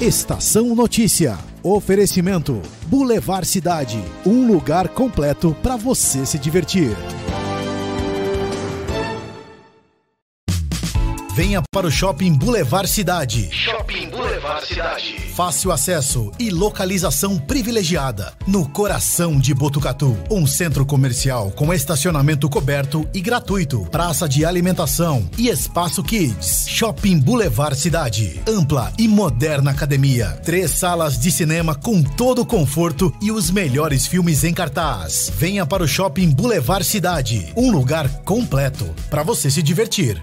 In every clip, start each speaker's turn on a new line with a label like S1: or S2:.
S1: Estação Notícia. Oferecimento: Boulevard Cidade. Um lugar completo para você se divertir. Venha para o Shopping Boulevard Cidade.
S2: Shopping Boulevard Cidade.
S1: Fácil acesso e localização privilegiada. No coração de Botucatu. Um centro comercial com estacionamento coberto e gratuito. Praça de alimentação e espaço kids. Shopping Boulevard Cidade. Ampla e moderna academia. Três salas de cinema com todo o conforto e os melhores filmes em cartaz. Venha para o Shopping Boulevard Cidade. Um lugar completo para você se divertir.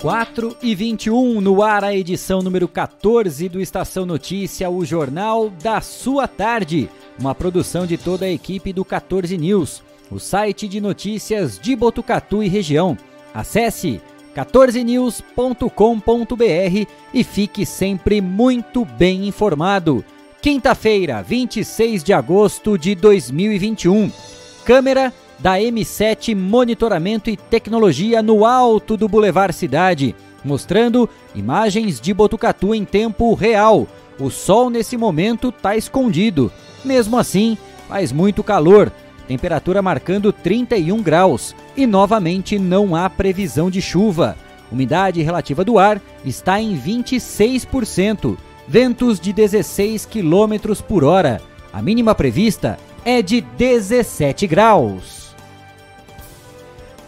S3: 4 e 21 no ar a edição número 14 do Estação Notícia, o jornal da sua tarde. Uma produção de toda a equipe do 14 News, o site de notícias de Botucatu e região. Acesse 14news.com.br e fique sempre muito bem informado. Quinta-feira, 26 de agosto de 2021. Câmera da M7 Monitoramento e Tecnologia no alto do Boulevard Cidade, mostrando imagens de Botucatu em tempo real. O sol nesse momento está escondido. Mesmo assim, faz muito calor, temperatura marcando 31 graus e novamente não há previsão de chuva. Umidade relativa do ar está em 26%, ventos de 16 km por hora. A mínima prevista é de 17 graus.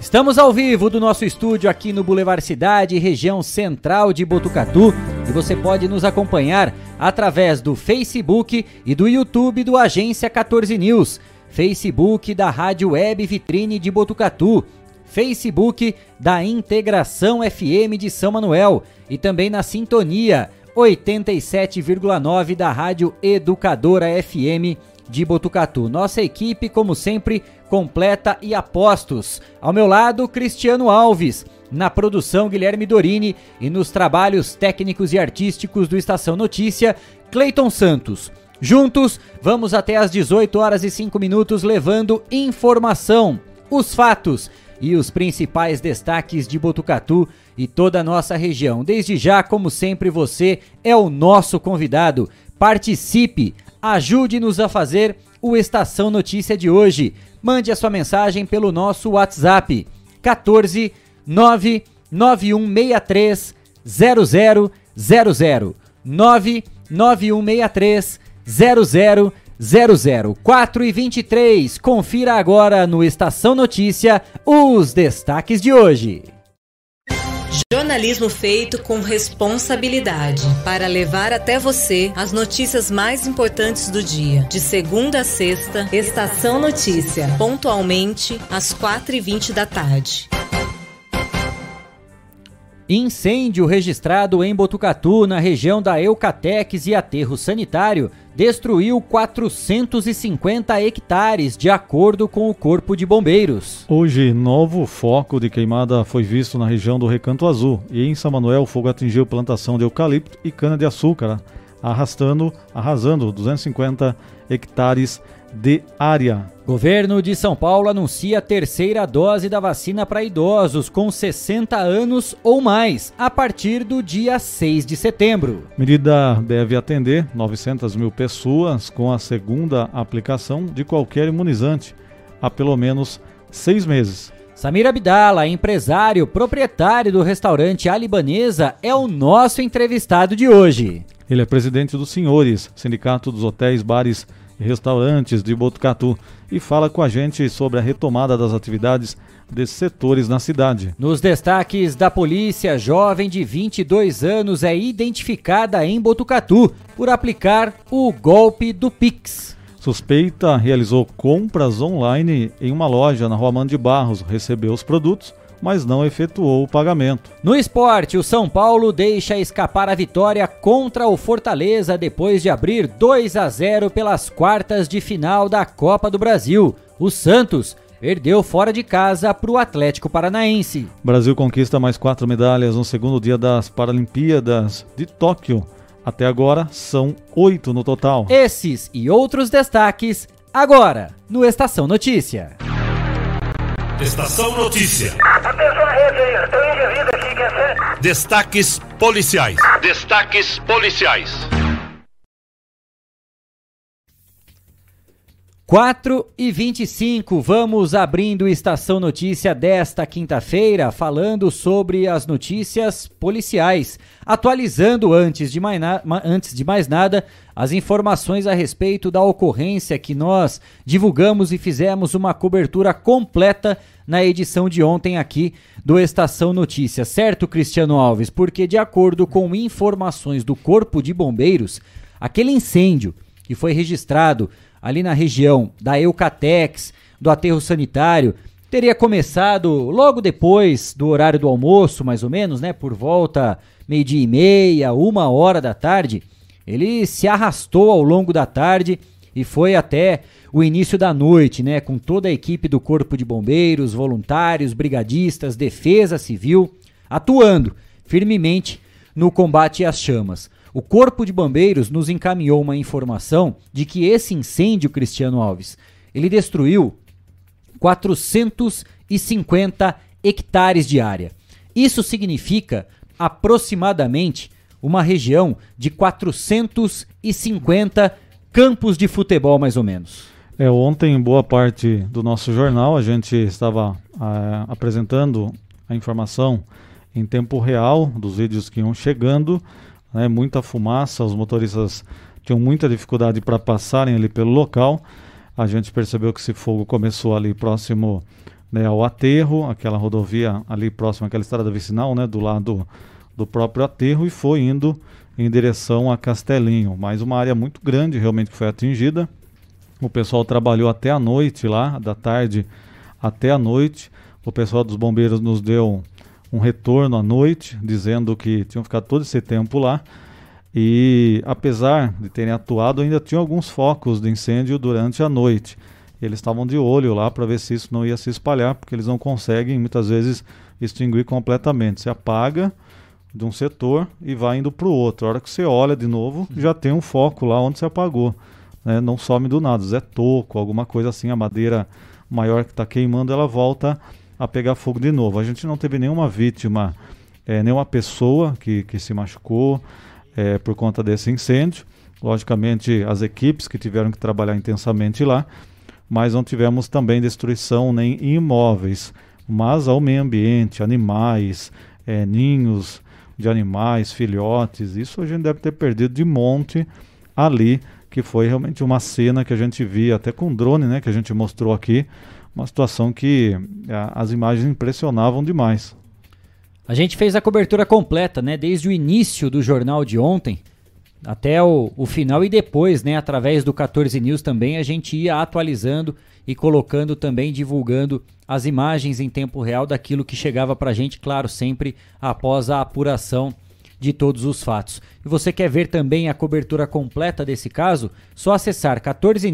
S3: Estamos ao vivo do nosso estúdio aqui no Boulevard Cidade, região central de Botucatu, e você pode nos acompanhar através do Facebook e do YouTube do Agência 14 News, Facebook da Rádio Web Vitrine de Botucatu, Facebook da Integração FM de São Manuel. E também na sintonia 87,9 da Rádio Educadora FM de Botucatu. Nossa equipe, como sempre, completa e apostos. Ao meu lado, Cristiano Alves. Na produção, Guilherme Dorini. E nos trabalhos técnicos e artísticos do Estação Notícia, Cleiton Santos. Juntos, vamos até às 18 horas e 5 minutos levando informação, os fatos e os principais destaques de Botucatu e toda a nossa região. Desde já, como sempre, você é o nosso convidado. Participe, ajude-nos a fazer o Estação Notícia de hoje. Mande a sua mensagem pelo nosso WhatsApp 14 99163 0000 99163 0000 4 e 23. Confira agora no Estação Notícia os destaques de hoje.
S4: Jornalismo feito com responsabilidade para levar até você as notícias mais importantes do dia. De segunda a sexta, Estação Notícia, pontualmente às 4h20 da tarde.
S3: Incêndio registrado em Botucatu, na região da Eucatex e Aterro Sanitário, destruiu 450 hectares, de acordo com o Corpo de Bombeiros.
S5: Hoje, novo foco de queimada foi visto na região do Recanto Azul e em São Manuel o fogo atingiu plantação de eucalipto e cana-de-açúcar, arrastando, arrasando 250 hectares de área.
S3: Governo de São Paulo anuncia a terceira dose da vacina para idosos com 60 anos ou mais, a partir do dia 6 de setembro.
S5: Medida deve atender 900 mil pessoas com a segunda aplicação de qualquer imunizante há pelo menos seis meses.
S3: Samir Abdala, empresário, proprietário do restaurante A Libanesa, é o nosso entrevistado de hoje.
S5: Ele é presidente dos Senhores, Sindicato dos Hotéis, Bares e Restaurantes de Botucatu, e fala com a gente sobre a retomada das atividades desses setores na cidade.
S3: Nos destaques da polícia, jovem de 22 anos é identificada em Botucatu por aplicar o golpe do Pix.
S5: Suspeita realizou compras online em uma loja na Rua Mano de Barros, recebeu os produtos, mas não efetuou o pagamento.
S3: No esporte, o São Paulo deixa escapar a vitória contra o Fortaleza depois de abrir 2 a 0 pelas quartas de final da Copa do Brasil. O Santos perdeu fora de casa para o Atlético Paranaense.
S5: Brasil conquista mais quatro medalhas no segundo dia das Paralimpíadas de Tóquio. Até agora são oito no total.
S3: Esses e outros destaques agora no Estação Notícia.
S6: Estação Notícia.
S2: Atenção rede aí, tem um indivíduo aqui que é
S6: Destaques policiais.
S2: Destaques policiais.
S3: 4 e 25, vamos abrindo Estação Notícia desta quinta-feira, falando sobre as notícias policiais, atualizando antes de, mais antes de mais nada as informações a respeito da ocorrência que nós divulgamos e fizemos uma cobertura completa na edição de ontem aqui do Estação Notícia, certo, Cristiano Alves? Porque, de acordo com informações do Corpo de Bombeiros, aquele incêndio que foi registrado ali na região da Eucatex, do aterro sanitário, teria começado logo depois do horário do almoço, mais ou menos, né? Por volta meio-dia e meia, uma hora da tarde. Ele se arrastou ao longo da tarde e foi até o início da noite, né? Com toda a equipe do Corpo de Bombeiros, voluntários, brigadistas, defesa civil, atuando firmemente no combate às chamas. O Corpo de Bombeiros nos encaminhou uma informação de que esse incêndio, Cristiano Alves, ele destruiu 450 hectares de área. Isso significa aproximadamente uma região de 450 campos de futebol, mais ou menos.
S5: É, ontem, boa parte do nosso jornal, a gente estava ah, apresentando a informação em tempo real dos vídeos que iam chegando né, muita fumaça, os motoristas tinham muita dificuldade para passarem ali pelo local. A gente percebeu que esse fogo começou ali próximo né, ao aterro, aquela rodovia ali próxima àquela estrada vicinal, né, do lado do próprio aterro, e foi indo em direção a Castelinho. Mas uma área muito grande realmente que foi atingida. O pessoal trabalhou até a noite lá, da tarde até a noite. O pessoal dos bombeiros nos deu um retorno à noite, dizendo que tinham ficado todo esse tempo lá. E apesar de terem atuado, ainda tinham alguns focos de incêndio durante a noite. Eles estavam de olho lá para ver se isso não ia se espalhar, porque eles não conseguem muitas vezes extinguir completamente. Se apaga de um setor e vai indo para o outro. A hora que você olha de novo, já tem um foco lá onde se apagou. Né? Não some do nada. Zé toco, alguma coisa assim, a madeira maior que está queimando, ela volta a pegar fogo de novo. A gente não teve nenhuma vítima, é, nenhuma pessoa que, que se machucou é, por conta desse incêndio. Logicamente, as equipes que tiveram que trabalhar intensamente lá, mas não tivemos também destruição nem imóveis, mas ao meio ambiente, animais, é, ninhos de animais, filhotes, isso a gente deve ter perdido de monte ali, que foi realmente uma cena que a gente via até com drone, né, que a gente mostrou aqui, uma situação que a, as imagens impressionavam demais.
S3: A gente fez a cobertura completa, né? Desde o início do jornal de ontem até o, o, final e depois, né? Através do 14 News também a gente ia atualizando e colocando também, divulgando as imagens em tempo real daquilo que chegava pra gente, claro, sempre após a apuração de todos os fatos. E você quer ver também a cobertura completa desse caso? Só acessar 14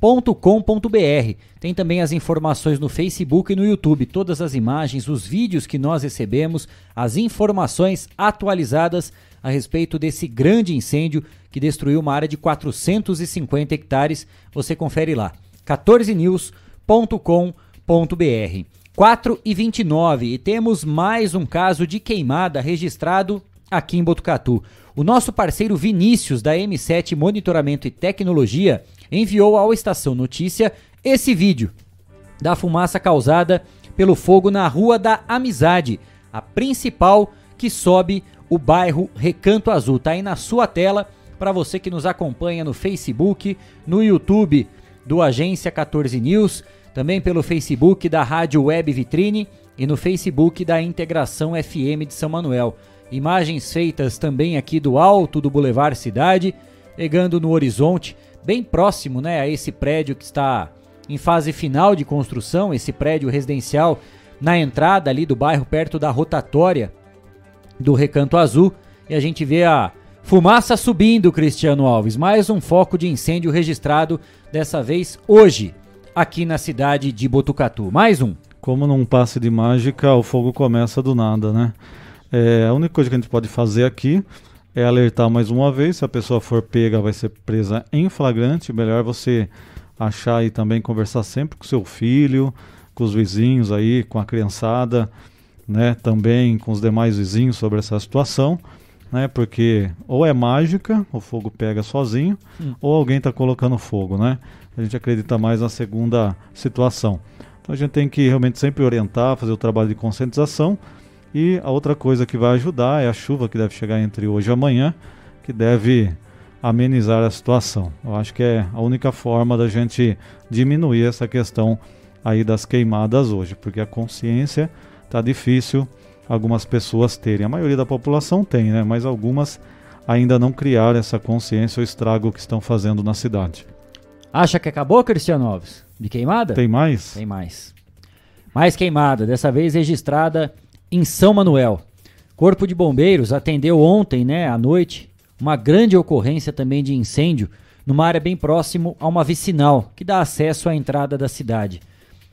S3: Com.br. Tem também as informações no Facebook e no YouTube, todas as imagens, os vídeos que nós recebemos, as informações atualizadas a respeito desse grande incêndio que destruiu uma área de 450 hectares. Você confere lá. 14news.com.br. 4 e 29 e temos mais um caso de queimada registrado aqui em Botucatu. O nosso parceiro Vinícius da M7 Monitoramento e Tecnologia enviou ao Estação Notícia esse vídeo da fumaça causada pelo fogo na Rua da Amizade, a principal que sobe o bairro Recanto Azul. Tá aí na sua tela para você que nos acompanha no Facebook, no YouTube do Agência 14 News, também pelo Facebook da Rádio Web Vitrine e no Facebook da Integração FM de São Manuel. Imagens feitas também aqui do alto do Boulevard Cidade, pegando no horizonte bem próximo né, a esse prédio que está em fase final de construção, esse prédio residencial na entrada ali do bairro, perto da rotatória do Recanto Azul. E a gente vê a fumaça subindo, Cristiano Alves. Mais um foco de incêndio registrado, dessa vez hoje, aqui na cidade de Botucatu. Mais um.
S5: Como num passe de mágica, o fogo começa do nada, né? É, a única coisa que a gente pode fazer aqui é alertar mais uma vez. Se a pessoa for pega, vai ser presa em flagrante. Melhor você achar e também conversar sempre com seu filho, com os vizinhos aí, com a criançada, né? Também com os demais vizinhos sobre essa situação, né? Porque ou é mágica, o fogo pega sozinho, hum. ou alguém está colocando fogo, né? A gente acredita mais na segunda situação. Então a gente tem que realmente sempre orientar, fazer o trabalho de conscientização. E a outra coisa que vai ajudar é a chuva que deve chegar entre hoje e amanhã, que deve amenizar a situação. Eu acho que é a única forma da gente diminuir essa questão aí das queimadas hoje, porque a consciência está difícil algumas pessoas terem. A maioria da população tem, né? Mas algumas ainda não criaram essa consciência ou estrago que estão fazendo na cidade.
S3: Acha que acabou, Cristiano Alves? De queimada?
S5: Tem mais?
S3: Tem mais. Mais queimada, dessa vez registrada em São Manuel. Corpo de Bombeiros atendeu ontem, né, à noite, uma grande ocorrência também de incêndio numa área bem próximo a uma vicinal que dá acesso à entrada da cidade.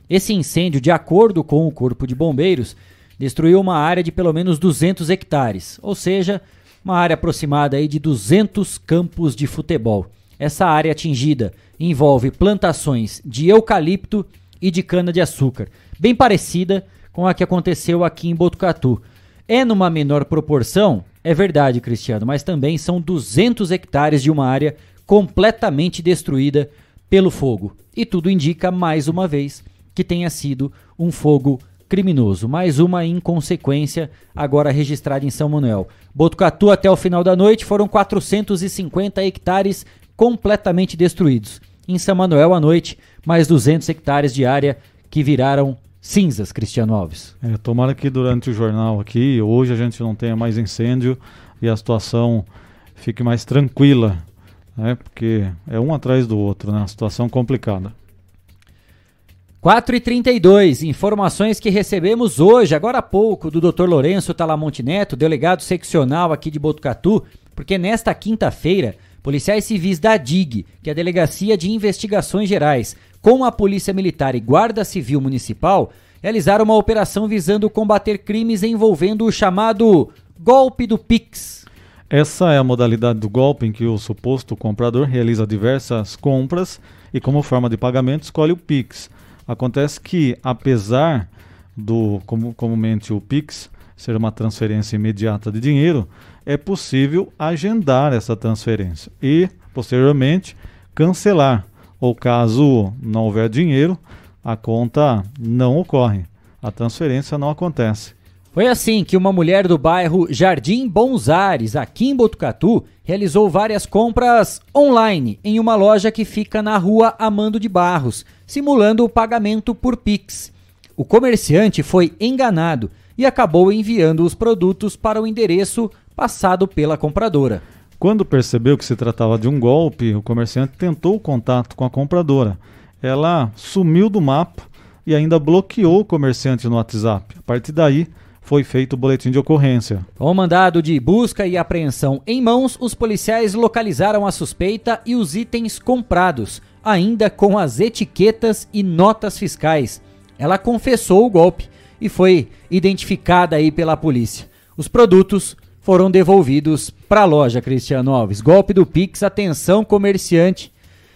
S3: Esse incêndio, de acordo com o Corpo de Bombeiros, destruiu uma área de pelo menos 200 hectares, ou seja, uma área aproximada aí de 200 campos de futebol. Essa área atingida envolve plantações de eucalipto e de cana-de-açúcar, bem parecida com a que aconteceu aqui em Botucatu. É numa menor proporção, é verdade, Cristiano, mas também são 200 hectares de uma área completamente destruída pelo fogo. E tudo indica, mais uma vez, que tenha sido um fogo criminoso. Mais uma inconsequência agora registrada em São Manuel. Botucatu até o final da noite foram 450 hectares completamente destruídos. Em São Manuel à noite, mais 200 hectares de área que viraram cinzas, Cristiano Alves.
S5: É, tomara que durante o jornal aqui, hoje a gente não tenha mais incêndio e a situação fique mais tranquila, né? Porque é um atrás do outro, né? A situação complicada.
S3: 4 e 32 informações que recebemos hoje, agora há pouco, do Dr. Lourenço Talamonte Neto, delegado seccional aqui de Botucatu, porque nesta quinta-feira, policiais civis da DIG, que é a Delegacia de Investigações Gerais, com a Polícia Militar e Guarda Civil Municipal, realizaram uma operação visando combater crimes envolvendo o chamado golpe do Pix.
S5: Essa é a modalidade do golpe em que o suposto comprador realiza diversas compras e, como forma de pagamento, escolhe o Pix. Acontece que, apesar do como, comumente o Pix ser uma transferência imediata de dinheiro, é possível agendar essa transferência e, posteriormente, cancelar ou caso não houver dinheiro, a conta não ocorre, a transferência não acontece.
S3: Foi assim que uma mulher do bairro Jardim Bons Ares, aqui em Botucatu, realizou várias compras online em uma loja que fica na rua Amando de Barros, simulando o pagamento por Pix. O comerciante foi enganado e acabou enviando os produtos para o endereço passado pela compradora.
S5: Quando percebeu que se tratava de um golpe, o comerciante tentou o contato com a compradora. Ela sumiu do mapa e ainda bloqueou o comerciante no WhatsApp. A partir daí, foi feito o boletim de ocorrência.
S3: Com o mandado de busca e apreensão em mãos, os policiais localizaram a suspeita e os itens comprados, ainda com as etiquetas e notas fiscais. Ela confessou o golpe e foi identificada aí pela polícia. Os produtos foram devolvidos para a loja Cristiano Alves. Golpe do Pix, atenção comerciante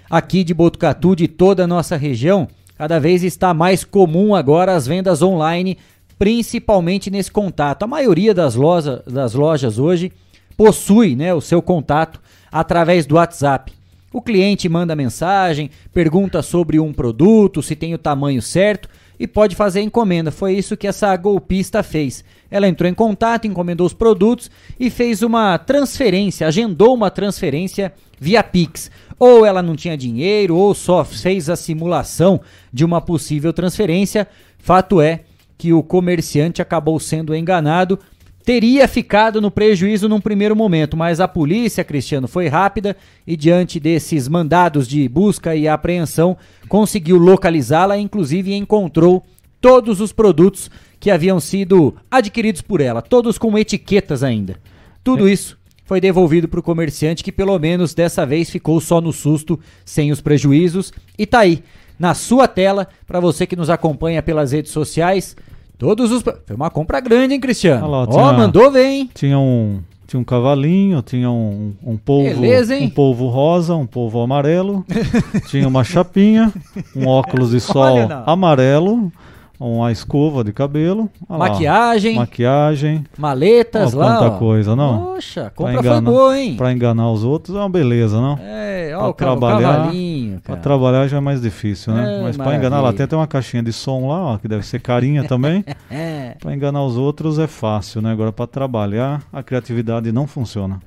S3: aqui de Botucatu, de toda a nossa região. Cada vez está mais comum agora as vendas online, principalmente nesse contato. A maioria das lojas, das lojas hoje possui né, o seu contato através do WhatsApp. O cliente manda mensagem, pergunta sobre um produto, se tem o tamanho certo e pode fazer encomenda. Foi isso que essa golpista fez. Ela entrou em contato, encomendou os produtos e fez uma transferência, agendou uma transferência via Pix. Ou ela não tinha dinheiro, ou só fez a simulação de uma possível transferência. Fato é que o comerciante acabou sendo enganado teria ficado no prejuízo num primeiro momento, mas a polícia, Cristiano, foi rápida e, diante desses mandados de busca e apreensão, conseguiu localizá-la inclusive, encontrou todos os produtos que haviam sido adquiridos por ela, todos com etiquetas ainda. Tudo é. isso foi devolvido para o comerciante que pelo menos dessa vez ficou só no susto, sem os prejuízos. E tá aí, na sua tela, para você que nos acompanha pelas redes sociais, todos os... Foi uma compra grande, hein, Cristiano? Ó, oh, mandou ver, hein?
S5: Tinha um tinha um cavalinho, tinha um, um polvo, Beleza, um polvo rosa, um polvo amarelo, tinha uma chapinha, um óculos de sol amarelo, uma escova de cabelo,
S3: maquiagem,
S5: lá, maquiagem,
S3: maletas
S5: lá, quanta coisa, não?
S3: Poxa, compra enganar, foi boa, hein?
S5: Para enganar os outros é uma beleza, não?
S3: É, ó, pra o trabalhar, cavalinho,
S5: Para trabalhar já é mais difícil, né? É, Mas para enganar lá tem até uma caixinha de som lá, ó, que deve ser carinha também. é. Para enganar os outros é fácil, né? Agora para trabalhar a criatividade não funciona.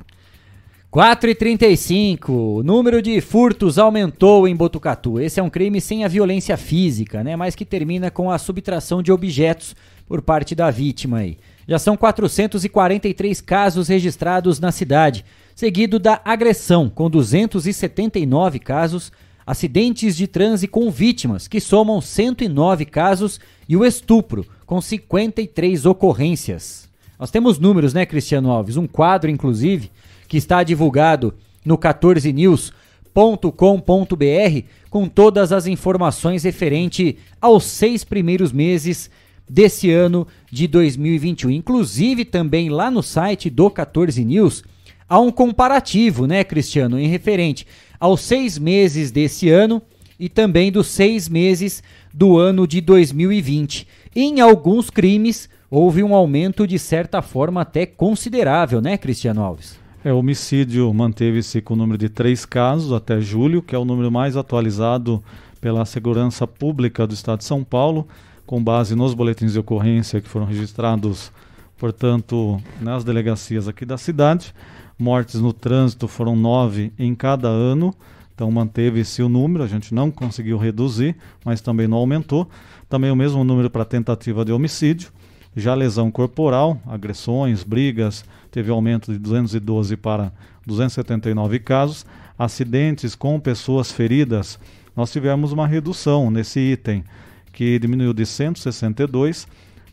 S3: 4 e 35, o número de furtos aumentou em Botucatu. Esse é um crime sem a violência física, né? Mas que termina com a subtração de objetos por parte da vítima aí. Já são 443 casos registrados na cidade, seguido da agressão, com 279 casos, acidentes de transe com vítimas, que somam 109 casos, e o estupro, com 53 ocorrências. Nós temos números, né, Cristiano Alves? Um quadro, inclusive que está divulgado no 14news.com.br com todas as informações referente aos seis primeiros meses desse ano de 2021. Inclusive, também lá no site do 14 News há um comparativo, né, Cristiano, em referente aos seis meses desse ano e também dos seis meses do ano de 2020. Em alguns crimes, houve um aumento de certa forma até considerável, né, Cristiano Alves?
S5: É, o homicídio manteve-se com o número de três casos até julho, que é o número mais atualizado pela Segurança Pública do Estado de São Paulo, com base nos boletins de ocorrência que foram registrados, portanto, nas delegacias aqui da cidade. Mortes no trânsito foram nove em cada ano, então manteve-se o número, a gente não conseguiu reduzir, mas também não aumentou. Também o mesmo número para tentativa de homicídio. Já lesão corporal, agressões, brigas, teve aumento de 212 para 279 casos. Acidentes com pessoas feridas, nós tivemos uma redução nesse item, que diminuiu de 162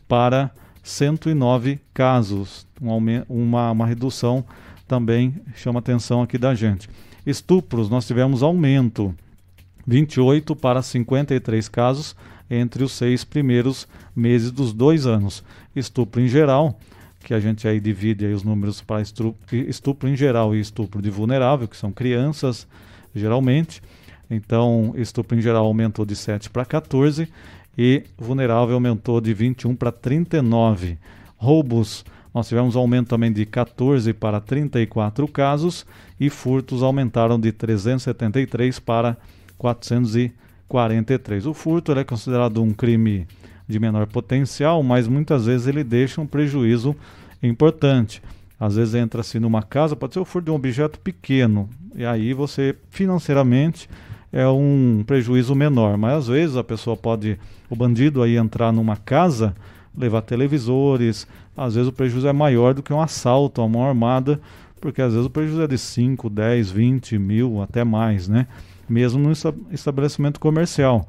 S5: para 109 casos. Um uma, uma redução também chama atenção aqui da gente. Estupros, nós tivemos aumento, 28 para 53 casos entre os seis primeiros meses dos dois anos. Estupro em geral, que a gente aí divide aí os números para estupro, estupro em geral e estupro de vulnerável, que são crianças, geralmente. Então, estupro em geral aumentou de 7 para 14 e vulnerável aumentou de 21 para 39. Roubos, nós tivemos um aumento também de 14 para 34 casos e furtos aumentaram de 373 para 443. O furto é considerado um crime de menor potencial, mas muitas vezes ele deixa um prejuízo importante. Às vezes entra-se numa casa, pode ser o furto de um objeto pequeno, e aí você financeiramente é um prejuízo menor, mas às vezes a pessoa pode, o bandido aí entrar numa casa, levar televisores, às vezes o prejuízo é maior do que um assalto, uma mão armada, porque às vezes o prejuízo é de 5, 10, 20 mil, até mais, né? Mesmo no estabelecimento comercial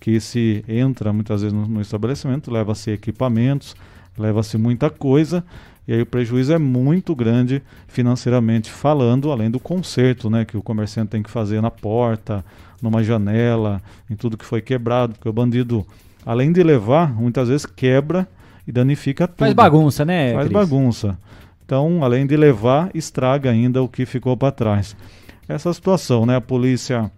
S5: que se entra muitas vezes no, no estabelecimento, leva-se equipamentos, leva-se muita coisa, e aí o prejuízo é muito grande financeiramente falando, além do conserto né, que o comerciante tem que fazer na porta, numa janela, em tudo que foi quebrado, porque o bandido, além de levar, muitas vezes quebra e danifica tudo.
S3: Faz bagunça, né?
S5: Faz Cris? bagunça. Então, além de levar, estraga ainda o que ficou para trás. Essa situação, né? A polícia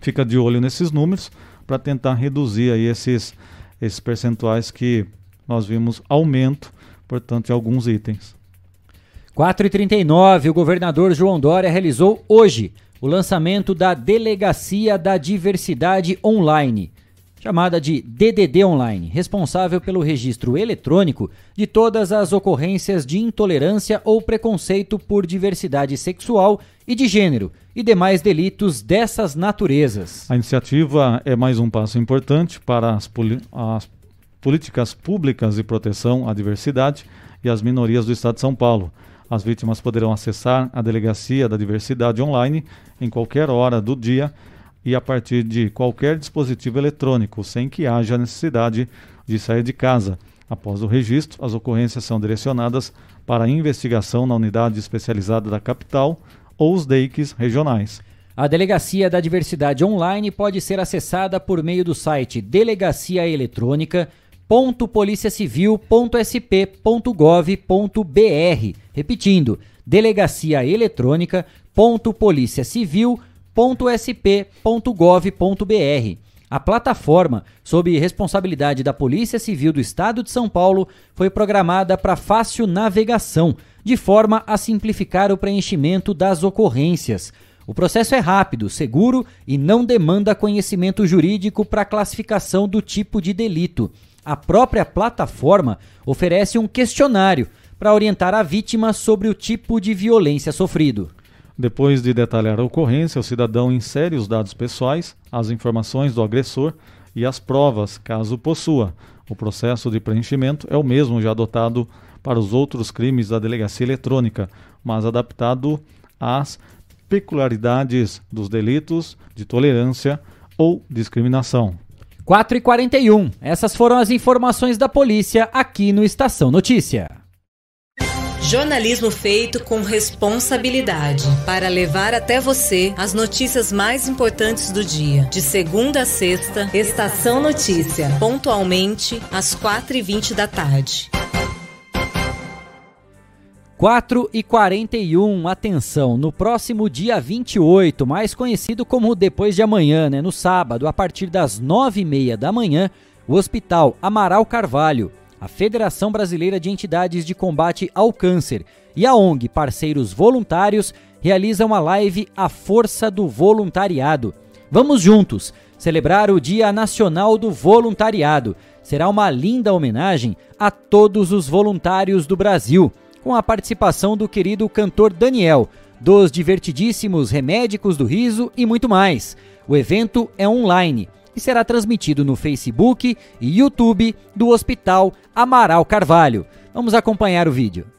S5: fica de olho nesses números para tentar reduzir aí esses, esses percentuais que nós vimos aumento, portanto, de alguns itens.
S3: 4h39, o governador João Dória realizou hoje o lançamento da Delegacia da Diversidade Online chamada de DDD Online, responsável pelo registro eletrônico de todas as ocorrências de intolerância ou preconceito por diversidade sexual e de gênero e demais delitos dessas naturezas.
S5: A iniciativa é mais um passo importante para as, as políticas públicas de proteção à diversidade e às minorias do Estado de São Paulo. As vítimas poderão acessar a Delegacia da Diversidade online em qualquer hora do dia e a partir de qualquer dispositivo eletrônico, sem que haja necessidade de sair de casa. Após o registro, as ocorrências são direcionadas para investigação na unidade especializada da capital ou os DEICs regionais.
S3: A Delegacia da Diversidade Online pode ser acessada por meio do site delegaciaeletrônica.policiacivil.sp.gov.br. Repetindo, delegaciaeletrônica.policiacivil.sp.gov.br. A plataforma, sob responsabilidade da Polícia Civil do Estado de São Paulo, foi programada para fácil navegação, de forma a simplificar o preenchimento das ocorrências. O processo é rápido, seguro e não demanda conhecimento jurídico para classificação do tipo de delito. A própria plataforma oferece um questionário para orientar a vítima sobre o tipo de violência sofrido.
S5: Depois de detalhar a ocorrência, o cidadão insere os dados pessoais, as informações do agressor e as provas, caso possua. O processo de preenchimento é o mesmo já adotado para os outros crimes da delegacia eletrônica, mas adaptado às peculiaridades dos delitos de tolerância ou discriminação.
S3: 4 e 41. Essas foram as informações da polícia aqui no Estação Notícia.
S4: Jornalismo feito com responsabilidade para levar até você as notícias mais importantes do dia. De segunda a sexta, Estação Notícia, pontualmente às 4h20 da tarde.
S3: 4 e 41, atenção, no próximo dia 28, mais conhecido como depois de amanhã, né, no sábado, a partir das 9h30 da manhã, o Hospital Amaral Carvalho a Federação Brasileira de Entidades de Combate ao Câncer e a ONG Parceiros Voluntários realizam a live A Força do Voluntariado. Vamos juntos celebrar o Dia Nacional do Voluntariado. Será uma linda homenagem a todos os voluntários do Brasil, com a participação do querido cantor Daniel, dos divertidíssimos Remédicos do Riso e muito mais. O evento é online e será transmitido no Facebook e YouTube do Hospital Amaral Carvalho. Vamos acompanhar o vídeo.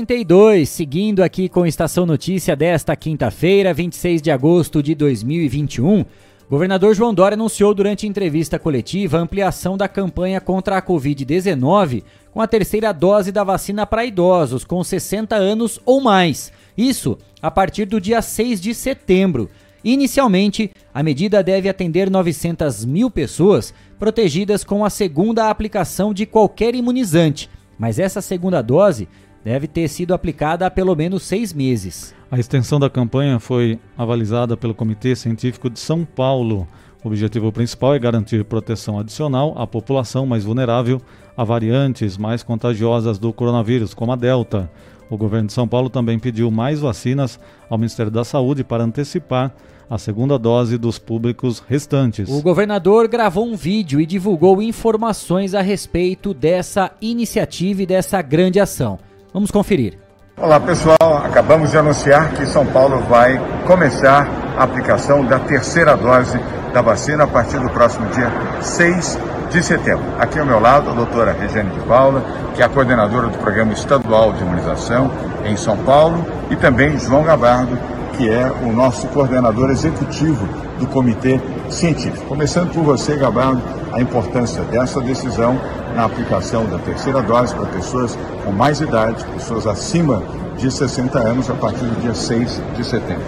S3: 42, seguindo aqui com Estação Notícia desta quinta-feira, 26 de agosto de 2021. Governador João Dória anunciou durante entrevista coletiva a ampliação da campanha contra a Covid-19 com a terceira dose da vacina para idosos com 60 anos ou mais. Isso a partir do dia 6 de setembro. Inicialmente, a medida deve atender 900 mil pessoas protegidas com a segunda aplicação de qualquer imunizante, mas essa segunda dose deve ter sido aplicada há pelo menos seis meses.
S5: A extensão da campanha foi avalizada pelo Comitê Científico de São Paulo. O objetivo principal é garantir proteção adicional à população mais vulnerável a variantes mais contagiosas do coronavírus, como a Delta. O governo de São Paulo também pediu mais vacinas ao Ministério da Saúde para antecipar a segunda dose dos públicos restantes.
S3: O governador gravou um vídeo e divulgou informações a respeito dessa iniciativa e dessa grande ação. Vamos conferir.
S7: Olá pessoal, acabamos de anunciar que São Paulo vai começar a aplicação da terceira dose da vacina a partir do próximo dia 6 de setembro. Aqui ao meu lado, a doutora Regiane de Paula, que é a coordenadora do Programa Estadual de Imunização em São Paulo, e também João Gabardo, que é o nosso coordenador executivo do Comitê Científico. Começando por você, Gabardo, a importância dessa decisão na aplicação da terceira dose para pessoas com mais idade, pessoas acima de 60 anos, a partir do dia 6 de setembro.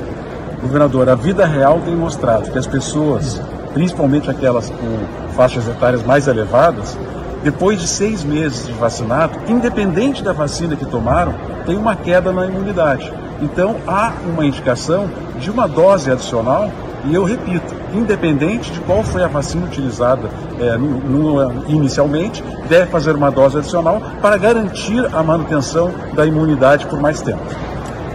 S8: Governador, a vida real tem mostrado que as pessoas, principalmente aquelas com faixas etárias mais elevadas, depois de seis meses de vacinado, independente da vacina que tomaram, tem uma queda na imunidade. Então há uma indicação de uma dose adicional E eu repito, independente de qual foi a vacina utilizada é, no, inicialmente, deve fazer uma dose adicional para garantir a manutenção da imunidade por mais tempo.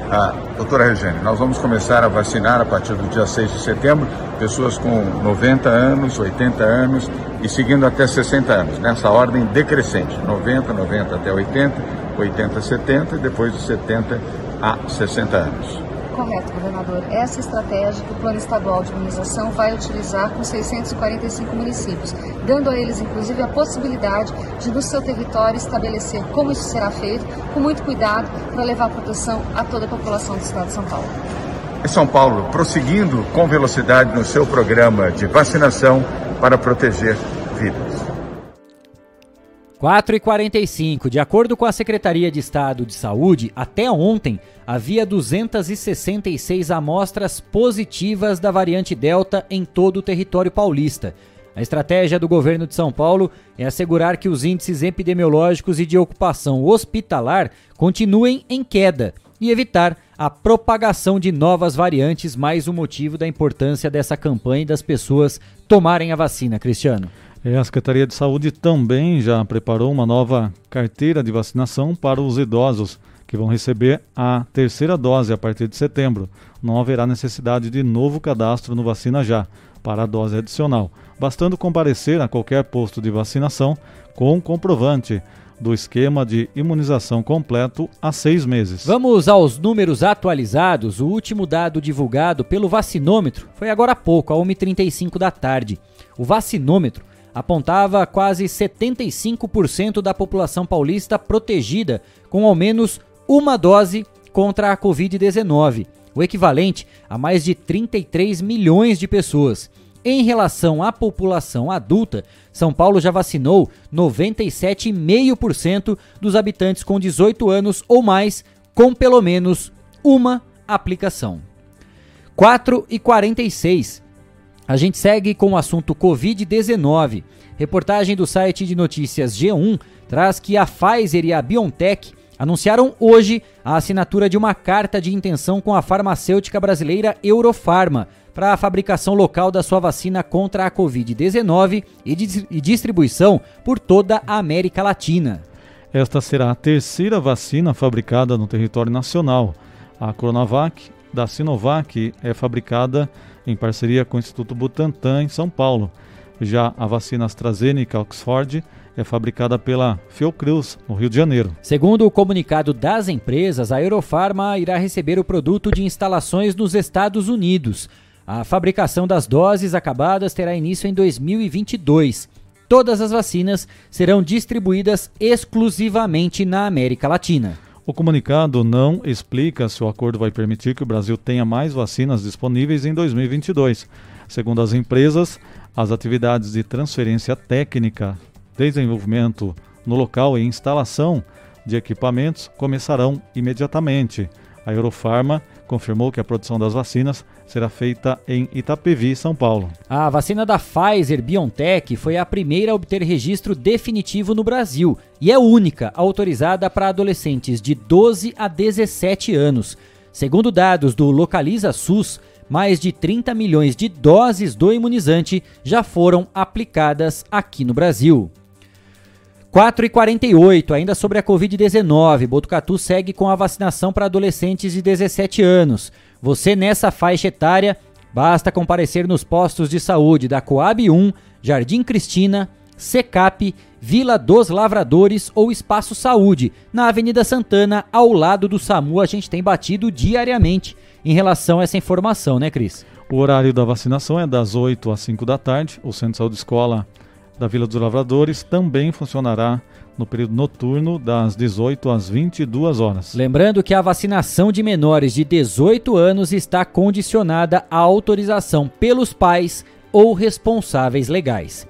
S7: Ah, doutora Regine, nós vamos começar a vacinar a partir do dia 6 de setembro pessoas com 90 anos, 80 anos e seguindo até 60 anos, nessa ordem decrescente, 90, 90 até 80, 80 a 70 e depois de 70 a 60 anos
S9: correto, governador. Essa estratégia que o Plano Estadual de Imunização vai utilizar com 645 municípios, dando a eles, inclusive, a possibilidade de, no seu território, estabelecer como isso será feito, com muito cuidado, para levar proteção a toda a população do estado de São Paulo.
S7: Em São Paulo, prosseguindo com velocidade no seu programa de vacinação para proteger vidas.
S3: 4 e 45 De acordo com a Secretaria de Estado de Saúde, até ontem havia 266 amostras positivas da variante Delta em todo o território paulista. A estratégia do governo de São Paulo é assegurar que os índices epidemiológicos e de ocupação hospitalar continuem em queda e evitar a propagação de novas variantes, mais um motivo da importância dessa campanha e das pessoas tomarem a vacina, Cristiano.
S5: É, a Secretaria de Saúde também já preparou uma nova carteira de vacinação para os idosos que vão receber a terceira dose a partir de setembro. Não haverá necessidade de novo cadastro no Vacina Já para a dose adicional, bastando comparecer a qualquer posto de vacinação com comprovante do esquema de imunização completo há seis meses.
S3: Vamos aos números atualizados. O último dado divulgado pelo vacinômetro foi agora há pouco, a 1h35 da tarde. O vacinômetro apontava quase 75% da população paulista protegida com ao menos uma dose contra a Covid-19, o equivalente a mais de 33 milhões de pessoas. Em relação à população adulta, São Paulo já vacinou 97,5% dos habitantes com 18 anos ou mais com pelo menos uma aplicação. 4 e 46. A gente segue com o assunto Covid-19. Reportagem do site de notícias G1 traz que a Pfizer e a BioNTech anunciaram hoje a assinatura de uma carta de intenção com a farmacêutica brasileira Eurofarma para a fabricação local da sua vacina contra a Covid-19 e, distribuição por toda a América Latina.
S5: Esta será a terceira vacina fabricada no território nacional. A Coronavac da Sinovac é fabricada em parceria com o Instituto Butantan, em São Paulo. Já a vacina AstraZeneca Oxford é fabricada pela Fiocruz, no Rio de Janeiro.
S3: Segundo o comunicado das empresas, a Eurofarma irá receber o produto de instalações nos Estados Unidos. A fabricação das doses acabadas terá início em 2022. Todas as vacinas serão distribuídas exclusivamente na América Latina.
S5: O comunicado não explica se o acordo vai permitir que o Brasil tenha mais vacinas disponíveis em 2022. Segundo as empresas, as atividades de transferência técnica, desenvolvimento no local e instalação de equipamentos começarão imediatamente. A Eurofarma confirmou que a produção das vacinas será feita em Itapevi, São Paulo.
S3: A vacina da Pfizer BioNTech foi a primeira a obter registro definitivo no Brasil e é única autorizada para adolescentes de 12 a 17 anos. Segundo dados do Localiza SUS, mais de 30 milhões de doses do imunizante já foram aplicadas aqui no Brasil. 4 e 48 ainda sobre a Covid-19, Botucatu segue com a vacinação para adolescentes de 17 anos. Você nessa faixa etária, basta comparecer nos postos de saúde da Coab 1, Jardim Cristina, Secap, Vila dos Lavradores ou Espaço Saúde, na Avenida Santana, ao lado do SAMU. A gente tem batido diariamente em relação a essa informação, né, Cris?
S5: O horário da vacinação é das 8 às 5 da tarde. O Centro de Saúde Escola da Vila dos Lavradores também funcionará no período noturno das 18 às 22 horas.
S3: Lembrando que a vacinação de menores de 18 anos está condicionada à autorização pelos pais ou responsáveis legais.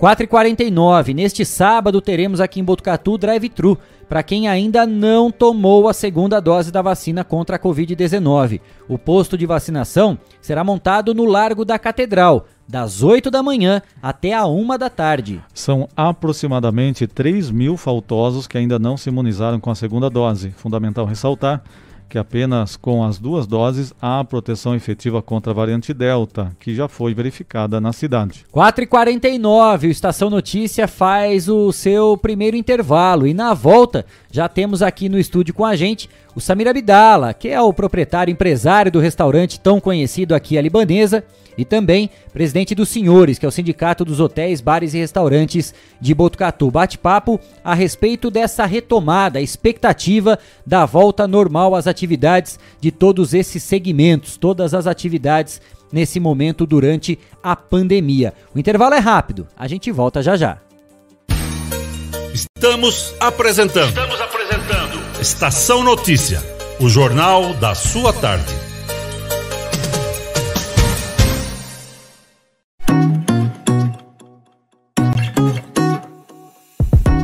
S3: 4h49, neste sábado teremos aqui em Botucatu drive-thru para quem ainda não tomou a segunda dose da vacina contra a Covid-19. O posto de vacinação será montado no Largo da Catedral, das 8 da manhã até a 1 da tarde.
S5: São aproximadamente 3 mil faltosos que ainda não se imunizaram com a segunda dose. Fundamental ressaltar que apenas com as duas doses há proteção efetiva contra a variante Delta, que já foi verificada na cidade.
S3: 4h49, o Estação Notícia faz o seu primeiro intervalo e na volta já temos aqui no estúdio com a gente o Samir Abdala, que é o proprietário empresário do restaurante tão conhecido aqui, a Libanesa, e também presidente dos Senhores, que é o Sindicato dos Hotéis, Bares e Restaurantes de Botucatu. Bate-papo a respeito dessa retomada, a expectativa da volta normal às atividades de todos esses segmentos, todas as atividades nesse momento durante a pandemia. O intervalo é rápido, a gente volta já já.
S6: Estamos apresentando. Estamos apresentando. Estação Notícia, o jornal da sua tarde.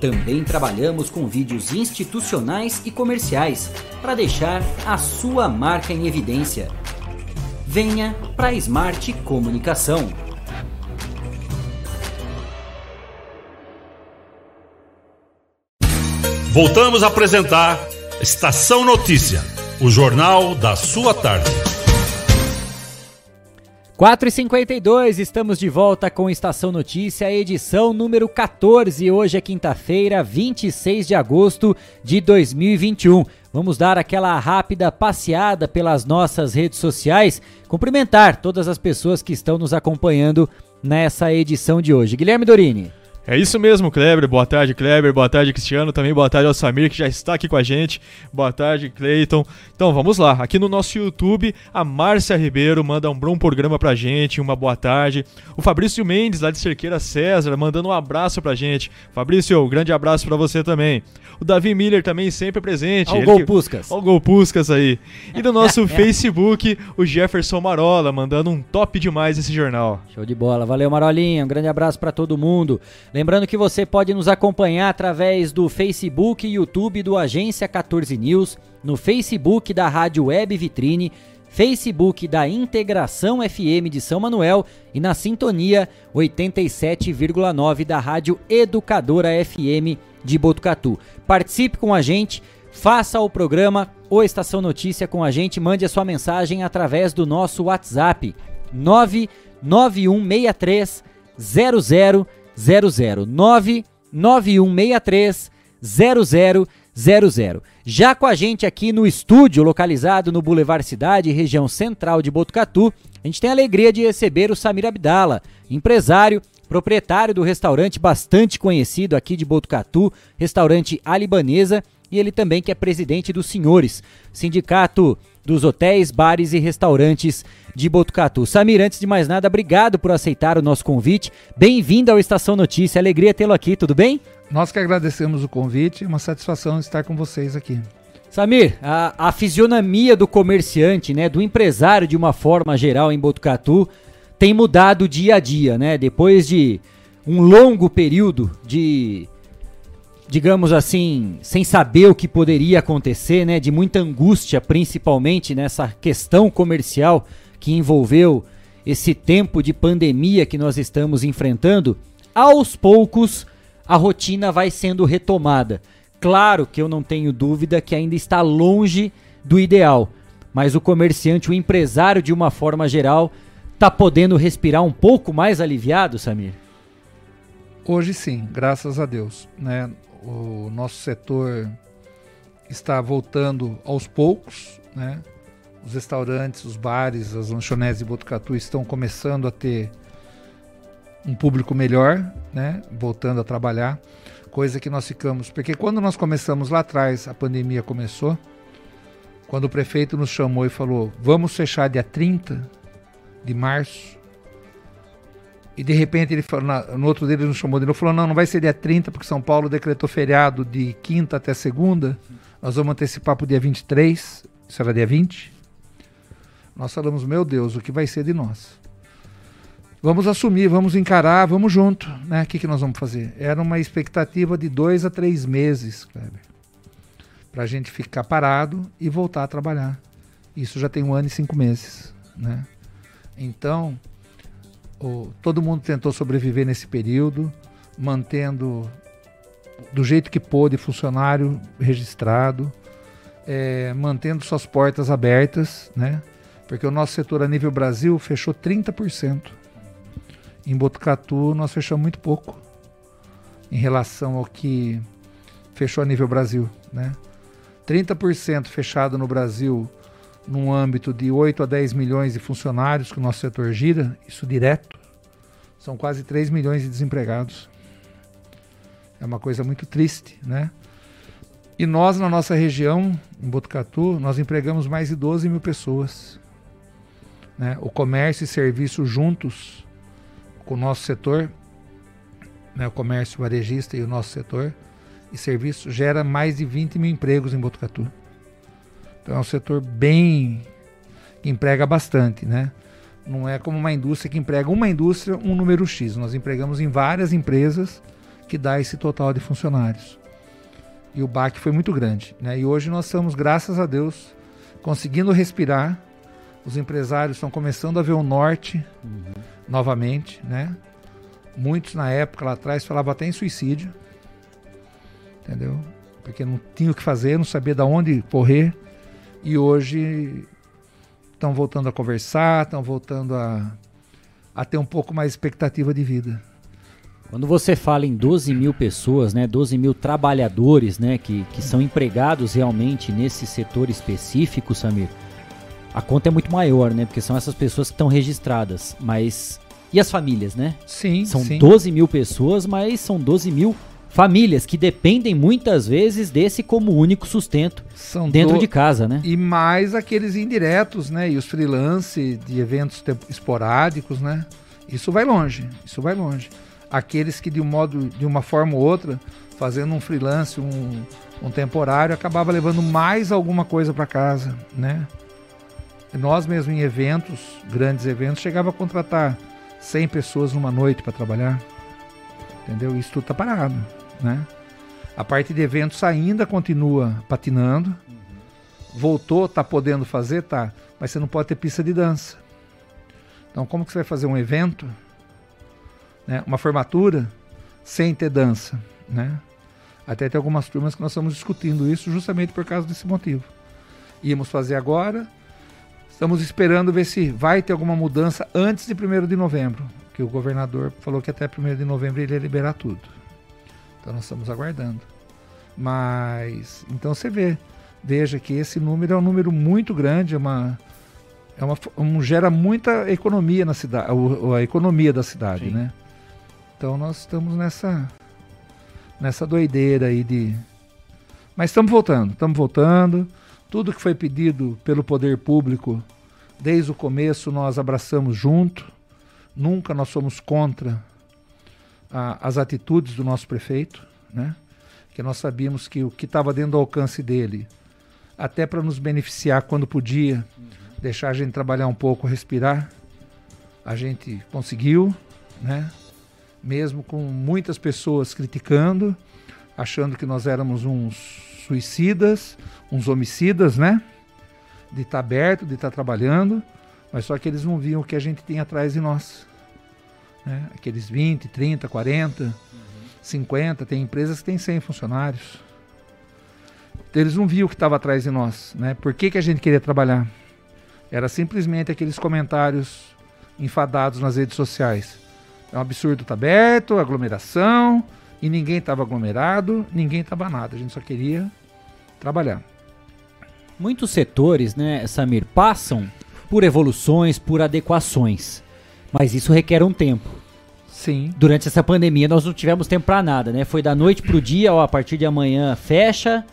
S3: Também trabalhamos com vídeos institucionais e comerciais para deixar a sua marca em evidência. Venha para a Smart Comunicação.
S6: Voltamos a apresentar Estação Notícia, o jornal da sua tarde.
S3: 4h52, estamos de volta com Estação Notícia, edição número 14. Hoje é quinta-feira, 26 de agosto de 2021. Vamos dar aquela rápida passeada pelas nossas redes sociais, cumprimentar todas as pessoas que estão nos acompanhando nessa edição de hoje. Guilherme Dorini.
S10: É isso mesmo, Kleber. Boa tarde, Kleber. Boa tarde, Cristiano. Também boa tarde ao Samir, que já está aqui com a gente. Boa tarde, Cleiton. Então, vamos lá. Aqui no nosso YouTube, a Márcia Ribeiro manda um bom programa pra gente. Uma boa tarde. O Fabrício Mendes, lá de Cerqueira César, mandando um abraço pra gente. Fabrício, um grande abraço para você também. O Davi Miller também sempre presente.
S3: Olha o Gol Puscas.
S10: Olha o Gol Puscas aí. E no nosso Facebook, o Jefferson Marola, mandando um top demais esse jornal.
S3: Show de bola. Valeu, Marolinha. Um grande abraço para todo mundo. Lembrando que você pode nos acompanhar através do Facebook e YouTube do Agência 14 News, no Facebook da Rádio Web Vitrine, Facebook da Integração FM de São Manuel e na sintonia 87,9 da Rádio Educadora FM de Botucatu. Participe com a gente, faça o programa ou Estação Notícia com a gente, mande a sua mensagem através do nosso WhatsApp 99163 00 00 99163 0000. Já com a gente aqui no estúdio, localizado no Boulevard Cidade, região central de Botucatu, a gente tem a alegria de receber o Samir Abdala, empresário, proprietário do restaurante bastante conhecido aqui de Botucatu, restaurante Alibanesa, e ele também que é presidente dos Senhores, sindicato dos hotéis, bares e restaurantes de Botucatu. Samir, antes de mais nada, obrigado por aceitar o nosso convite. Bem-vindo ao Estação Notícia, alegria tê-lo aqui, tudo bem?
S11: Nós que agradecemos o convite, uma satisfação estar com vocês aqui.
S3: Samir, a, a fisionomia do comerciante, né, do empresário de uma forma geral em Botucatu, tem mudado dia a dia, né? Depois de um longo período de digamos assim, sem saber o que poderia acontecer, né, de muita angústia, principalmente nessa questão comercial que envolveu esse tempo de pandemia que nós estamos enfrentando, aos poucos a rotina vai sendo retomada. Claro que eu não tenho dúvida que ainda está longe do ideal, mas o comerciante, o empresário de uma forma geral, está podendo respirar um pouco mais aliviado, Samir?
S11: Hoje sim, graças a Deus. Né? O nosso setor está voltando aos poucos, né? Os restaurantes, os bares, as lanchonetes de Botucatu estão começando a ter um público melhor, né? Voltando a trabalhar, coisa que nós ficamos, porque quando nós começamos lá atrás, a pandemia começou, quando o prefeito nos chamou e falou: "Vamos fechar dia 30 de março". E de repente ele falou, no outro dia ele nos chamou de novo, falou: "Não, não vai ser dia 30 porque São Paulo decretou feriado de quinta até segunda. Nós vamos antecipar para o dia 23, isso era dia 20". Nós falamos: "Meu Deus, o que vai ser de nós?" Vamos assumir, vamos encarar, vamos junto, né? O que, que nós vamos fazer? Era uma expectativa de dois a três meses, Kleber para a gente ficar parado e voltar a trabalhar. Isso já tem um ano e cinco meses, né? Então, o, todo mundo tentou sobreviver nesse período, mantendo do jeito que pôde funcionário registrado, é, mantendo suas portas abertas, né? Porque o nosso setor a nível Brasil fechou 30%. Em Botucatu nós fechamos muito pouco em relação ao que fechou a nível Brasil, né? 30% fechado no Brasil num âmbito de 8 a 10 milhões de funcionários que o nosso setor gira, isso direto, são quase 3 milhões de desempregados. É uma coisa muito triste, né? E nós, na nossa região, em Botucatu, nós empregamos mais de 12 mil pessoas. Né? O comércio e serviço juntos com o nosso setor, né? o comércio varejista e o nosso setor, e serviço gera mais de 20 mil empregos em Botucatu. Então é um setor bem que emprega bastante, né? Não é como uma indústria que emprega uma indústria, um número X. Nós empregamos em várias empresas que dá esse total de funcionários. E o baque foi muito grande, né? E hoje nós estamos, graças a Deus, conseguindo respirar. Os empresários estão começando a ver o norte uhum. novamente, né? Muitos na época lá atrás falavam até em suicídio entendeu? Porque não tinha o que fazer, não sabia de onde correr. E hoje estão voltando a conversar, estão voltando a, a ter um pouco mais expectativa de vida.
S3: Quando você fala em 12 mil pessoas, né, 12 mil trabalhadores né, que, que são empregados realmente nesse setor específico, Samir, a conta é muito maior, né? Porque são essas pessoas que estão registradas. Mas. E as famílias, né?
S11: Sim.
S3: São
S11: sim.
S3: 12 mil pessoas, mas são 12 mil famílias que dependem muitas vezes desse como único sustento São dentro do... de casa, né?
S11: E mais aqueles indiretos, né? E os freelance de eventos esporádicos, né? Isso vai longe, isso vai longe. Aqueles que de um modo, de uma forma ou outra, fazendo um freelance, um, um temporário, acabava levando mais alguma coisa para casa, né? Nós mesmo em eventos, grandes eventos, chegava a contratar 100 pessoas numa noite para trabalhar. Entendeu? Isso tudo tá parado né? A parte de eventos ainda continua patinando. Voltou, tá podendo fazer, tá, mas você não pode ter pista de dança. Então, como que você vai fazer um evento, né, uma formatura, sem ter dança, né? Até tem algumas turmas que nós estamos discutindo isso justamente por causa desse motivo. Íamos fazer agora, estamos esperando ver se vai ter alguma mudança antes de 1 de novembro, que o governador falou que até 1 de novembro ele ia liberar tudo. Então nós estamos aguardando. Mas então você vê, veja que esse número é um número muito grande, é uma é uma um, gera muita economia na cidade, a, a economia da cidade, Sim. né? Então nós estamos nessa nessa doideira aí de mas estamos voltando, estamos voltando. Tudo que foi pedido pelo poder público desde o começo nós abraçamos junto. Nunca nós somos contra a, as atitudes do nosso prefeito, né? que nós sabíamos que o que estava dentro do alcance dele, até para nos beneficiar quando podia, uhum. deixar a gente trabalhar um pouco, respirar, a gente conseguiu, né? mesmo com muitas pessoas criticando, achando que nós éramos uns suicidas, uns homicidas, né? De estar tá aberto, de estar tá trabalhando, mas só que eles não viam o que a gente tem atrás de nós né? aqueles 20, 30, 40. Uhum. 50, tem empresas que têm 100 funcionários. Eles não viam o que estava atrás de nós, né? Por que, que a gente queria trabalhar? Era simplesmente aqueles comentários enfadados nas redes sociais. É um absurdo, tá aberto, aglomeração, e ninguém estava aglomerado, ninguém estava nada. A gente só queria trabalhar.
S3: Muitos setores, né, Samir, passam por evoluções, por adequações. Mas isso requer um tempo.
S11: Sim.
S3: Durante essa pandemia nós não tivemos tempo para nada, né? Foi da noite pro dia, ó, a partir de amanhã fecha,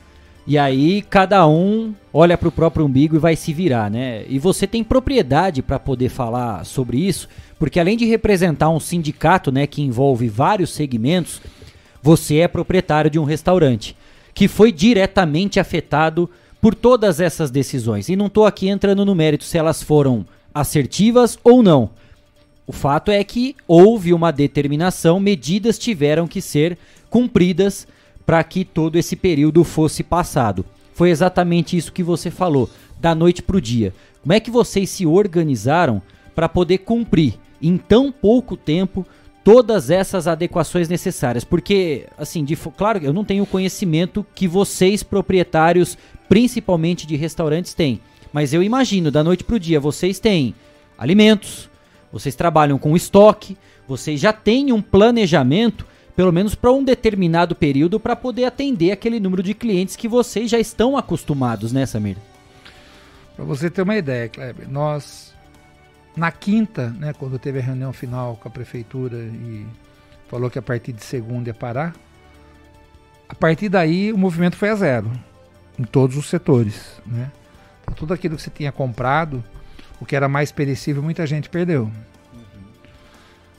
S3: e aí cada um olha para o próprio umbigo e vai se virar, né? E você tem propriedade para poder falar sobre isso, porque além de representar um sindicato, né, que envolve vários segmentos, você é proprietário de um restaurante que foi diretamente afetado por todas essas decisões. E não estou aqui entrando no mérito se elas foram assertivas ou não. O fato é que houve uma determinação, medidas tiveram que ser cumpridas para que todo esse período fosse passado. Foi exatamente isso que você falou, da noite para o dia. Como é que vocês se organizaram para poder cumprir em tão pouco tempo todas essas adequações necessárias? Porque, assim, de, claro, eu não tenho o conhecimento que vocês, proprietários, principalmente de restaurantes, têm. Mas eu imagino, da noite para o dia, vocês têm alimentos, vocês trabalham com estoque, vocês já têm um planejamento, pelo menos para um determinado período, para poder atender aquele número de clientes que vocês já estão acostumados, né, Samir?
S11: Para você ter uma ideia, Kleber, nós, na quinta, né, quando teve a reunião final com a prefeitura e falou que a partir de segunda ia parar, a partir daí o movimento foi a zero, em todos os setores, né? Então, tudo aquilo que você tinha comprado, o que era mais perecível, muita gente perdeu. Uhum.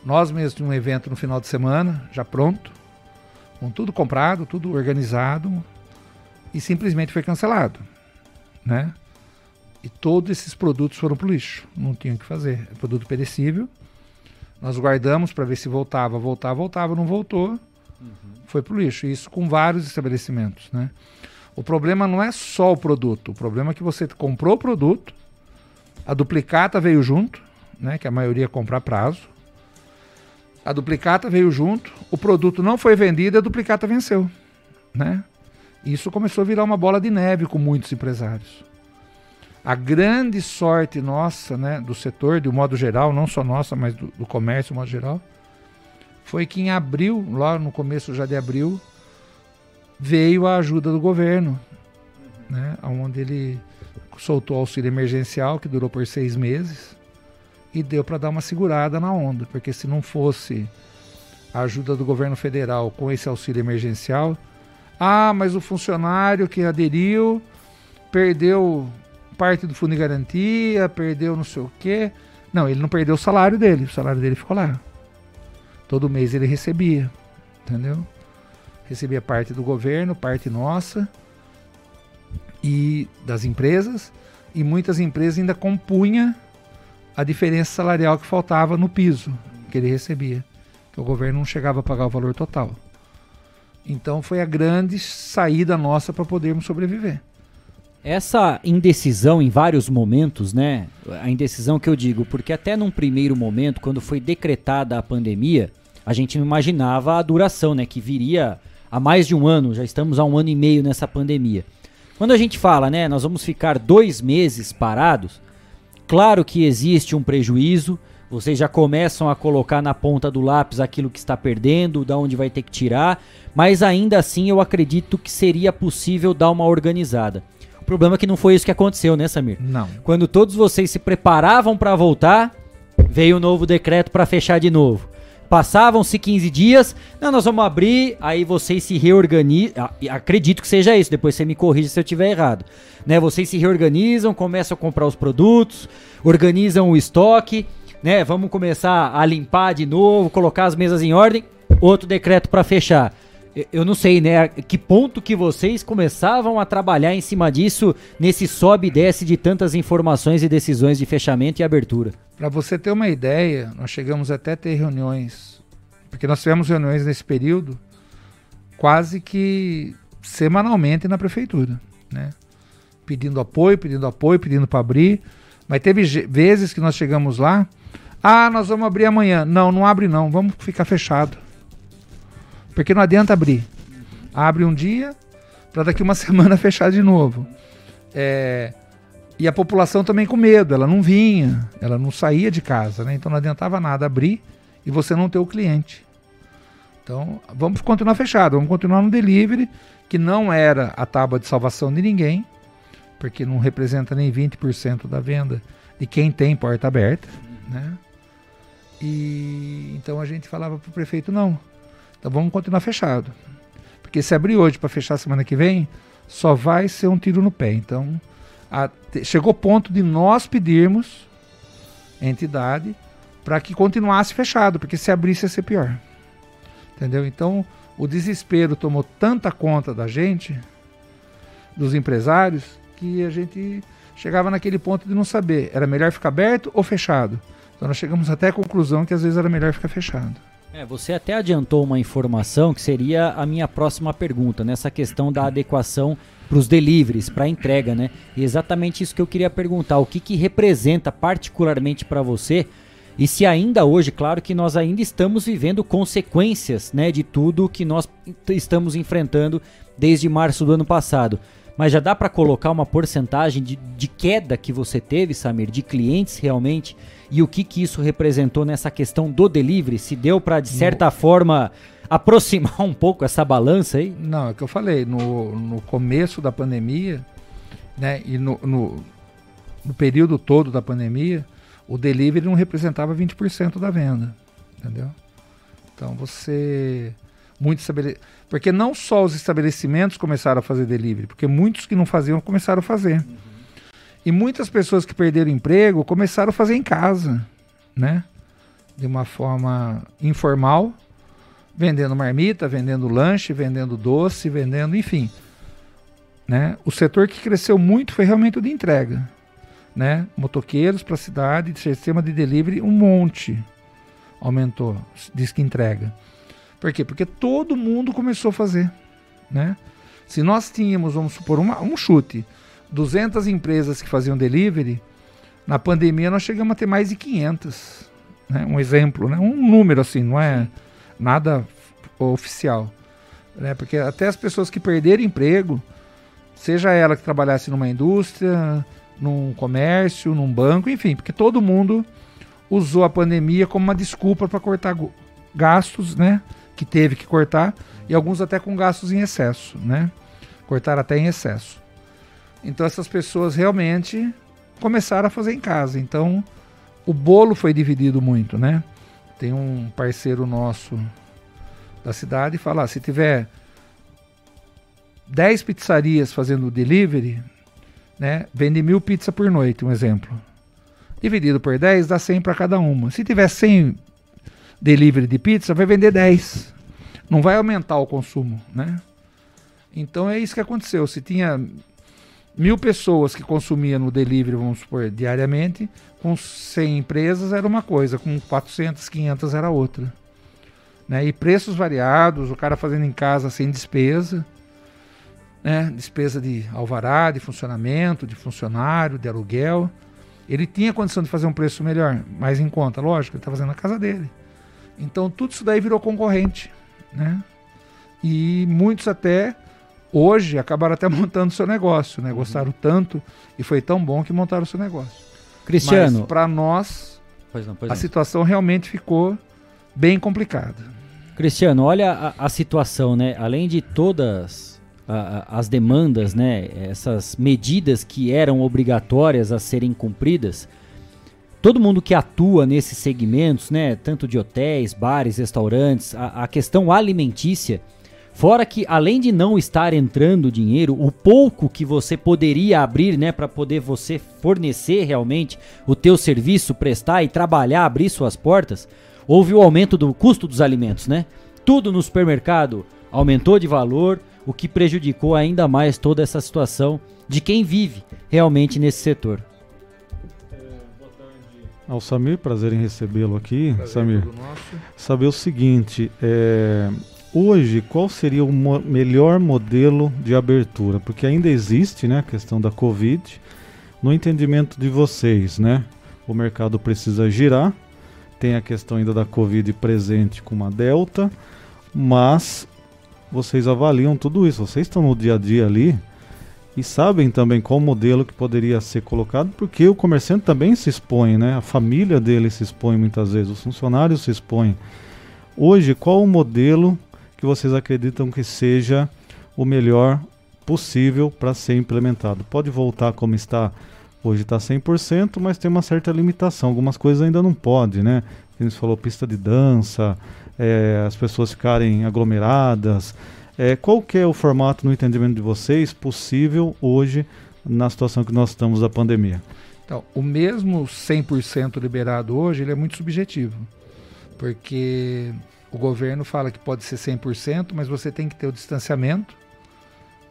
S11: Nós mesmos um evento no final de semana, já pronto, com tudo comprado, tudo organizado, e simplesmente foi cancelado, né? E todos esses produtos foram para o lixo, não tinha o que fazer. É produto perecível. Nós guardamos para ver se voltava, voltava, voltava, não voltou, uhum. foi para o lixo. Isso com vários estabelecimentos, né? O problema não é só o produto, o problema é que você comprou o produto, a duplicata veio junto, né, que a maioria compra a prazo. A duplicata veio junto, o produto não foi vendido, a duplicata venceu, né? Isso começou a virar uma bola de neve com muitos empresários. A grande sorte nossa, né, do setor, de um modo geral, não só nossa, mas do, do comércio, de um modo geral, foi que em abril, lá no começo já de abril, veio a ajuda do governo, né, onde ele soltou o auxílio emergencial, que durou por seis meses, e deu para dar uma segurada na onda, porque se não fosse a ajuda do governo federal com esse auxílio emergencial, ah, mas o funcionário que aderiu perdeu parte do fundo de garantia, perdeu não sei o quê. Não, ele não perdeu o salário dele, o salário dele ficou lá. Todo mês ele recebia, entendeu? Recebia parte do governo, parte nossa e das empresas, e muitas empresas ainda compunha a diferença salarial que faltava no piso que ele recebia, que o governo não chegava a pagar o valor total. Então foi a grande saída nossa para podermos sobreviver.
S3: Essa indecisão em vários momentos, né? A indecisão que eu digo, porque até num primeiro momento, quando foi decretada a pandemia, a gente não imaginava a duração, né? Que viria há mais de um ano, já estamos há um ano e meio nessa pandemia. Quando a gente fala, né, nós vamos ficar dois meses parados, claro que existe um prejuízo, vocês já começam a colocar na ponta do lápis aquilo que está perdendo, da onde vai ter que tirar, mas ainda assim eu acredito que seria possível dar uma organizada. O problema é que não foi isso que aconteceu, né, Samir?
S11: Não.
S3: Quando todos vocês se preparavam para voltar, veio o novo decreto para fechar de novo. Passavam-se 15 dias, não, nós vamos abrir, aí vocês se reorganizam. Acredito que seja isso, depois você me corrige se eu estiver errado. Né? Vocês se reorganizam, começam a comprar os produtos, organizam o estoque, né? Vamos começar a limpar de novo, colocar as mesas em ordem. Outro decreto para fechar eu não sei, né, que ponto que vocês começavam a trabalhar em cima disso, nesse sobe e desce de tantas informações e decisões de fechamento e abertura.
S11: Para você ter uma ideia, nós chegamos até a ter reuniões, porque nós tivemos reuniões nesse período quase que semanalmente na prefeitura, né? Pedindo apoio, pedindo apoio, pedindo para abrir. Mas teve vezes que nós chegamos lá, ah, nós vamos abrir amanhã. Não, não abre não, vamos ficar fechado Porque não adianta abrir. Abre um dia para daqui uma semana fechar de novo. É, e a população também com medo, ela não vinha, ela não saía de casa, né? Então não adiantava nada abrir e você não ter o cliente. Então vamos continuar fechado, vamos continuar no delivery, que não era a tábua de salvação de ninguém, porque não representa nem 20% da venda de quem tem porta aberta, né? E então a gente falava para o prefeito não, então vamos continuar fechado, porque se abrir hoje para fechar semana que vem, só vai ser um tiro no pé. Então a, chegou o ponto de nós pedirmos a entidade para que continuasse fechado, porque se abrisse ia ser pior. Entendeu? Então o desespero tomou tanta conta da gente, dos empresários, que a gente chegava naquele ponto de não saber, era melhor ficar aberto ou fechado. Então nós chegamos até a conclusão que às vezes era melhor ficar fechado.
S3: É, você até adiantou uma informação que seria a minha próxima pergunta, nessa questão da adequação para os deliveries, para a entrega, né? E exatamente isso que eu queria perguntar, o que, que representa particularmente para você e se ainda hoje, claro que nós ainda estamos vivendo consequências, né, de tudo que nós estamos enfrentando desde março do ano passado. Mas já dá para colocar uma porcentagem de, de, queda que você teve, Samir, de clientes realmente, e o que, que isso representou nessa questão do delivery? Se deu para, de certa no... forma, aproximar um pouco essa balança aí?
S11: Não, é o que eu falei, no, no começo da pandemia, né, e no, no, no período todo da pandemia, o delivery não representava 20% da venda, entendeu? Então você muito estabele... porque não só os estabelecimentos começaram a fazer delivery, porque muitos que não faziam começaram a fazer. Uhum. E muitas pessoas que perderam emprego começaram a fazer em casa, né? De uma forma informal, vendendo marmita, vendendo lanche, vendendo doce, vendendo, enfim. Né? O setor que cresceu muito foi realmente o de entrega. Né? Motoqueiros para a cidade, sistema de delivery, um monte aumentou, diz que entrega. Por quê? Porque todo mundo começou a fazer, né? Se nós tínhamos, vamos supor, uma, um chute, 200 empresas que faziam delivery, na pandemia nós chegamos a ter mais de 500. Né? Um exemplo, né? um número assim, não é nada oficial. Né? Porque até as pessoas que perderam emprego, seja ela que trabalhasse numa indústria, num comércio, num banco, enfim, porque todo mundo usou a pandemia como uma desculpa para cortar gastos, né? que teve que cortar, e alguns até com gastos em excesso, né? Cortaram até em excesso. Então essas pessoas realmente começaram a fazer em casa. Então o bolo foi dividido muito, né? Tem um parceiro nosso da cidade e fala: ah, se tiver 10 pizzarias fazendo delivery, né? Vende mil pizzas por noite, um exemplo. Dividido por 10 dá 100 para cada uma. Se tiver 100 delivery de pizza, vai vender 10. Não vai aumentar o consumo, né? Então é isso que aconteceu. Se tinha mil pessoas que consumiam no delivery, vamos supor, diariamente, com 100 empresas era uma coisa, com 400, 500 era outra. Né? E preços variados, o cara fazendo em casa sem despesa, né? despesa de alvará, de funcionamento, de funcionário, de aluguel. Ele tinha condição de fazer um preço melhor, mais em conta, lógico, ele está fazendo na casa dele. Então tudo isso daí virou concorrente, né? E muitos até hoje acabaram até montando seu negócio, né? Uhum. Gostaram tanto e foi tão bom que montaram seu negócio.
S3: Cristiano,
S11: para nós pois não, pois a não. situação realmente ficou bem complicada.
S3: Cristiano, olha a, a situação, né? Além de todas a, a, as demandas, né? Essas medidas que eram obrigatórias a serem cumpridas, todo mundo que atua nesses segmentos, né, tanto de hotéis, bares, restaurantes, a, questão alimentícia, fora que além de não estar entrando dinheiro, o pouco que você poderia abrir, né, para poder você fornecer realmente o teu serviço, prestar e trabalhar, abrir suas portas, houve o aumento do custo dos alimentos, né? Tudo no supermercado aumentou de valor, o que prejudicou ainda mais toda essa situação de quem vive realmente nesse setor.
S5: Ao Samir, prazer em recebê-lo aqui. Prazer Samir, saber o seguinte, é, hoje qual seria o mo melhor modelo de abertura? Porque ainda existe né, a questão da Covid. No entendimento de vocês, né? O mercado precisa girar, tem a questão ainda da Covid presente com uma Delta. Mas vocês avaliam tudo isso, vocês estão no dia a dia ali e sabem também qual modelo que poderia ser colocado, porque o comerciante também se expõe, né? A família dele se expõe muitas vezes, os funcionários se expõem. Hoje, qual o modelo que vocês acreditam que seja o melhor possível para ser implementado? Pode voltar como está hoje, está 100%, mas tem uma certa limitação. Algumas coisas ainda não pode, né? A gente falou pista de dança, é, as pessoas ficarem aglomeradas. É, qual que é o formato, no entendimento de vocês, possível hoje na situação que nós estamos da pandemia?
S11: Então, o mesmo 100% liberado hoje, ele é muito subjetivo. Porque o governo fala que pode ser 100%, mas você tem que ter o distanciamento,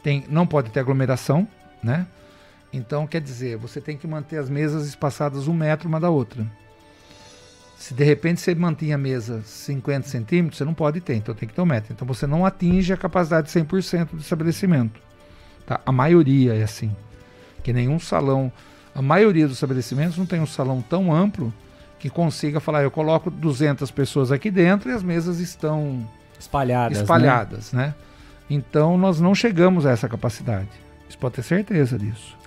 S11: tem, não pode ter aglomeração, né? Então, quer dizer, você tem que manter as mesas espaçadas um metro uma da outra. Se de repente você mantinha a mesa 50 centímetros, você não pode ter, então tem que ter um metro. Então você não atinge a capacidade de 100% do estabelecimento. Tá? A maioria é assim. Que nenhum salão, a maioria dos estabelecimentos não tem um salão tão amplo que consiga falar, eu coloco 200 pessoas aqui dentro e as mesas estão
S3: espalhadas,
S11: espalhadas né? né? Então nós não chegamos a essa capacidade. Você pode ter certeza disso.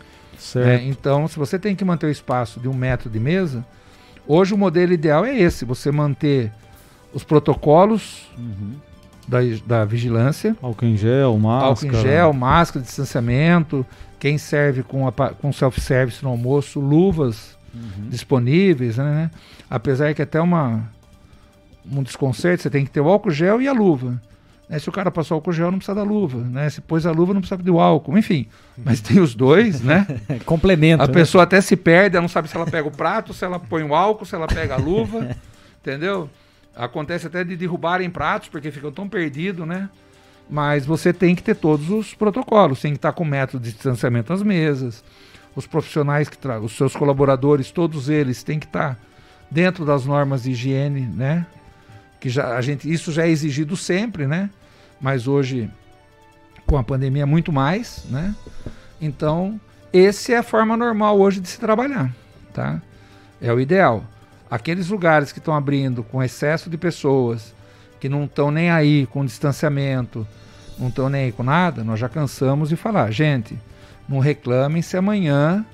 S11: É, então, se você tem que manter o espaço de um metro de mesa, hoje o modelo ideal é esse: você manter os protocolos uhum. da, da vigilância.
S5: Álcool em gel, máscara.
S11: Álcool em gel, máscara, distanciamento. Quem serve com, com self-service no almoço, luvas uhum. disponíveis, né? Apesar que até uma, um desconcerto, você tem que ter o álcool gel e a luva. Né? Se o cara passou álcool gel, não precisa da luva. Né? Se pôs a luva, não precisa do álcool. Enfim, mas tem os dois, né?
S3: Complemento.
S11: A né? pessoa até se perde, ela não sabe se ela pega o prato, se ela põe o álcool, se ela pega a luva. entendeu? Acontece até de derrubarem pratos, porque ficam tão perdidos, né? Mas você tem que ter todos os protocolos. Tem que estar com método de distanciamento nas mesas. Os profissionais que trazem, os seus colaboradores, todos eles têm que estar dentro das normas de higiene, né? Que já a gente, isso já é exigido sempre, né? mas hoje com a pandemia muito mais, né? Então, esse é a forma normal hoje de se trabalhar, tá? É o ideal. Aqueles lugares que estão abrindo com excesso de pessoas, que não estão nem aí com distanciamento, não estão nem aí com nada, nós já cansamos de falar, gente, não reclamem se amanhã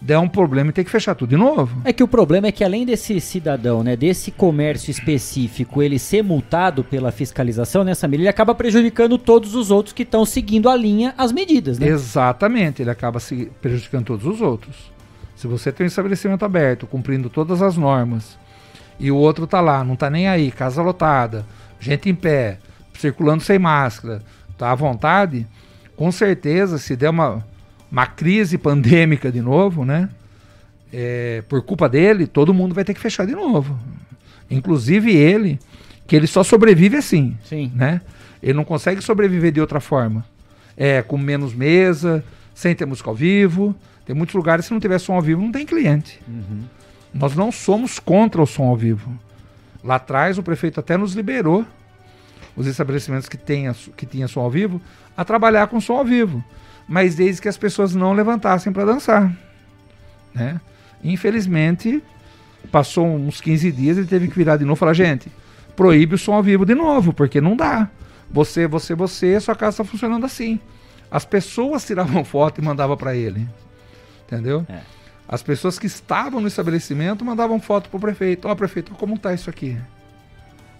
S11: der um problema e tem que fechar tudo de novo.
S3: É que o problema é que além desse cidadão, né, desse comércio específico, ele ser multado pela fiscalização nessa medida, ele acaba prejudicando todos os outros que estão seguindo a linha, as medidas, né?
S11: Exatamente, ele acaba se prejudicando todos os outros. Se você tem um estabelecimento aberto, cumprindo todas as normas, e o outro tá lá, não tá nem aí, casa lotada, gente em pé, circulando sem máscara, tá à vontade, com certeza, se der uma uma crise pandêmica de novo, né? É, por culpa dele, todo mundo vai ter que fechar de novo. Inclusive ele, que ele só sobrevive assim.
S3: Sim.
S11: Né? Ele não consegue sobreviver de outra forma. É, com menos mesa, sem ter música ao vivo. Tem muitos lugares que se não tiver som ao vivo, não tem cliente. Uhum. Nós não somos contra o som ao vivo. Lá atrás o prefeito até nos liberou os estabelecimentos que, tenha, que tinha som ao vivo a trabalhar com som ao vivo mas desde que as pessoas não levantassem para dançar. Né? Infelizmente, passou uns 15 dias, ele teve que virar de novo e falar: gente, proíbe o som ao vivo de novo, porque não dá. Você, você, você, sua casa está funcionando assim. As pessoas tiravam foto e mandavam para ele. Entendeu? É. As pessoas que estavam no estabelecimento mandavam foto para o prefeito. Ó, oh, prefeito, como está isso aqui?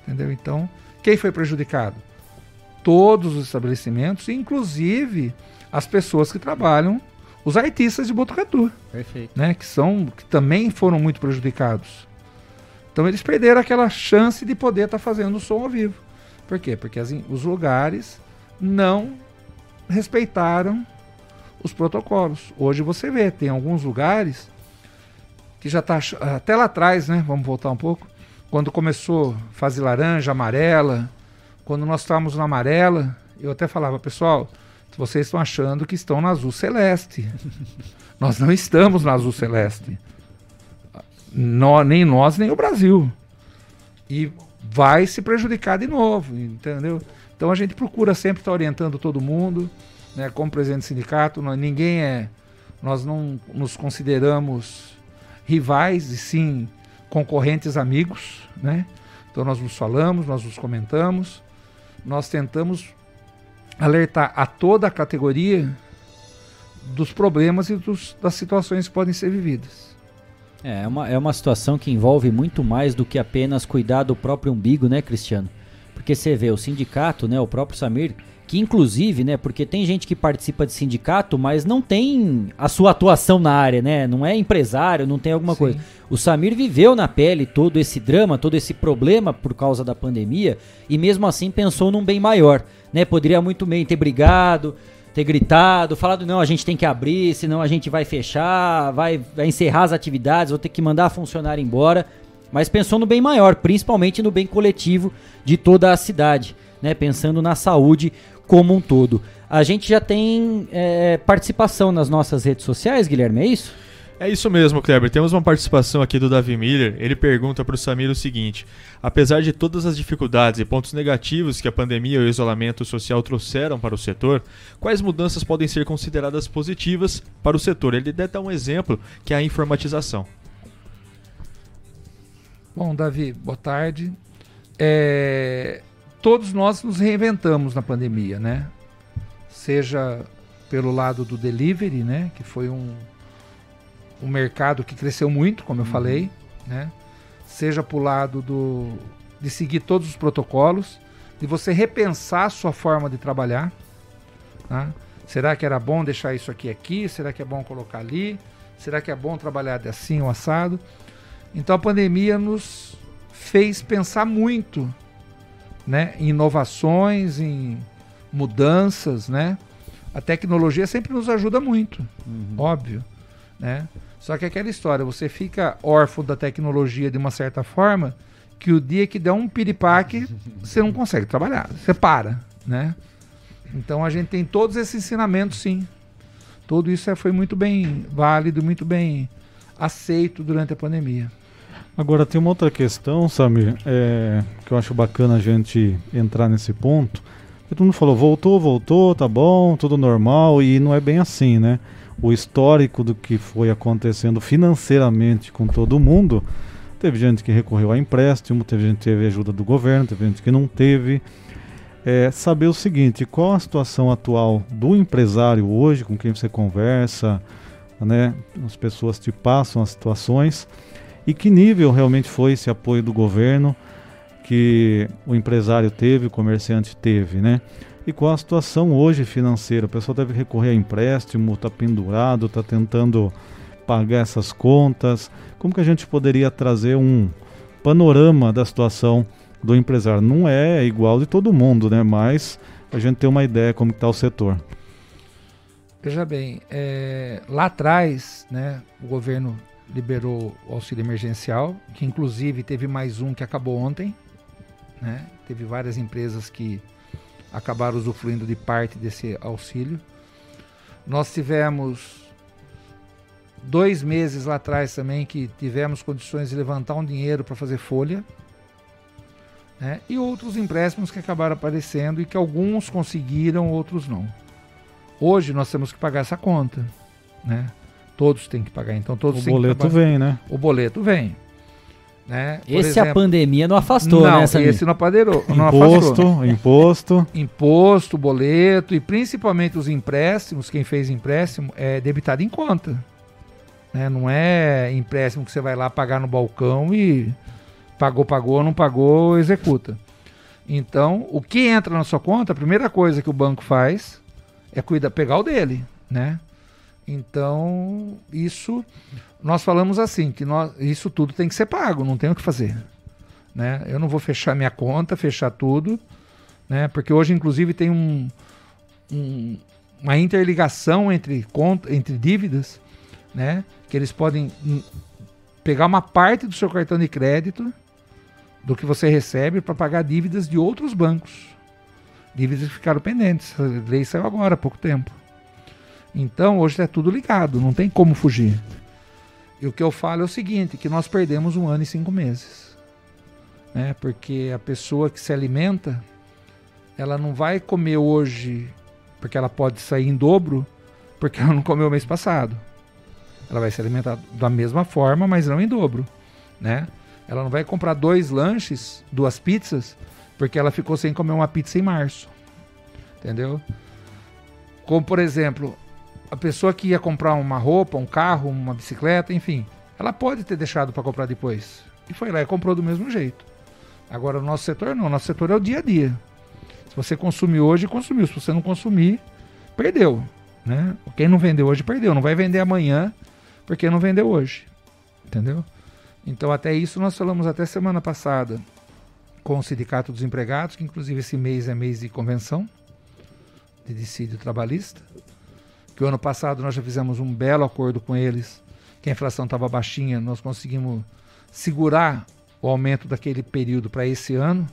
S11: Entendeu? Então, quem foi prejudicado? Todos os estabelecimentos, inclusive as pessoas que trabalham, os artistas de Botucatu.
S3: Perfeito.
S11: Né, que, são, que também foram muito prejudicados. Então eles perderam aquela chance de poder estar tá fazendo o som ao vivo. Por quê? Porque as, os lugares não respeitaram os protocolos. Hoje você vê, tem alguns lugares que já está até lá atrás, né? Vamos voltar um pouco. Quando começou fase laranja, amarela, quando nós estávamos na amarela, eu até falava, pessoal, vocês estão achando que estão na azul celeste. nós não estamos na azul celeste. Nó, nem nós, nem o Brasil. E vai se prejudicar de novo, entendeu? Então a gente procura sempre estar orientando todo mundo, né? Como presidente do sindicato, nós, ninguém é. Nós não nos consideramos rivais e sim concorrentes amigos, né? Então nós nos falamos, nós nos comentamos, nós tentamos alertar a toda a categoria dos problemas e dos, das situações que podem ser vividas.
S3: É, é uma, é uma situação que envolve muito mais do que apenas cuidar do próprio umbigo, né, Cristiano? Porque você vê o sindicato, né, o próprio Samir, que inclusive, né, porque tem gente que participa de sindicato, mas não tem a sua atuação na área, né, não é empresário, não tem alguma Sim. coisa. O Samir viveu na pele todo esse drama, todo esse problema por causa da pandemia e mesmo assim pensou num bem maior, né? Poderia muito bem ter brigado, ter gritado, falado não, a gente tem que abrir, senão a gente vai fechar, vai, vai encerrar as atividades, vou ter que mandar funcionário embora, mas pensou no bem maior, principalmente no bem coletivo de toda a cidade, né? Pensando na saúde como um todo. A gente já tem é, participação nas nossas redes sociais, Guilherme, é isso?
S10: É isso mesmo, Kleber. Temos uma participação aqui do Davi Miller. Ele pergunta para o Samir o seguinte: apesar de todas as dificuldades e pontos negativos que a pandemia e o isolamento social trouxeram para o setor, quais mudanças podem ser consideradas positivas para o setor? Ele deve dar um exemplo, que é a informatização.
S11: Bom, Davi, boa tarde. É, todos nós nos reinventamos na pandemia, né? Seja pelo lado do delivery, né? Que foi um, um mercado que cresceu muito, como eu uhum. falei, né? Seja pro lado do, de seguir todos os protocolos, de você repensar a sua forma de trabalhar. Tá? Será que era bom deixar isso aqui aqui? Será que é bom colocar ali? Será que é bom trabalhar assim ou assado? Então a pandemia nos fez pensar muito né, em inovações, em mudanças, né? A tecnologia sempre nos ajuda muito, uhum. óbvio, né? Só que aquela história, você fica órfão da tecnologia de uma certa forma, que o dia que der um piripaque, você não consegue trabalhar, você para, né? Então a gente tem todos esses ensinamentos, sim. Tudo isso é, foi muito bem válido, muito bem aceito durante a pandemia.
S5: Agora tem uma outra questão, Samir, é, que eu acho bacana a gente entrar nesse ponto. Todo mundo falou, voltou, voltou, tá bom, tudo normal, e não é bem assim, né? O histórico do que foi acontecendo financeiramente com todo mundo, teve gente que recorreu a empréstimo, teve gente que teve ajuda do governo, teve gente que não teve. É, saber o seguinte, qual a situação atual do empresário hoje, com quem você conversa, né? As pessoas te passam as situações e que nível realmente foi esse apoio do governo que o empresário teve, o comerciante teve, né? E qual a situação hoje financeira? O pessoal deve recorrer a empréstimo, está pendurado, está tentando pagar essas contas. Como que a gente poderia trazer um panorama da situação do empresário? Não é igual de todo mundo, né? Mas a gente tem uma ideia como está o setor.
S11: Veja bem, é, lá atrás, né, o governo liberou o auxílio emergencial, que inclusive teve mais um que acabou ontem. Né? Teve várias empresas que acabaram usufruindo de parte desse auxílio. Nós tivemos dois meses lá atrás também que tivemos condições de levantar um dinheiro para fazer folha. Né? E outros empréstimos que acabaram aparecendo e que alguns conseguiram, outros não. Hoje nós temos que pagar essa conta. Né? Todos têm que pagar. Então todos
S5: o boleto vem, né?
S11: O boleto vem. Né?
S3: esse exemplo, a pandemia não afastou,
S11: não,
S3: né?
S11: Esse não apadeirou.
S5: Não imposto, afastou. imposto.
S11: Imposto, boleto e principalmente os empréstimos, quem fez empréstimo é debitado em conta. Né? Não é empréstimo que você vai lá pagar no balcão e pagou, pagou, não pagou, executa. Então, o que entra na sua conta, a primeira coisa que o banco faz é cuidar, pegar o dele, né? Então, isso nós falamos assim, que nós, isso tudo tem que ser pago, não tem o que fazer. Né? Eu não vou fechar minha conta, fechar tudo, né? porque hoje, inclusive, tem um, um, uma interligação entre, conta, entre dívidas, né? que eles podem pegar uma parte do seu cartão de crédito, do que você recebe, para pagar dívidas de outros bancos. Dívidas que ficaram pendentes. A lei saiu agora, há pouco tempo. Então hoje é tudo ligado, não tem como fugir. E o que eu falo é o seguinte, que nós perdemos um ano e cinco meses. Né? Porque a pessoa que se alimenta, ela não vai comer hoje, porque ela pode sair em dobro, porque ela não comeu mês passado. Ela vai se alimentar da mesma forma, mas não em dobro. Né? Ela não vai comprar dois lanches, duas pizzas, porque ela ficou sem comer uma pizza em março. Entendeu? Como, por exemplo, a pessoa que ia comprar uma roupa, um carro, uma bicicleta, enfim, ela pode ter deixado para comprar depois. E foi lá e comprou do mesmo jeito. Agora, o nosso setor não. O nosso setor é o dia a dia. Se você consumir hoje, consumiu. Se você não consumir, perdeu. Né? Quem não vendeu hoje, perdeu. Não vai vender amanhã porque não vendeu hoje. Entendeu? Então, até isso nós falamos até semana passada com o Sindicato dos Empregados, que inclusive esse mês é mês de convenção de dissídio trabalhista. Que o ano passado nós já fizemos um belo acordo com eles, que a inflação estava baixinha, nós conseguimos segurar o aumento daquele período para esse ano.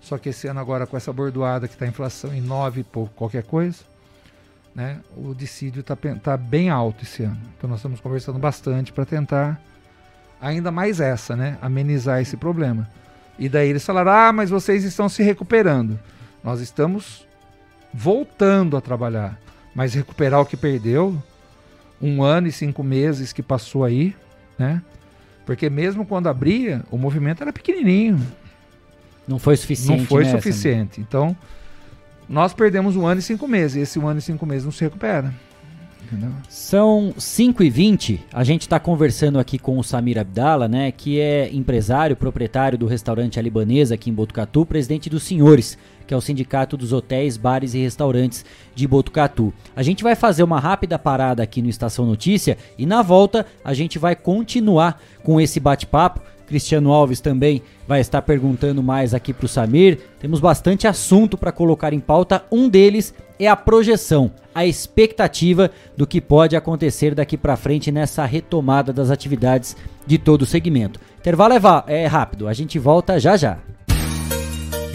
S11: Só que esse ano agora com essa bordoada que está a inflação em 9 pouco qualquer coisa, né? O dissídio está tá bem alto esse ano. Então nós estamos conversando bastante para tentar ainda mais essa, né? Amenizar esse problema. E daí eles falaram: "Ah, mas vocês estão se recuperando". Nós estamos voltando a trabalhar, mas recuperar o que perdeu, um ano e cinco meses que passou aí, né? Porque mesmo quando abria, o movimento era pequenininho.
S3: Não foi suficiente.
S11: Não foi
S3: né,
S11: suficiente. Então, nós perdemos um ano e cinco meses. E esse um ano e cinco meses não se recupera. Entendeu?
S3: São 5 e 20 a gente está conversando aqui com o Samir Abdala, né, que é empresário, proprietário do restaurante A Libanesa aqui em Botucatu, presidente dos Senhores, que é o Sindicato dos Hotéis, Bares e Restaurantes de Botucatu. A gente vai fazer uma rápida parada aqui no Estação Notícia e na volta a gente vai continuar com esse bate-papo. Cristiano Alves também vai estar perguntando mais aqui para o Samir. Temos bastante assunto para colocar em pauta. Um deles é a projeção, a expectativa do que pode acontecer daqui para frente nessa retomada das atividades de todo o segmento. Intervalo é, é rápido, a gente volta já já.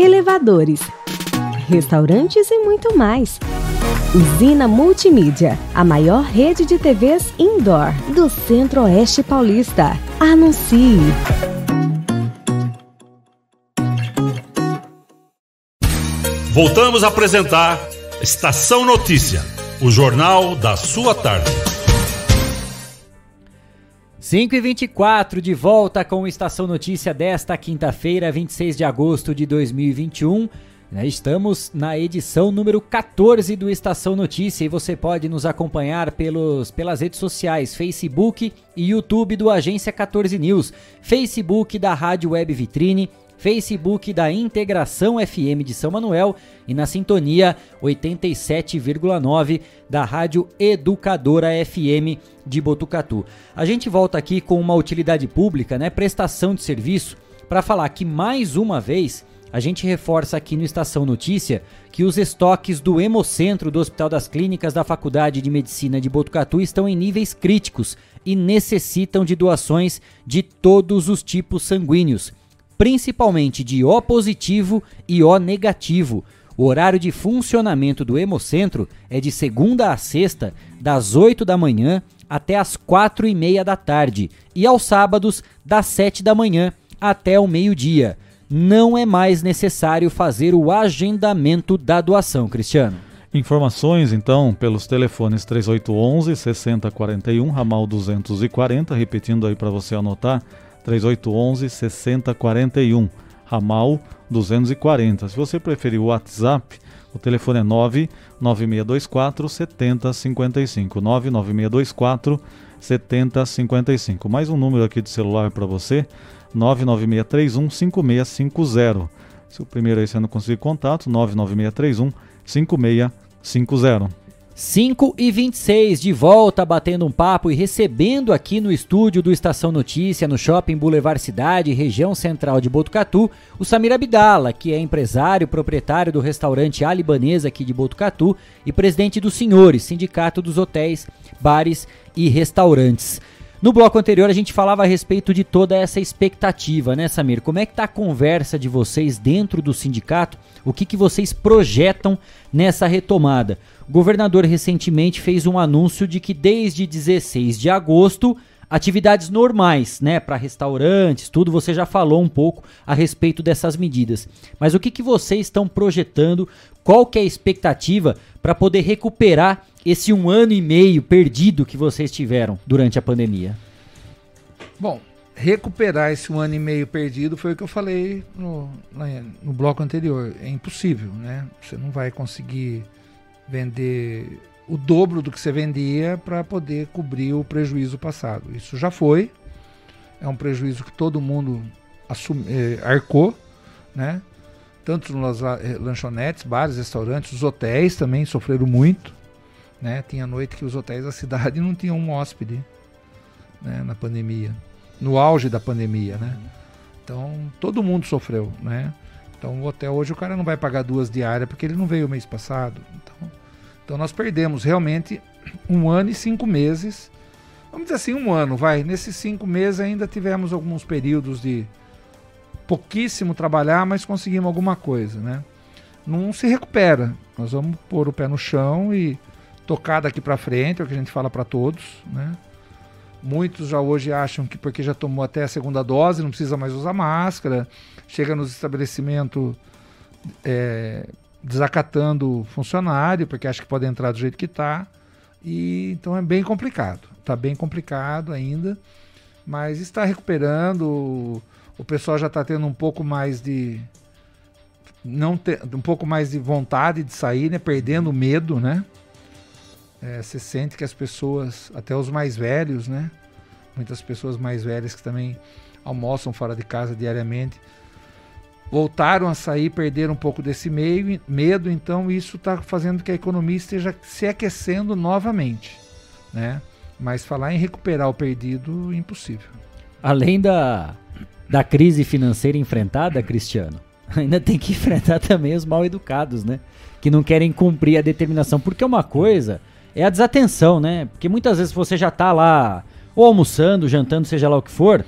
S12: elevadores, restaurantes e muito mais. Usina Multimídia, a maior rede de TVs indoor do Centro-Oeste Paulista. Anuncie!
S6: Voltamos a apresentar Estação Notícia, o jornal da sua tarde.
S3: 5 e 24 de volta com o Estação Notícia desta quinta-feira, 26 de agosto de 2021. Né, estamos na edição número 14 do Estação Notícia e você pode nos acompanhar pelos, pelas redes sociais, Facebook e YouTube do Agência 14 News, Facebook da Rádio Web Vitrine, Facebook da Integração FM de São Manuel e na sintonia 87,9 da Rádio Educadora FM de Botucatu. A gente volta aqui com uma utilidade pública, né, prestação de serviço, para falar que mais uma vez a gente reforça aqui no Estação Notícia que os estoques do Hemocentro do Hospital das Clínicas da Faculdade de Medicina de Botucatu estão em níveis críticos e necessitam de doações de todos os tipos sanguíneos principalmente de O positivo e O negativo. O horário de funcionamento do Hemocentro é de segunda a sexta, das 8 da manhã até as 4 e meia da tarde, e aos sábados, das 7 da manhã até o meio-dia. Não é mais necessário fazer o agendamento da doação, Cristiano.
S5: Informações, então, pelos telefones 3811 6041, ramal 240, repetindo aí para você anotar, 3811 6041, ramal 240. Se você preferir o WhatsApp, o telefone é 99624 7055. 99624 7055. Mais um número aqui de celular para você, 99631 5650. Se o primeiro aí você não conseguir contato, 99631 5650.
S3: 5 e 26 de volta batendo um papo e recebendo aqui no estúdio do Estação Notícia, no Shopping Boulevard Cidade, região central de Botucatu, o Samir Abdala, que é empresário, proprietário do restaurante A Libanesa aqui de Botucatu e presidente dos Senhores, Sindicato dos Hotéis, Bares e Restaurantes. No bloco anterior a gente falava a respeito de toda essa expectativa, né, Samir? Como é que tá a conversa de vocês dentro do sindicato? O que, que vocês projetam nessa retomada? Governador recentemente fez um anúncio de que desde 16 de agosto atividades normais, né, para restaurantes, tudo, você já falou um pouco a respeito dessas medidas. Mas o que, que vocês estão projetando? Qual que é a expectativa para poder recuperar esse um ano e meio perdido que vocês tiveram durante a pandemia?
S11: Bom, recuperar esse um ano e meio perdido foi o que eu falei no, no bloco anterior. É impossível, né? Você não vai conseguir vender o dobro do que você vendia para poder cobrir o prejuízo passado. Isso já foi. É um prejuízo que todo mundo assume, eh, arcou, né? Tanto nas eh, lanchonetes, bares, restaurantes, os hotéis também sofreram muito. Né? Tinha noite que os hotéis da cidade não tinham um hóspede né? na pandemia, no auge da pandemia. Né? Então todo mundo sofreu. Né? Então o hotel hoje o cara não vai pagar duas diárias porque ele não veio mês passado. Então então nós perdemos realmente um ano e cinco meses. Vamos dizer assim, um ano, vai. Nesses cinco meses ainda tivemos alguns períodos de pouquíssimo trabalhar, mas conseguimos alguma coisa, né? Não se recupera. Nós vamos pôr o pé no chão e tocar daqui para frente, é o que a gente fala para todos, né? Muitos já hoje acham que porque já tomou até a segunda dose não precisa mais usar máscara. Chega nos estabelecimentos, é, desacatando funcionário, porque acha que pode entrar do jeito que está. E então é bem complicado. Está bem complicado ainda, mas está recuperando. O pessoal já está tendo um pouco mais de não ter, um pouco mais de vontade de sair, né? Perdendo medo, né? É, você sente que as pessoas, até os mais velhos, né? Muitas pessoas mais velhas que também almoçam fora de casa diariamente, voltaram a sair, perderam um pouco desse meio, medo, então isso está fazendo que a economia esteja se aquecendo novamente, né? Mas falar em recuperar o perdido, impossível.
S3: Além da, da crise financeira enfrentada, Cristiano, ainda tem que enfrentar também os mal educados, né? Que não querem cumprir a determinação. Porque uma coisa é a desatenção, né? Porque muitas vezes você já está lá ou almoçando, jantando, seja lá o que for,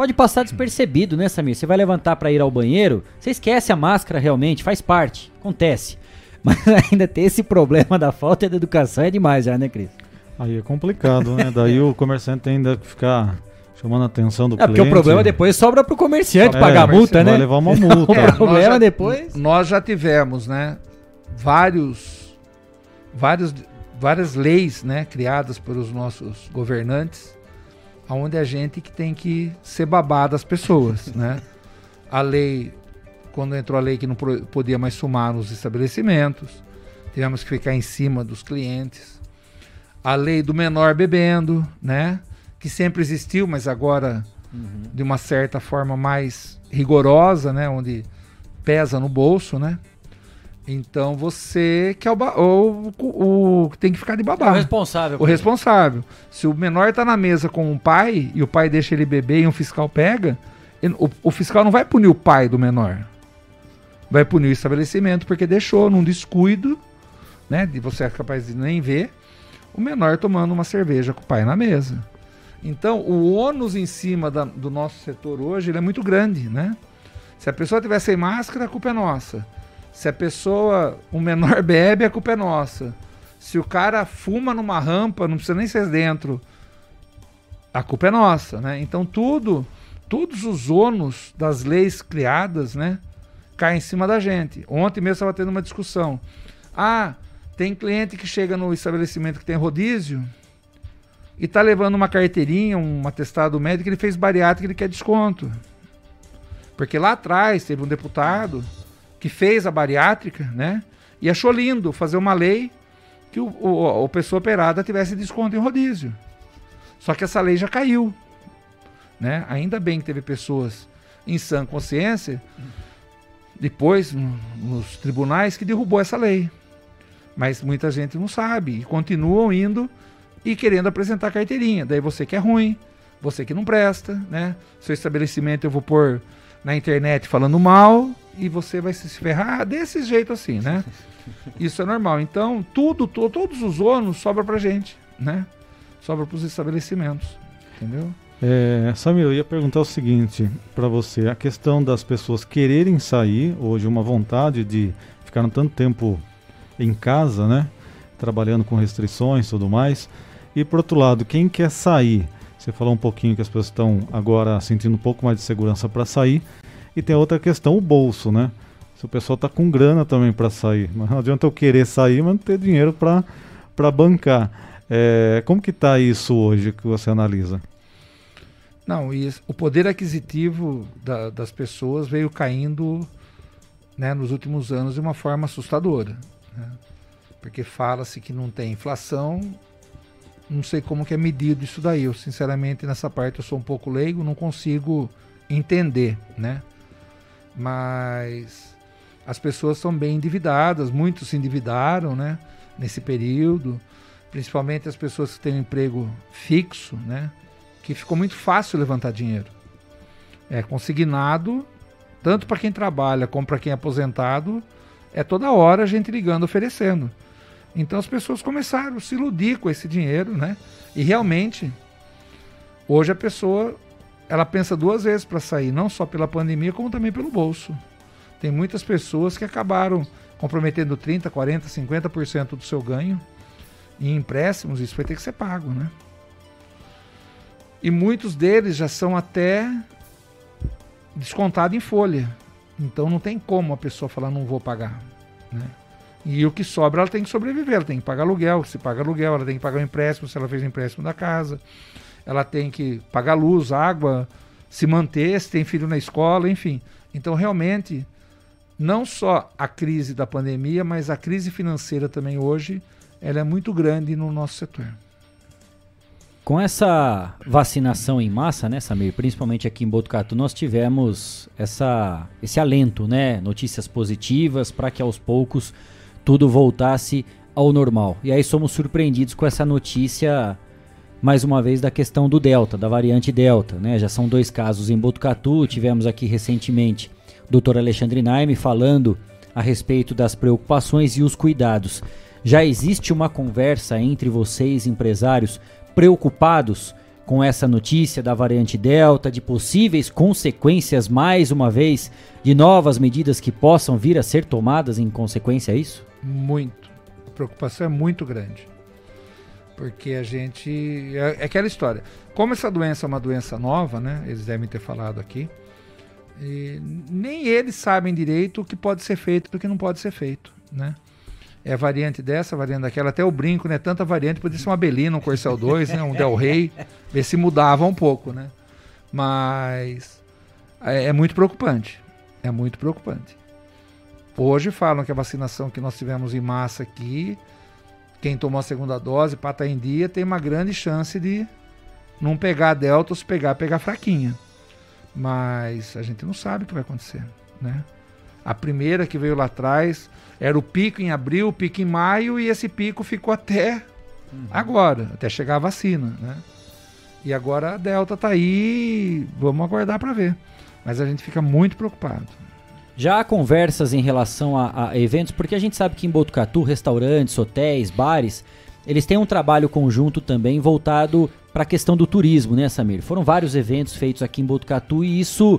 S3: pode passar despercebido, né, Samir? Você vai levantar para ir ao banheiro, você esquece a máscara realmente, faz parte, acontece. Mas ainda tem esse problema da falta de educação é demais já, né, Cris?
S5: Aí é complicado, né? Daí o comerciante tem ainda que ficar chamando a atenção do é, cliente.
S3: Porque o problema depois sobra pro comerciante é, pagar a multa, né?
S5: Vai levar uma multa.
S3: o problema já, depois...
S11: Nós já tivemos, né, vários, vários, várias leis, né, criadas pelos nossos governantes onde a gente que tem que ser babá das pessoas, né? A lei quando entrou a lei que não podia mais fumar nos estabelecimentos, tivemos que ficar em cima dos clientes. A lei do menor bebendo, né? Que sempre existiu, mas agora uhum. de uma certa forma mais rigorosa, né? Onde pesa no bolso, né? Então você que é o, o, o tem que ficar de babá. É
S3: o responsável.
S11: O responsável. Se o menor tá na mesa com o pai e o pai deixa ele beber e um fiscal pega, o, o fiscal não vai punir o pai do menor. Vai punir o estabelecimento porque deixou num descuido, né? De você é capaz de nem ver o menor tomando uma cerveja com o pai na mesa. Então, o ônus em cima da, do nosso setor hoje é muito grande, né? Se a pessoa tiver sem máscara, a culpa é nossa. Se a pessoa, o menor bebe, a culpa é nossa. Se o cara fuma numa rampa, não precisa nem ser dentro, a culpa é nossa, né? Então tudo, todos os ônus das leis criadas, né, caem em cima da gente. Ontem mesmo estava tendo uma discussão. Ah, tem cliente que chega no estabelecimento que tem rodízio e tá levando uma carteirinha, um atestado médico, ele fez bariátrica, ele quer desconto. Porque lá atrás teve um deputado que fez a bariátrica, né? E achou lindo fazer uma lei que o, o, a pessoa operada tivesse desconto em rodízio. Só que essa lei já caiu. Né? Ainda bem que teve pessoas em sã consciência, depois no, nos tribunais, que derrubou essa lei. Mas muita gente não sabe e continuam indo e querendo apresentar carteirinha. Daí você que é ruim, você que não presta, né? Seu estabelecimento eu vou pôr na internet falando mal e você vai se ferrar desse jeito assim, né? Isso é normal. Então, tudo, to, todos os ônus sobra pra gente, né? Sobra pros estabelecimentos, entendeu?
S5: É, Samir, eu ia perguntar o seguinte para você: a questão das pessoas quererem sair, hoje, uma vontade de ficar tanto tempo em casa, né? Trabalhando com restrições e tudo mais. E por outro lado, quem quer sair, você falou um pouquinho que as pessoas estão agora sentindo um pouco mais de segurança para sair. E tem outra questão, o bolso, né? Se o pessoal tá com grana também para sair. Não adianta eu querer sair, mas não ter dinheiro para bancar. É, como que tá isso hoje que você analisa?
S11: Não, o poder aquisitivo da, das pessoas veio caindo né, nos últimos anos de uma forma assustadora. Né? Porque fala-se que não tem inflação, não sei como que é medido isso daí. Eu, sinceramente, nessa parte eu sou um pouco leigo, não consigo entender, né? Mas as pessoas são bem endividadas, muitos se endividaram, né? Nesse período, principalmente as pessoas que têm um emprego fixo, né? Que ficou muito fácil levantar dinheiro. É consignado, tanto para quem trabalha como para quem é aposentado, é toda hora a gente ligando oferecendo. Então as pessoas começaram a se iludir com esse dinheiro, né? E realmente, hoje a pessoa ela pensa duas vezes para sair, não só pela pandemia, como também pelo bolso. Tem muitas pessoas que acabaram comprometendo 30, 40, 50% do seu ganho em empréstimos, isso vai ter que ser pago, né? E muitos deles já são até descontados em folha. Então não tem como a pessoa falar não vou pagar, né? E o que sobra ela tem que sobreviver, ela tem que pagar aluguel, se paga aluguel, ela tem que pagar o empréstimo, se ela fez o empréstimo da casa, ela tem que pagar luz, água, se manter, se tem filho na escola, enfim. Então realmente, não só a crise da pandemia, mas a crise financeira também hoje, ela é muito grande no nosso setor.
S3: Com essa vacinação em massa, né, Samir, principalmente aqui em Botucatu, nós tivemos essa, esse alento, né, notícias positivas para que aos poucos tudo voltasse ao normal. E aí somos surpreendidos com essa notícia, mais uma vez, da questão do Delta, da variante Delta. Né? Já são dois casos em Botucatu, tivemos aqui recentemente o Dr. Alexandre Naime falando a respeito das preocupações e os cuidados. Já existe uma conversa entre vocês, empresários, preocupados com essa notícia da variante Delta, de possíveis consequências, mais uma vez, de novas medidas que possam vir a ser tomadas em consequência a isso?
S11: Muito. A preocupação é muito grande. Porque a gente. É, é aquela história. Como essa doença é uma doença nova, né? Eles devem ter falado aqui. nem eles sabem direito o que pode ser feito e o que não pode ser feito, né? é variante dessa, variante daquela, até o brinco, né? Tanta variante, podia ser uma Belina, um Corcel 2, né? um Del Rey, ver se mudava um pouco, né? Mas é, é muito preocupante. É muito preocupante. Hoje falam que a vacinação que nós tivemos em massa aqui, quem tomou a segunda dose para estar em dia, tem uma grande chance de não pegar a delta ou se pegar, pegar fraquinha. Mas a gente não sabe o que vai acontecer, né? A primeira que veio lá atrás era o pico em abril, o pico em maio e esse pico ficou até uhum. agora, até chegar a vacina, né? E agora a Delta tá aí, vamos aguardar para ver. Mas a gente fica muito preocupado.
S3: Já há conversas em relação a, a, eventos, porque a gente sabe que em Botucatu, restaurantes, hotéis, bares, eles têm um trabalho conjunto também voltado para a questão do turismo, né, Samir? Foram vários eventos feitos aqui em Botucatu e isso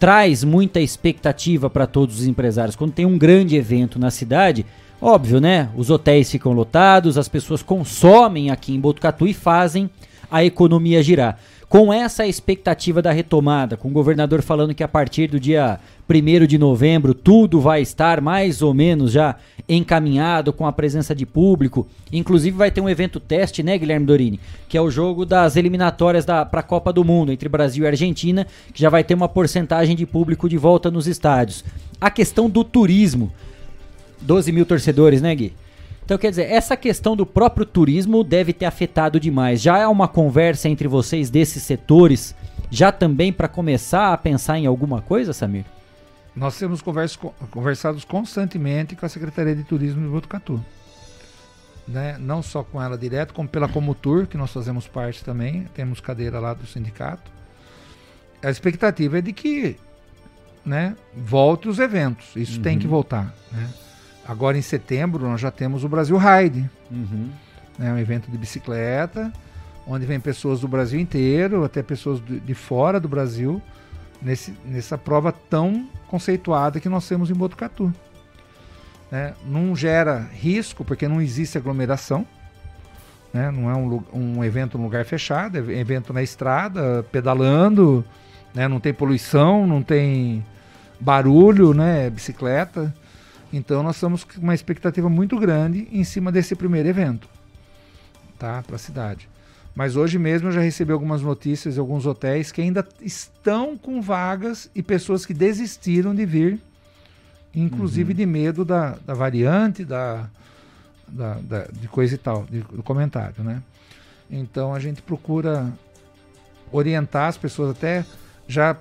S3: traz muita expectativa para todos os empresários. Quando tem um grande evento na cidade, óbvio, né? Os hotéis ficam lotados, as pessoas consomem aqui em Botucatu e fazem a economia girar. Com essa expectativa da retomada, com o governador falando que a partir do dia 1 de novembro tudo vai estar mais ou menos já encaminhado com a presença de público. Inclusive vai ter um evento teste, né, Guilherme Dorini? Que é o jogo das eliminatórias para a Copa do Mundo entre Brasil e Argentina, que já vai ter uma porcentagem de público de volta nos estádios. A questão do turismo. 12 mil torcedores, né, Gui? Então, quer dizer, essa questão do próprio turismo deve ter afetado demais. Já é uma conversa entre vocês desses setores, já também para começar a pensar em alguma coisa, Samir?
S11: Nós temos conversados constantemente com a Secretaria de Turismo de Botucatu. Né? Não só com ela direto, como pela Comutur, que nós fazemos parte também, temos cadeira lá do sindicato. A expectativa é de que né, volte os eventos. Isso uhum. tem que voltar. Né? Agora em setembro nós já temos o Brasil Ride, uhum. né, um evento de bicicleta, onde vem pessoas do Brasil inteiro, até pessoas de, de fora do Brasil, nesse, nessa prova tão conceituada que nós temos em Botucatu. Né? Não gera risco, porque não existe aglomeração, né? não é um, um evento em lugar fechado, é evento na estrada, pedalando, né? não tem poluição, não tem barulho, né? bicicleta. Então nós estamos com uma expectativa muito grande em cima desse primeiro evento, tá, para a cidade. Mas hoje mesmo eu já recebi algumas notícias de alguns hotéis que ainda estão com vagas e pessoas que desistiram de vir, inclusive uhum. de medo da, da variante, da, da, da, de coisa e tal, de, do comentário, né? Então a gente procura orientar as pessoas até já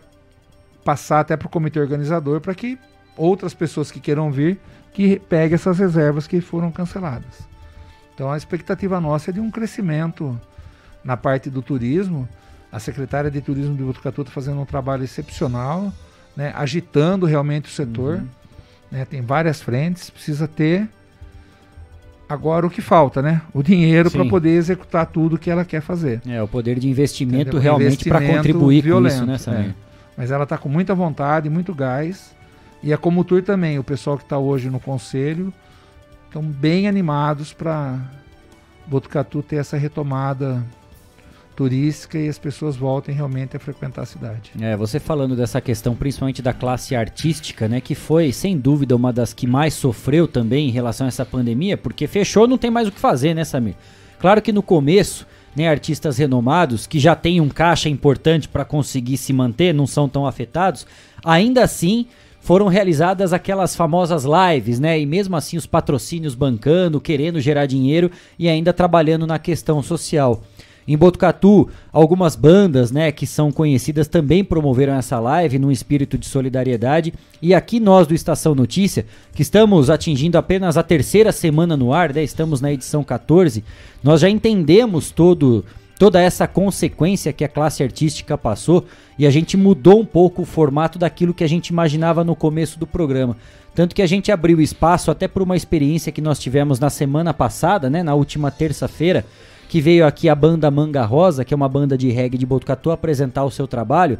S11: passar até para o comitê organizador para que outras pessoas que queiram vir que peguem essas reservas que foram canceladas. Então a expectativa nossa é de um crescimento na parte do turismo. A secretária de Turismo de Botucatu está fazendo um trabalho excepcional, né, agitando realmente o setor. Uhum. Né, tem várias frentes, precisa ter Agora o que falta, né? O dinheiro para poder executar tudo que ela quer fazer.
S3: É, o poder de investimento Entendeu? realmente para contribuir violento, com isso, né, Samir? É.
S11: Mas ela está com muita vontade, muito gás. E a Comutur também, o pessoal que está hoje no conselho, estão bem animados para Botucatu ter essa retomada turística e as pessoas voltem realmente a frequentar a cidade.
S3: É, você falando dessa questão principalmente da classe artística, né, que foi sem dúvida uma das que mais sofreu também em relação a essa pandemia, porque fechou, não tem mais o que fazer, né, Samir? Claro que no começo, né, artistas renomados que já têm um caixa importante para conseguir se manter, não são tão afetados, ainda assim foram realizadas aquelas famosas lives, né? E mesmo assim os patrocínios bancando, querendo gerar dinheiro e ainda trabalhando na questão social. Em Botucatu, algumas bandas, né, que são conhecidas também promoveram essa live num espírito de solidariedade. E aqui nós do Estação Notícia, que estamos atingindo apenas a terceira semana no ar, né, estamos na edição 14, nós já entendemos todo toda essa consequência que a classe artística passou e a gente mudou um pouco o formato daquilo que a gente imaginava no começo do programa. Tanto que a gente abriu espaço até por uma experiência que nós tivemos na semana passada, né, na última terça-feira, que veio aqui a banda Manga Rosa, que é uma banda de reggae de Botucatu, apresentar o seu trabalho.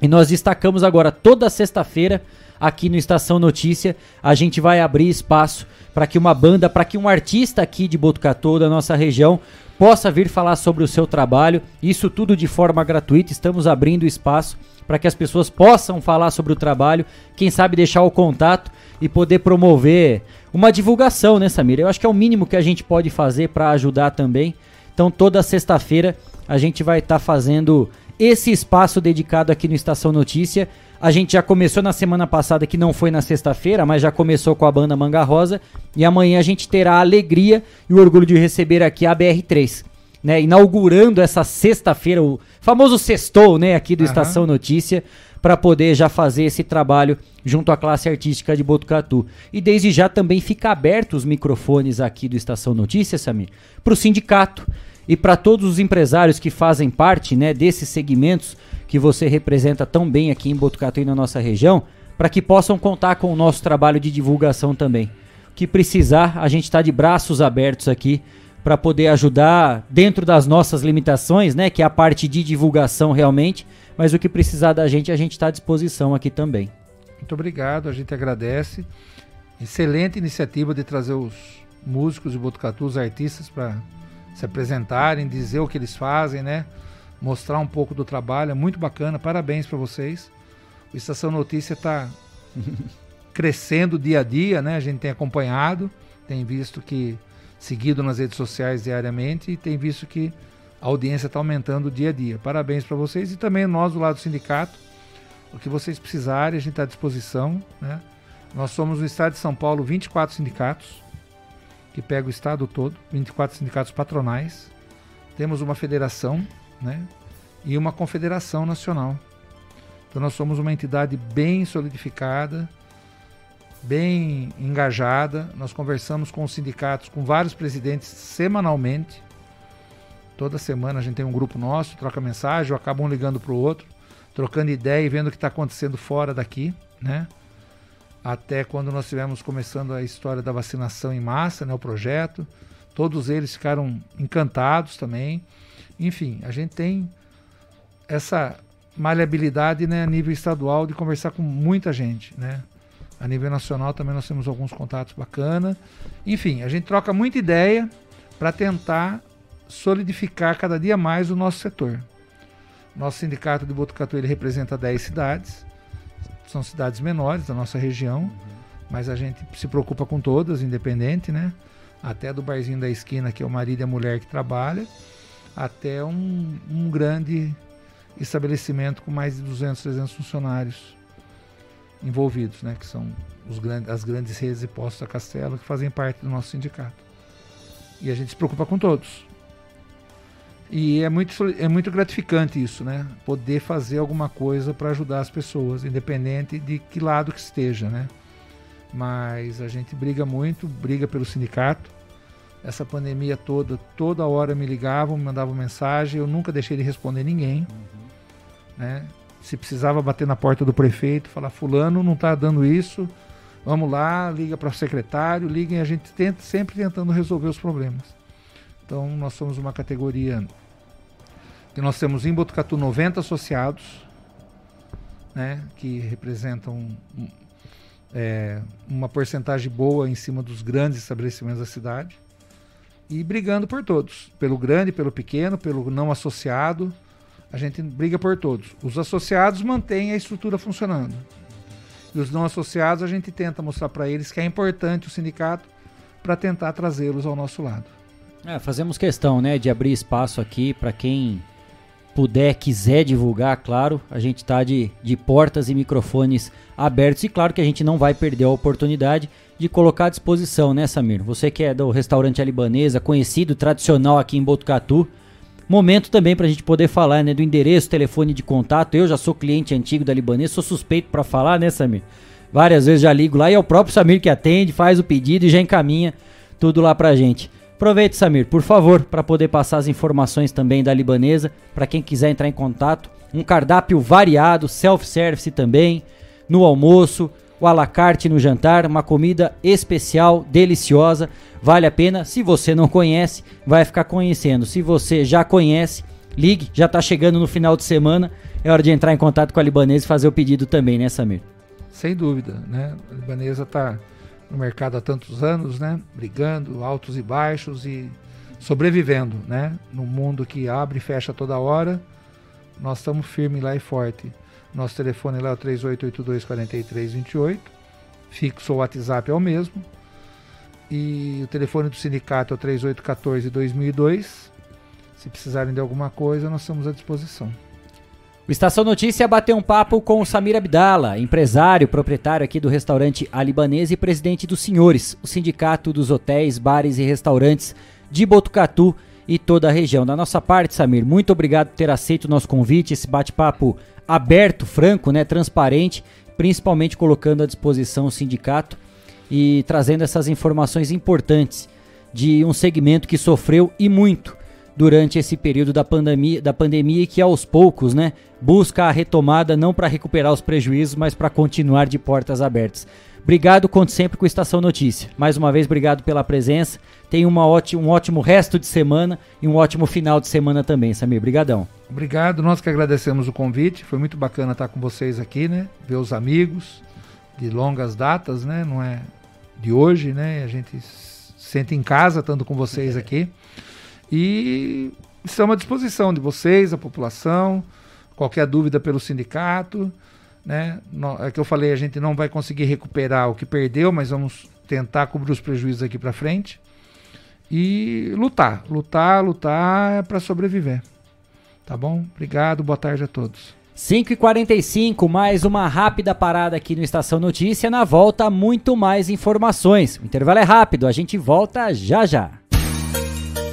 S3: E nós destacamos agora toda sexta-feira aqui no Estação Notícia, a gente vai abrir espaço para que uma banda, para que um artista aqui de Botucatu, da nossa região, possa vir falar sobre o seu trabalho. Isso tudo de forma gratuita. Estamos abrindo espaço para que as pessoas possam falar sobre o trabalho, quem sabe deixar o contato e poder promover uma divulgação, né, Samir? Eu acho que é o mínimo que a gente pode fazer para ajudar também. Então, toda sexta-feira a gente vai estar tá fazendo esse espaço dedicado aqui no Estação Notícia A gente já começou na semana passada, que não foi na sexta-feira, mas já começou com a banda Manga Rosa. E amanhã a gente terá a alegria e o orgulho de receber aqui a BR3. Né, inaugurando essa sexta-feira, o famoso sextou, né, aqui do uhum. Estação Notícia, para poder já fazer esse trabalho junto à classe artística de Botucatu. E desde já também fica aberto os microfones aqui do Estação Notícia, Samir, para o sindicato e para todos os empresários que fazem parte né, desses segmentos que você representa tão bem aqui em Botucatu e na nossa região, para que possam contar com o nosso trabalho de divulgação também. O que precisar, a gente está de braços abertos aqui para poder ajudar dentro das nossas limitações, né, que é a parte de divulgação realmente, mas o que precisar da gente, a gente está à disposição aqui também.
S11: Muito obrigado, a gente agradece. Excelente iniciativa de trazer os músicos de Botucatu, os artistas, para se apresentarem, dizer o que eles fazem, né? Mostrar um pouco do trabalho, é muito bacana, parabéns para vocês. O Estação Notícia está crescendo dia a dia, né? A gente tem acompanhado, tem visto que seguido nas redes sociais diariamente e tem visto que a audiência está aumentando dia a dia. Parabéns para vocês e também nós do lado do sindicato. O que vocês precisarem, a gente está à disposição. Né? Nós somos no estado de São Paulo 24 sindicatos, que pega o estado todo, 24 sindicatos patronais. Temos uma federação né? e uma confederação nacional. Então nós somos uma entidade bem solidificada, bem engajada. Nós conversamos com os sindicatos, com vários presidentes semanalmente Toda semana a gente tem um grupo nosso, troca mensagem, ou acaba um ligando para o outro, trocando ideia e vendo o que está acontecendo fora daqui, né? Até quando nós tivemos começando a história da vacinação em massa, né, o projeto, todos eles ficaram encantados também. Enfim, a gente tem essa maleabilidade né, a nível estadual de conversar com muita gente, né? A nível nacional também nós temos alguns contatos bacana. Enfim, a gente troca muita ideia para tentar solidificar cada dia mais o nosso setor. Nosso sindicato de Botucatu ele representa 10 cidades, são cidades menores da nossa região, mas a gente se preocupa com todas, independente, né? Até do barzinho da esquina, que é o marido e a mulher que trabalha, até um, um grande estabelecimento com mais de 200, 300 funcionários envolvidos, né? Que são os grandes, as grandes redes de postos da Castelo que fazem parte do nosso sindicato. E a gente se preocupa com todos. E é muito, é muito gratificante isso, né? Poder fazer alguma coisa para ajudar as pessoas, independente de que lado que esteja, né? Mas a gente briga muito, briga pelo sindicato. Essa pandemia toda, toda hora me ligavam, me mandavam mensagem, eu nunca deixei de responder ninguém, uhum. né? Se precisava bater na porta do prefeito, falar fulano não está dando isso, vamos lá, liga para o secretário, liguem, a gente tenta sempre tentando resolver os problemas. Então nós somos uma categoria que nós temos em Botucatu 90 associados, né, que representam é, uma porcentagem boa em cima dos grandes estabelecimentos da cidade, e brigando por todos, pelo grande, pelo pequeno, pelo não associado, a gente briga por todos. Os associados mantêm a estrutura funcionando. E os não associados a gente tenta mostrar para eles que é importante o sindicato para tentar trazê-los ao nosso lado.
S3: É, fazemos questão, né, de abrir espaço aqui para quem puder, quiser divulgar, claro, a gente está de, de portas e microfones abertos e claro que a gente não vai perder a oportunidade de colocar à disposição, né, Samir? Você que é do restaurante Alibanesa, conhecido, tradicional aqui em Botucatu, momento também para a gente poder falar, né, do endereço, telefone de contato. Eu já sou cliente antigo da Libanesa, sou suspeito para falar, né, Samir? Várias vezes já ligo lá e é o próprio Samir que atende, faz o pedido e já encaminha tudo lá pra gente. Aproveite, Samir, por favor, para poder passar as informações também da libanesa, para quem quiser entrar em contato. Um cardápio variado, self-service também, no almoço, o alacarte no jantar, uma comida especial, deliciosa, vale a pena. Se você não conhece, vai ficar conhecendo. Se você já conhece, ligue, já está chegando no final de semana, é hora de entrar em contato com a libanesa e fazer o pedido também, né, Samir?
S11: Sem dúvida, né? A libanesa está no mercado há tantos anos, né? Brigando, altos e baixos e sobrevivendo, né? No mundo que abre e fecha toda hora, nós estamos firmes lá e forte. Nosso telefone lá é o 3882-4328, fixo ou WhatsApp é o mesmo. E o telefone do sindicato é o 3814-2002. Se precisarem de alguma coisa, nós estamos à disposição.
S3: O Estação Notícia bateu um papo com o Samir Abdala, empresário, proprietário aqui do restaurante Alibanês e presidente dos Senhores, o sindicato dos hotéis, bares e restaurantes de Botucatu e toda a região. Da nossa parte, Samir, muito obrigado por ter aceito o nosso convite, esse bate-papo aberto, franco, né, transparente, principalmente colocando à disposição o sindicato e trazendo essas informações importantes de um segmento que sofreu e muito durante esse período da pandemia, da pandemia e que aos poucos, né, busca a retomada não para recuperar os prejuízos, mas para continuar de portas abertas. Obrigado, conto sempre com Estação Notícia. Mais uma vez, obrigado pela presença. Tenha uma ótimo, um ótimo resto de semana e um ótimo final de semana também, Samir. Obrigadão.
S11: Obrigado, nós que agradecemos o convite. Foi muito bacana estar com vocês aqui, né? Ver os amigos de longas datas, né? Não é de hoje, né? A gente se sente em casa estando com vocês aqui. E estamos à disposição de vocês, a população, qualquer dúvida pelo sindicato. Né? É que eu falei, a gente não vai conseguir recuperar o que perdeu, mas vamos tentar cobrir os prejuízos aqui para frente. E lutar, lutar, lutar para sobreviver. Tá bom? Obrigado, boa tarde a todos.
S3: 5h45, mais uma rápida parada aqui no Estação Notícia. Na volta, muito mais informações. O intervalo é rápido, a gente volta já já.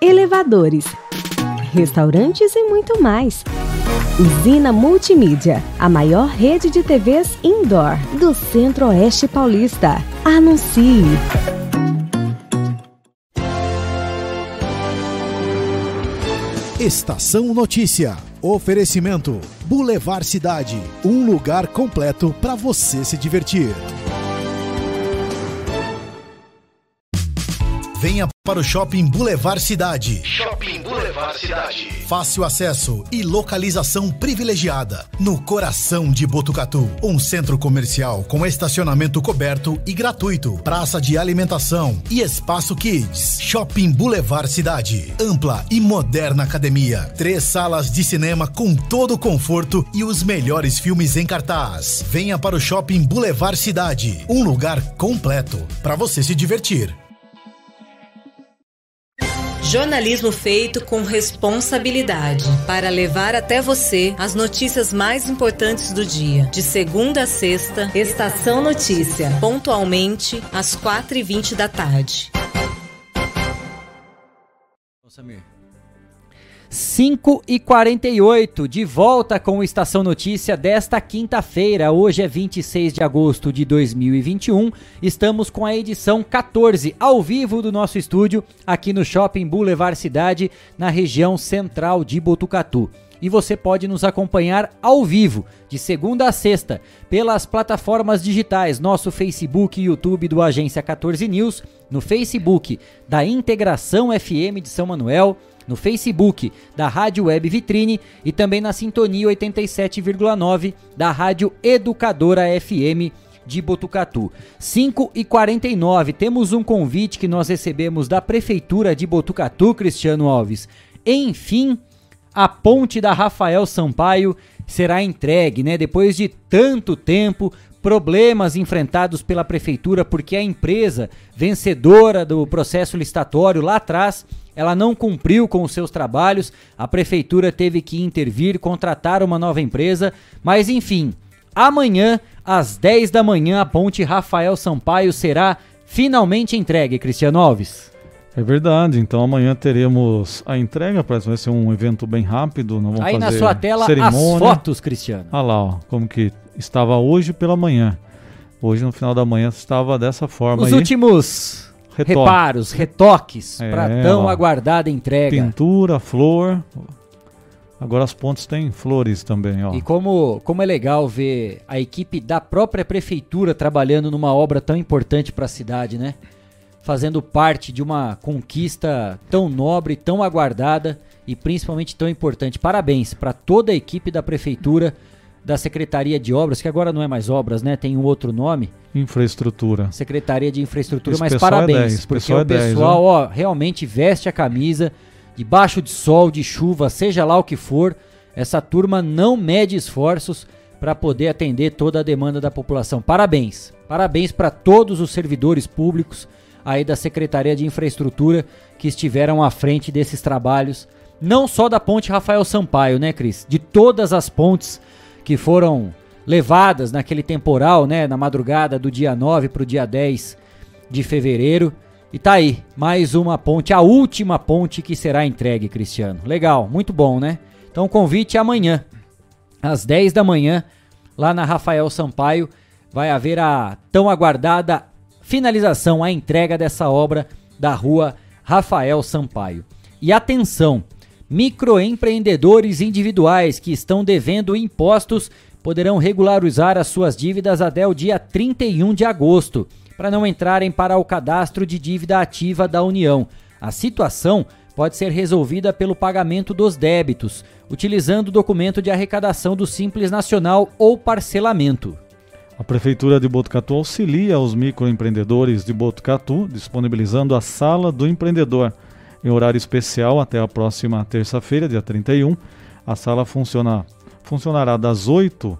S12: elevadores, restaurantes e muito mais. Usina Multimídia, a maior rede de TVs indoor do Centro-Oeste Paulista. Anuncie!
S1: Estação Notícia. Oferecimento: Boulevard Cidade, um lugar completo para você se divertir. Venha para o Shopping Boulevard Cidade.
S2: Shopping Boulevard Cidade.
S1: Fácil acesso e localização privilegiada. No coração de Botucatu. Um centro comercial com estacionamento coberto e gratuito. Praça de alimentação e espaço kids. Shopping Boulevard Cidade. Ampla e moderna academia. Três salas de cinema com todo o conforto e os melhores filmes em cartaz. Venha para o Shopping Boulevard Cidade. Um lugar completo para você se divertir.
S4: Jornalismo feito com responsabilidade para levar até você as notícias mais importantes do dia. De segunda a sexta, Estação Notícia, pontualmente às 4h20 da tarde.
S3: Samir. 5 e 48 de volta com o Estação Notícia desta quinta-feira. Hoje é 26 de agosto de 2021. Estamos com a edição 14 ao vivo do nosso estúdio aqui no Shopping Boulevard Cidade, na região central de Botucatu. E você pode nos acompanhar ao vivo, de segunda a sexta, pelas plataformas digitais, nosso Facebook e YouTube do Agência 14 News, no Facebook da Integração FM de São Manuel, no Facebook da Rádio Web Vitrine e também na Sintonia 87,9 da Rádio Educadora FM de Botucatu. 5 e 49 temos um convite que nós recebemos da Prefeitura de Botucatu, Cristiano Alves. Enfim, a ponte da Rafael Sampaio será entregue, né? Depois de tanto tempo, problemas enfrentados pela prefeitura, porque a empresa vencedora do processo licitatório lá atrás, ela não cumpriu com os seus trabalhos, a prefeitura teve que intervir, contratar uma nova empresa, mas enfim, amanhã, às 10 da manhã, a ponte Rafael Sampaio será finalmente entregue, Cristiano Alves.
S5: É verdade, então amanhã teremos a entrega, parece que vai ser um evento bem rápido. Não vamos
S3: Aí na
S5: fazer
S3: sua tela
S5: cerimônia.
S3: as fotos, Cristiano.
S5: Olha lá, ó, como que estava hoje pela manhã. Hoje no final da manhã estava dessa forma
S3: Os
S5: aí.
S3: últimos
S5: Retoque.
S3: reparos, retoques
S5: É,
S3: para tão aguardada entrega.
S5: Pintura, flor. Agora as pontes têm flores também, ó.
S3: E como, como é legal ver a equipe da própria prefeitura trabalhando numa obra tão importante para a cidade, né? Fazendo parte de uma conquista tão nobre, tão aguardada e principalmente tão importante. Parabéns para toda a equipe da prefeitura, da Secretaria de Obras, que agora não é mais obras, né? Tem um outro nome.
S5: Infraestrutura.
S3: Secretaria de Infraestrutura,
S5: Esse
S3: mas
S5: é
S3: parabéns,
S5: 10, esse
S3: porque
S5: pessoal
S3: o
S5: é 10,
S3: pessoal, ó, realmente veste a camisa, debaixo de sol, de chuva, seja lá o que for, essa turma não mede esforços para poder atender toda a demanda da população. Parabéns. Parabéns para todos os servidores públicos aí da Secretaria de Infraestrutura que estiveram à frente desses trabalhos, não só da Ponte Rafael Sampaio, né, Cris? De todas as pontes que foram levadas naquele temporal, né, na madrugada do dia 9 para o dia 10 de fevereiro. E tá aí, mais uma ponte, a última ponte que será entregue, Cristiano. Legal, muito bom, né? Então convite é amanhã, às 10 da manhã, lá na Rafael Sampaio, vai haver a tão aguardada finalização, a entrega dessa obra da rua Rafael Sampaio. E atenção, microempreendedores individuais que estão devendo impostos poderão regularizar as suas dívidas até o dia 31 de agosto, para não entrarem para o cadastro de dívida ativa da União. A situação pode ser resolvida pelo pagamento dos débitos, utilizando o documento de arrecadação do Simples Nacional ou parcelamento.
S5: A Prefeitura de Botucatu auxilia os microempreendedores de Botucatu, disponibilizando a Sala do Empreendedor. Em horário especial até a próxima terça-feira, dia 31, a sala funciona, funcionará das 8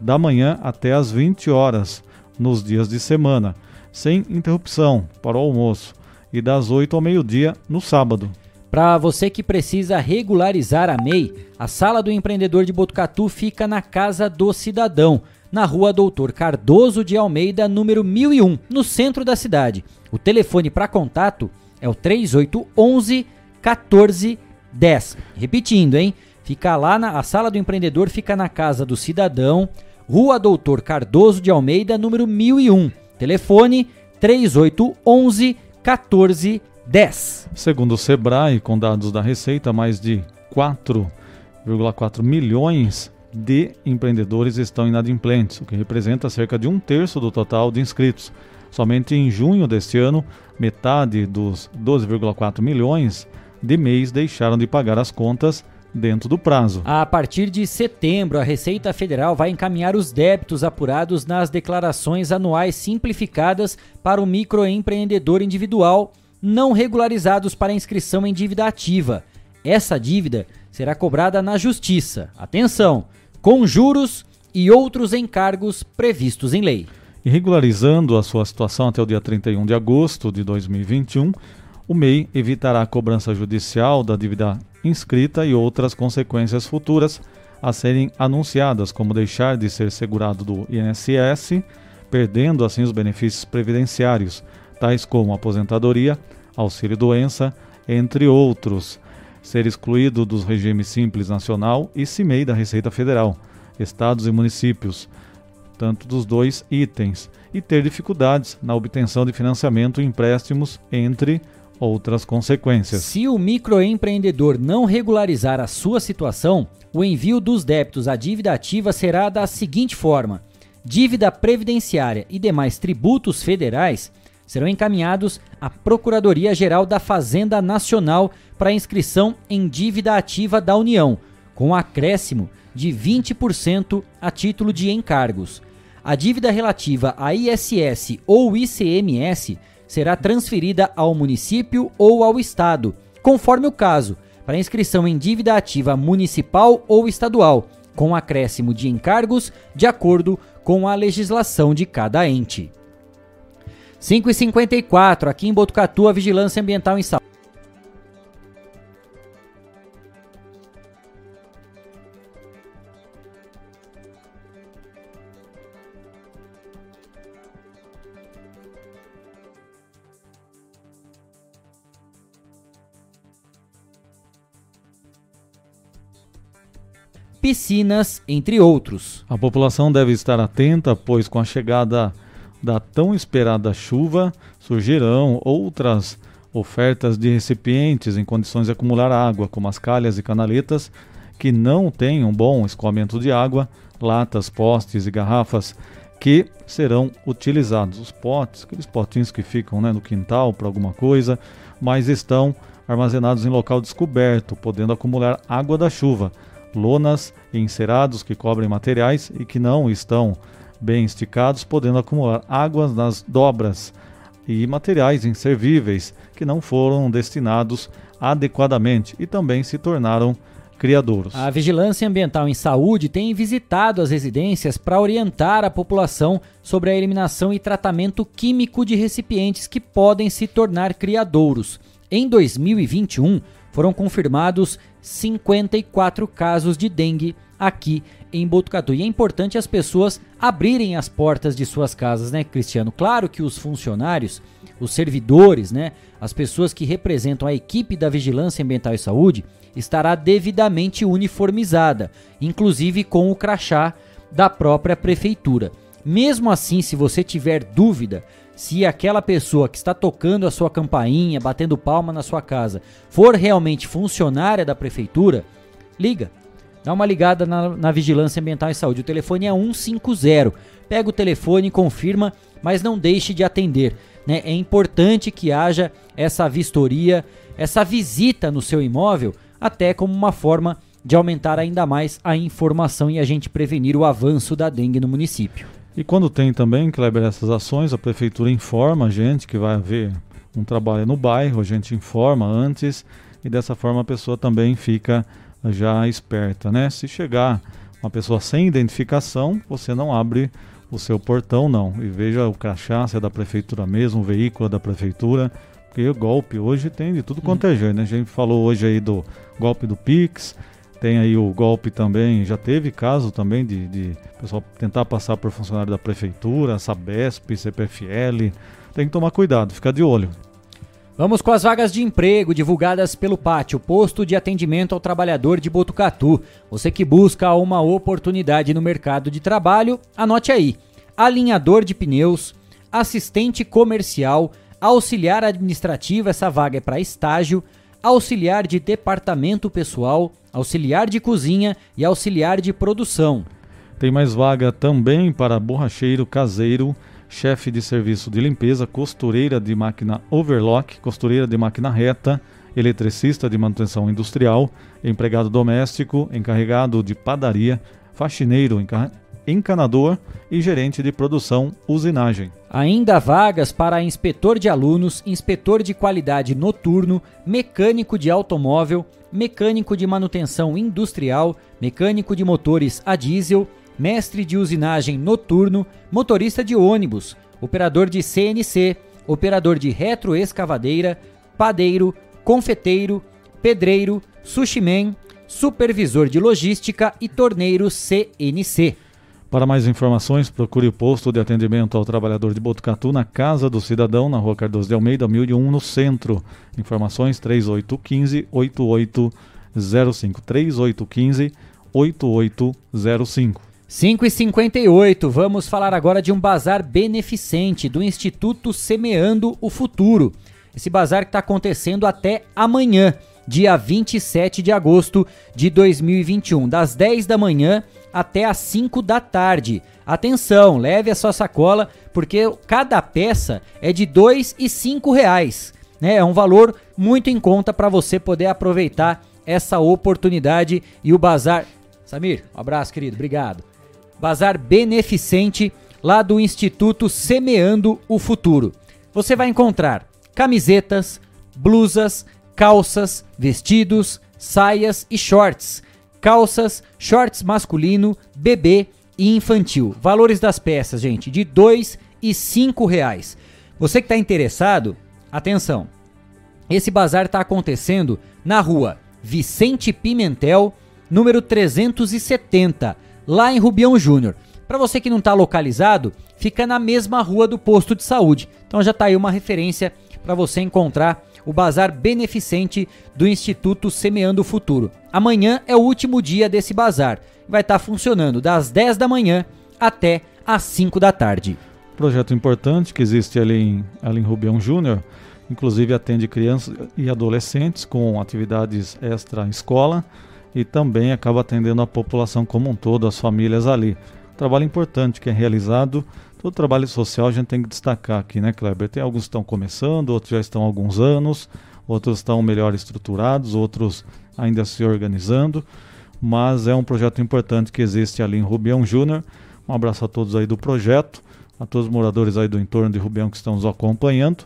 S5: da manhã até as 20 horas nos dias de semana, sem interrupção para o almoço, e das 8 ao meio-dia no sábado.
S3: Para você que precisa regularizar a MEI, a Sala do Empreendedor de Botucatu fica na Casa do Cidadão, na rua Doutor Cardoso de Almeida, número 1001, no centro da cidade. O telefone para contato é o 3811 1410. Repetindo, hein? Fica lá na a Sala do Empreendedor fica na Casa do Cidadão, Rua Doutor Cardoso de Almeida, número 1001. Telefone 3811 1410.
S5: Segundo o Sebrae, com dados da Receita, mais de 4,4 milhões de empreendedores estão inadimplentes, o que representa cerca de um terço do total de inscritos. Somente em junho deste ano, metade dos 12,4 milhões de mês deixaram de pagar as contas dentro do prazo.
S3: A partir de setembro, a Receita Federal vai encaminhar os débitos apurados nas declarações anuais simplificadas para o microempreendedor individual não regularizados para inscrição em dívida ativa. Essa dívida será cobrada na Justiça. Atenção! Com juros e outros encargos previstos em lei.
S5: E regularizando a sua situação até o dia 31 de agosto de 2021, o MEI evitará a cobrança judicial da dívida inscrita e outras consequências futuras a serem anunciadas, como deixar de ser segurado do INSS, perdendo assim os benefícios previdenciários, tais como aposentadoria, auxílio-doença, entre outros, ser excluído dos regimes Simples Nacional e CIMEI da Receita Federal, estados e municípios, tanto dos dois itens, e ter dificuldades na obtenção de financiamento e empréstimos, entre outras consequências.
S3: Se o microempreendedor não regularizar a sua situação, o envio dos débitos à dívida ativa será da seguinte forma: dívida previdenciária e demais tributos federais serão encaminhados à Procuradoria-Geral da Fazenda Nacional para inscrição em dívida ativa da União, com acréscimo de 20% a título de encargos. A dívida relativa a ISS ou ICMS será transferida ao município ou ao estado, conforme o caso, para inscrição em dívida ativa municipal ou estadual, com acréscimo de encargos de acordo com a legislação de cada ente. 5h54, aqui em Botucatu, a Vigilância Ambiental em Saúde. Piscinas, entre outros.
S5: A população deve estar atenta, pois com a chegada da tão esperada chuva surgirão outras ofertas de recipientes em condições de acumular água, como as calhas e canaletas, que não um bom escoamento de água, latas, postes e garrafas que serão utilizados. Os potes, aqueles potinhos que ficam né, no quintal para alguma coisa, mas estão armazenados em local descoberto, podendo acumular água da chuva lonas e encerados que cobrem materiais e que não estão bem esticados, podendo acumular águas nas dobras e materiais inservíveis que não foram destinados adequadamente e também se tornaram criadouros.
S3: A Vigilância Ambiental em Saúde tem visitado as residências para orientar a população sobre a eliminação e tratamento químico de recipientes que podem se tornar criadouros. Em 2021, foram confirmados 54 casos de dengue aqui em Botucatu. E é importante as pessoas abrirem as portas de suas casas, né, Cristiano? Claro que os funcionários, os servidores, né, as pessoas que representam a equipe da Vigilância Ambiental e Saúde estará devidamente uniformizada, inclusive com o crachá da própria prefeitura. Mesmo assim, se você tiver dúvida se aquela pessoa que está tocando a sua campainha, batendo palma na sua casa, for realmente funcionária da prefeitura, liga. Dá uma ligada na, na Vigilância Ambiental e Saúde. O telefone é 150. Pega o telefone, confirma, mas não deixe de atender. Né? É importante que haja essa vistoria, essa visita no seu imóvel, até como uma forma de aumentar ainda mais a informação e a gente prevenir o avanço da dengue no município.
S5: E quando tem também, Kleber, essas ações, a prefeitura informa a gente que vai haver um trabalho no bairro, a gente informa antes e dessa forma a pessoa também fica já esperta, né? Se chegar uma pessoa sem identificação, você não abre o seu portão não. E veja o crachá, se é da prefeitura mesmo, o veículo é da prefeitura, porque o golpe hoje tem de tudo quanto é jeito, né? A gente falou hoje aí do golpe do Pix, tem aí o golpe também, já teve caso também de, de pessoal tentar passar por funcionário da prefeitura, Sabesp, CPFL. Tem que tomar cuidado, ficar de olho.
S3: Vamos com as vagas de emprego divulgadas pelo Pátio, posto de atendimento ao trabalhador de Botucatu. Você que busca uma oportunidade no mercado de trabalho, anote aí: alinhador de pneus, assistente comercial, auxiliar administrativo, essa vaga é para estágio, auxiliar de departamento pessoal, auxiliar de cozinha e auxiliar de produção.
S5: Tem mais vaga também para borracheiro caseiro, chefe de serviço de limpeza, costureira de máquina overlock, costureira de máquina reta, eletricista de manutenção industrial, empregado doméstico, encarregado de padaria, faxineiro, encanador e gerente de produção usinagem.
S3: Ainda vagas para inspetor de alunos, inspetor de qualidade noturno, mecânico de automóvel, mecânico de manutenção industrial, mecânico de motores a diesel, mestre de usinagem noturno, motorista de ônibus, operador de CNC, operador de retroescavadeira, padeiro, confeiteiro, pedreiro, sushiman, supervisor de logística e torneiro CNC.
S5: Para mais informações, procure o posto de atendimento ao trabalhador de Botucatu na Casa do Cidadão, na rua Cardoso de Almeida, 1001, no centro. Informações 3815-8805. 3815-8805.
S3: 5 e 58 vamos falar agora de um bazar beneficente do Instituto Semeando o Futuro. Esse bazar que está acontecendo até amanhã, dia 27 de agosto de 2021, das 10 da manhã até às 5 da tarde. Atenção, leve a sua sacola, porque cada peça é de cinco reais. Né? É um valor muito em conta para você poder aproveitar essa oportunidade e o bazar. Samir, um abraço, querido, obrigado. Bazar beneficente lá do Instituto Semeando o Futuro. Você vai encontrar camisetas, blusas, calças, vestidos, saias e shorts, calças, shorts masculino, bebê e infantil. Valores das peças, gente, de dois e cinco reais. Você que está interessado, atenção. Esse bazar está acontecendo na rua Vicente Pimentel, número 370, lá em Rubião Júnior. Para você que não está localizado, fica na mesma rua do posto de saúde. Então já está aí uma referência para você encontrar o bazar beneficente do Instituto Semeando o Futuro. Amanhã é o último dia desse bazar. Vai estar tá funcionando das 10 da manhã até às 5 da tarde.
S5: Projeto importante que existe ali em, ali em Rubião Júnior, inclusive atende crianças e adolescentes com atividades extra-escola e também acaba atendendo a população como um todo, as famílias ali trabalho importante que é realizado. Todo trabalho social a gente tem que destacar aqui, né, Kleber? Tem alguns que estão começando, outros já estão há alguns anos, outros estão melhor estruturados, outros ainda se organizando, mas é um projeto importante que existe ali em Rubião Júnior. Um abraço a todos aí do projeto, a todos os moradores aí do entorno de Rubião que estão nos acompanhando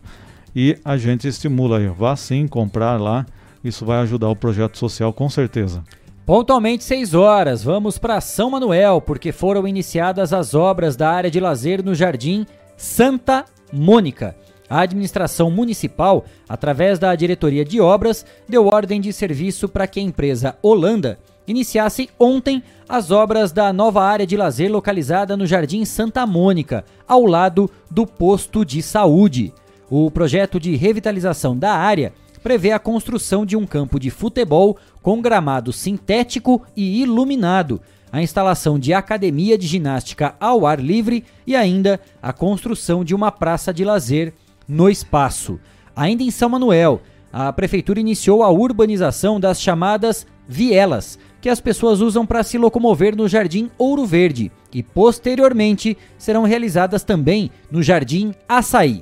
S5: e a gente estimula aí, vá sim comprar lá, isso vai ajudar o projeto social com certeza.
S3: Pontualmente 6 horas, vamos para São Manuel, porque foram iniciadas as obras da área de lazer no Jardim Santa Mônica. A administração municipal, através da diretoria de obras, deu ordem de serviço para que a empresa Holanda iniciasse ontem as obras da nova área de lazer localizada no Jardim Santa Mônica, ao lado do posto de saúde. O projeto de revitalização da área prevê a construção de um campo de futebol com gramado sintético e iluminado, a instalação de academia de ginástica ao ar livre e ainda a construção de uma praça de lazer no espaço. Ainda em São Manuel, a prefeitura iniciou a urbanização das chamadas vielas, que as pessoas usam para se locomover no Jardim Ouro Verde e posteriormente serão realizadas também no Jardim Açaí.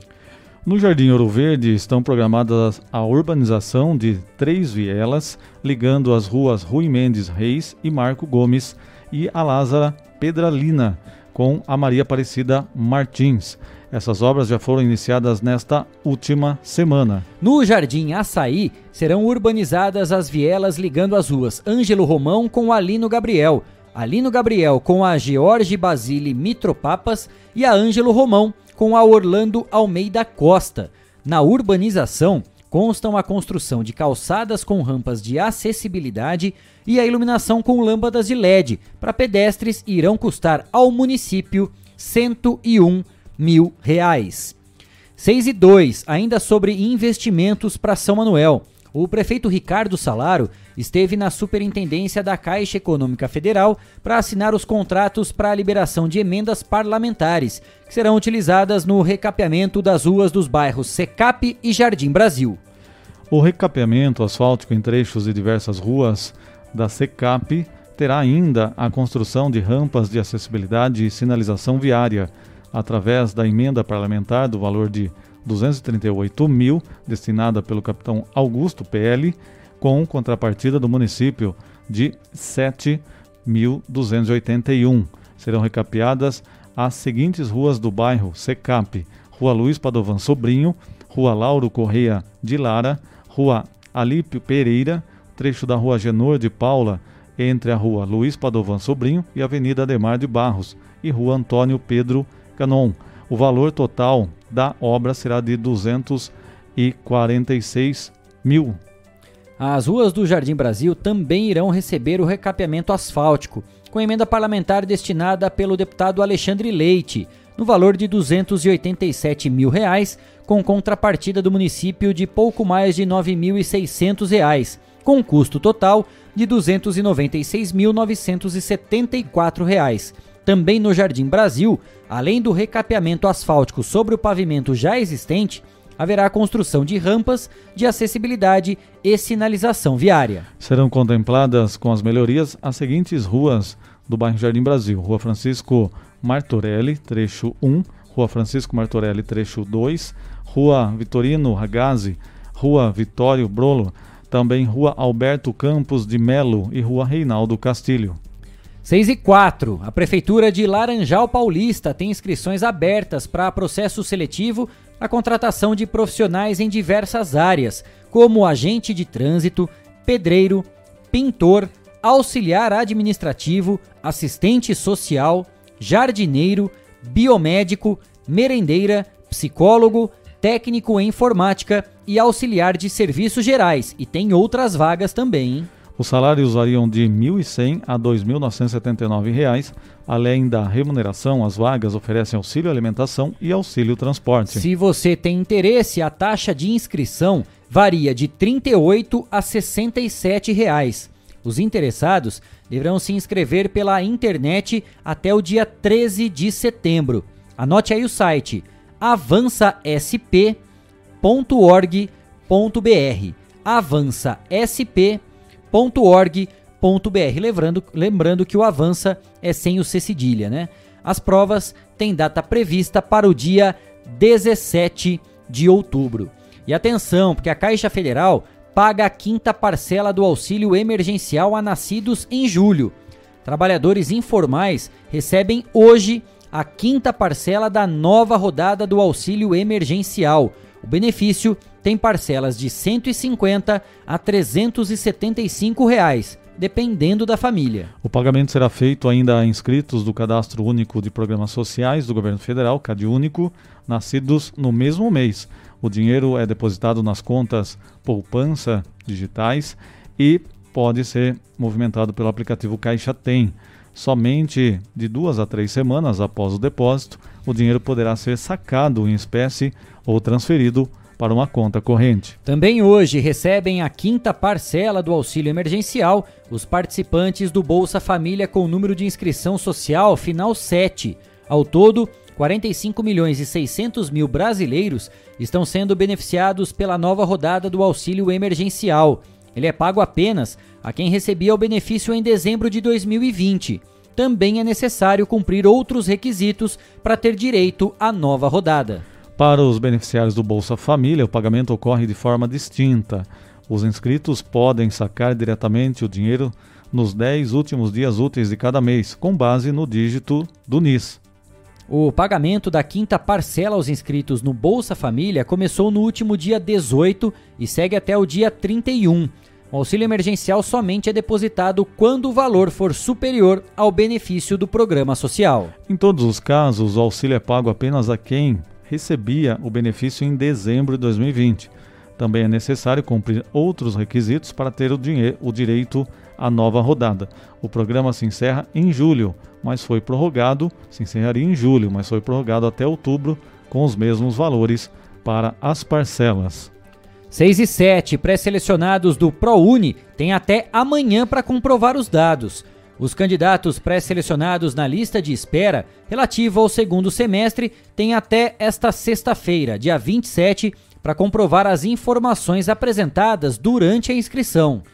S5: No Jardim Ouro Verde estão programadas a urbanização de três vielas ligando as ruas Rui Mendes Reis e Marco Gomes e a Lázara Pedralina com a Maria Aparecida Martins. Essas obras já foram iniciadas nesta última semana.
S3: No Jardim Açaí serão urbanizadas as vielas ligando as ruas Ângelo Romão com Alino Gabriel, Alino Gabriel com a George Basile Mitropapas e a Ângelo Romão com a Orlando Almeida Costa. Na urbanização, constam a construção de calçadas com rampas de acessibilidade e a iluminação com lâmpadas de LED para pedestres irão custar ao município 101 mil reais. 6 e 2, ainda sobre investimentos para São Manuel. O prefeito Ricardo Salaro esteve na Superintendência da Caixa Econômica Federal para assinar os contratos para a liberação de emendas parlamentares, que serão utilizadas no recapeamento das ruas dos bairros Secap e Jardim Brasil.
S5: O recapeamento asfáltico em trechos de diversas ruas da Secap terá ainda a construção de rampas de acessibilidade e sinalização viária, através da emenda parlamentar do valor de 238 mil, destinada pelo capitão Augusto PL, com contrapartida do município de 7.281. Serão recapeadas as seguintes ruas do bairro Secap: Rua Luiz Padovan Sobrinho, Rua Lauro Correia de Lara, Rua Alípio Pereira, trecho da Rua Genor de Paula, entre a Rua Luiz Padovan Sobrinho e Avenida Ademar de Barros, e Rua Antônio Pedro Canon. O valor total da obra será de 246 mil.
S3: As ruas do Jardim Brasil também irão receber o recapeamento asfáltico, com emenda parlamentar destinada pelo deputado Alexandre Leite, no valor de 287 mil reais, com contrapartida do município de pouco mais de 9.600 reais, com custo total de 296.974 reais. Também no Jardim Brasil, além do recapeamento asfáltico sobre o pavimento já existente, haverá a construção de rampas de acessibilidade e sinalização viária.
S5: Serão contempladas com as melhorias as seguintes ruas do bairro Jardim Brasil: Rua Francisco Martorelli, trecho 1, Rua Francisco Martorelli, trecho 2, Rua Vitorino Ragazzi, Rua Vitório Brolo, também Rua Alberto Campos de Melo e Rua Reinaldo Castilho.
S3: 6 e 4. A Prefeitura de Laranjal Paulista tem inscrições abertas para processo seletivo a contratação de profissionais em diversas áreas, como agente de trânsito, pedreiro, pintor, auxiliar administrativo, assistente social, jardineiro, biomédico, merendeira, psicólogo, técnico em informática e auxiliar de serviços gerais. E tem outras vagas também, hein?
S5: Os salários variam de R$ 1.100 a R$ 2.979. Além da remuneração, as vagas oferecem auxílio alimentação e auxílio transporte.
S3: Se você tem interesse, a taxa de inscrição varia de R$ 38 a 67 reais. Os interessados deverão se inscrever pela internet até o dia 13 de setembro. Anote aí o site avançasp.org.br. avançasp.org.br. Lembrando, lembrando que o Avança é sem o C cedilha, né? As provas têm data prevista para o dia 17 de outubro. E atenção, porque a Caixa Federal paga a quinta parcela do auxílio emergencial a nascidos em julho. Trabalhadores informais recebem hoje a quinta parcela da nova rodada do auxílio emergencial. O benefício tem parcelas de R$ 150 a 375 reais, dependendo da família.
S5: O pagamento será feito ainda a inscritos do Cadastro Único de Programas Sociais do Governo Federal, CadÚnico, nascidos no mesmo mês. O dinheiro é depositado nas contas poupança digitais e pode ser movimentado pelo aplicativo Caixa Tem. Somente de duas a três semanas após o depósito, o dinheiro poderá ser sacado em espécie ou transferido para uma conta corrente.
S3: Também hoje recebem a quinta parcela do auxílio emergencial os participantes do Bolsa Família com número de inscrição social final 7. Ao todo, 45 milhões e 600 mil brasileiros estão sendo beneficiados pela nova rodada do auxílio emergencial. Ele é pago apenas a quem recebia o benefício em dezembro de 2020. Também é necessário cumprir outros requisitos para ter direito à nova rodada.
S5: Para os beneficiários do Bolsa Família, o pagamento ocorre de forma distinta. Os inscritos podem sacar diretamente o dinheiro nos 10 últimos dias úteis de cada mês, com base no dígito do NIS.
S3: O pagamento da quinta parcela aos inscritos no Bolsa Família começou no último dia 18 e segue até o dia 31. O auxílio emergencial somente é depositado quando o valor for superior ao benefício do programa social.
S5: Em todos os casos, o auxílio é pago apenas a quem recebia o benefício em dezembro de 2020. Também é necessário cumprir outros requisitos para ter o, o direito à nova rodada. O programa se encerra em julho, mas foi prorrogado, se encerraria em julho, mas foi prorrogado até outubro com os mesmos valores para as parcelas.
S3: 6 e 7, pré-selecionados do ProUni têm até amanhã para comprovar os dados. Os candidatos pré-selecionados na lista de espera relativa ao segundo semestre têm até esta sexta-feira, dia 27, para comprovar as informações apresentadas durante a inscrição.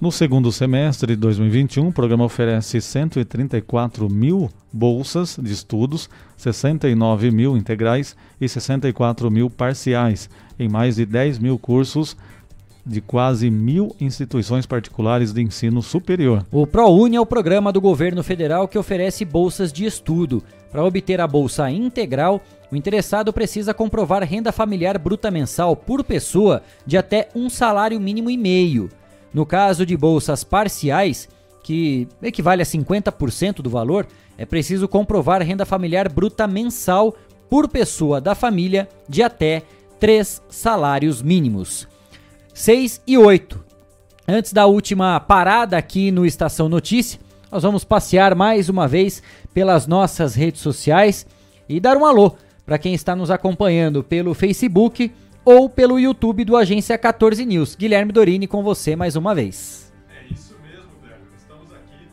S5: No segundo semestre de 2021, o programa oferece 134 mil bolsas de estudos, 69 mil integrais e 64 mil parciais, em mais de 10 mil cursos de quase mil instituições particulares de ensino superior.
S3: O ProUni é o programa do governo federal que oferece bolsas de estudo. Para obter a bolsa integral, o interessado precisa comprovar renda familiar bruta mensal por pessoa de até um salário mínimo e meio. No caso de bolsas parciais, que equivale a 50% do valor, é preciso comprovar renda familiar bruta mensal por pessoa da família de até 3 salários mínimos. 6 e 8. Antes da última parada aqui no Estação Notícia, nós vamos passear mais uma vez pelas nossas redes sociais e dar um alô para quem está nos acompanhando pelo Facebook ou pelo YouTube do Agência 14 News. Guilherme Dorini com você mais uma vez.
S10: É isso mesmo, Kleber. Estamos aqui.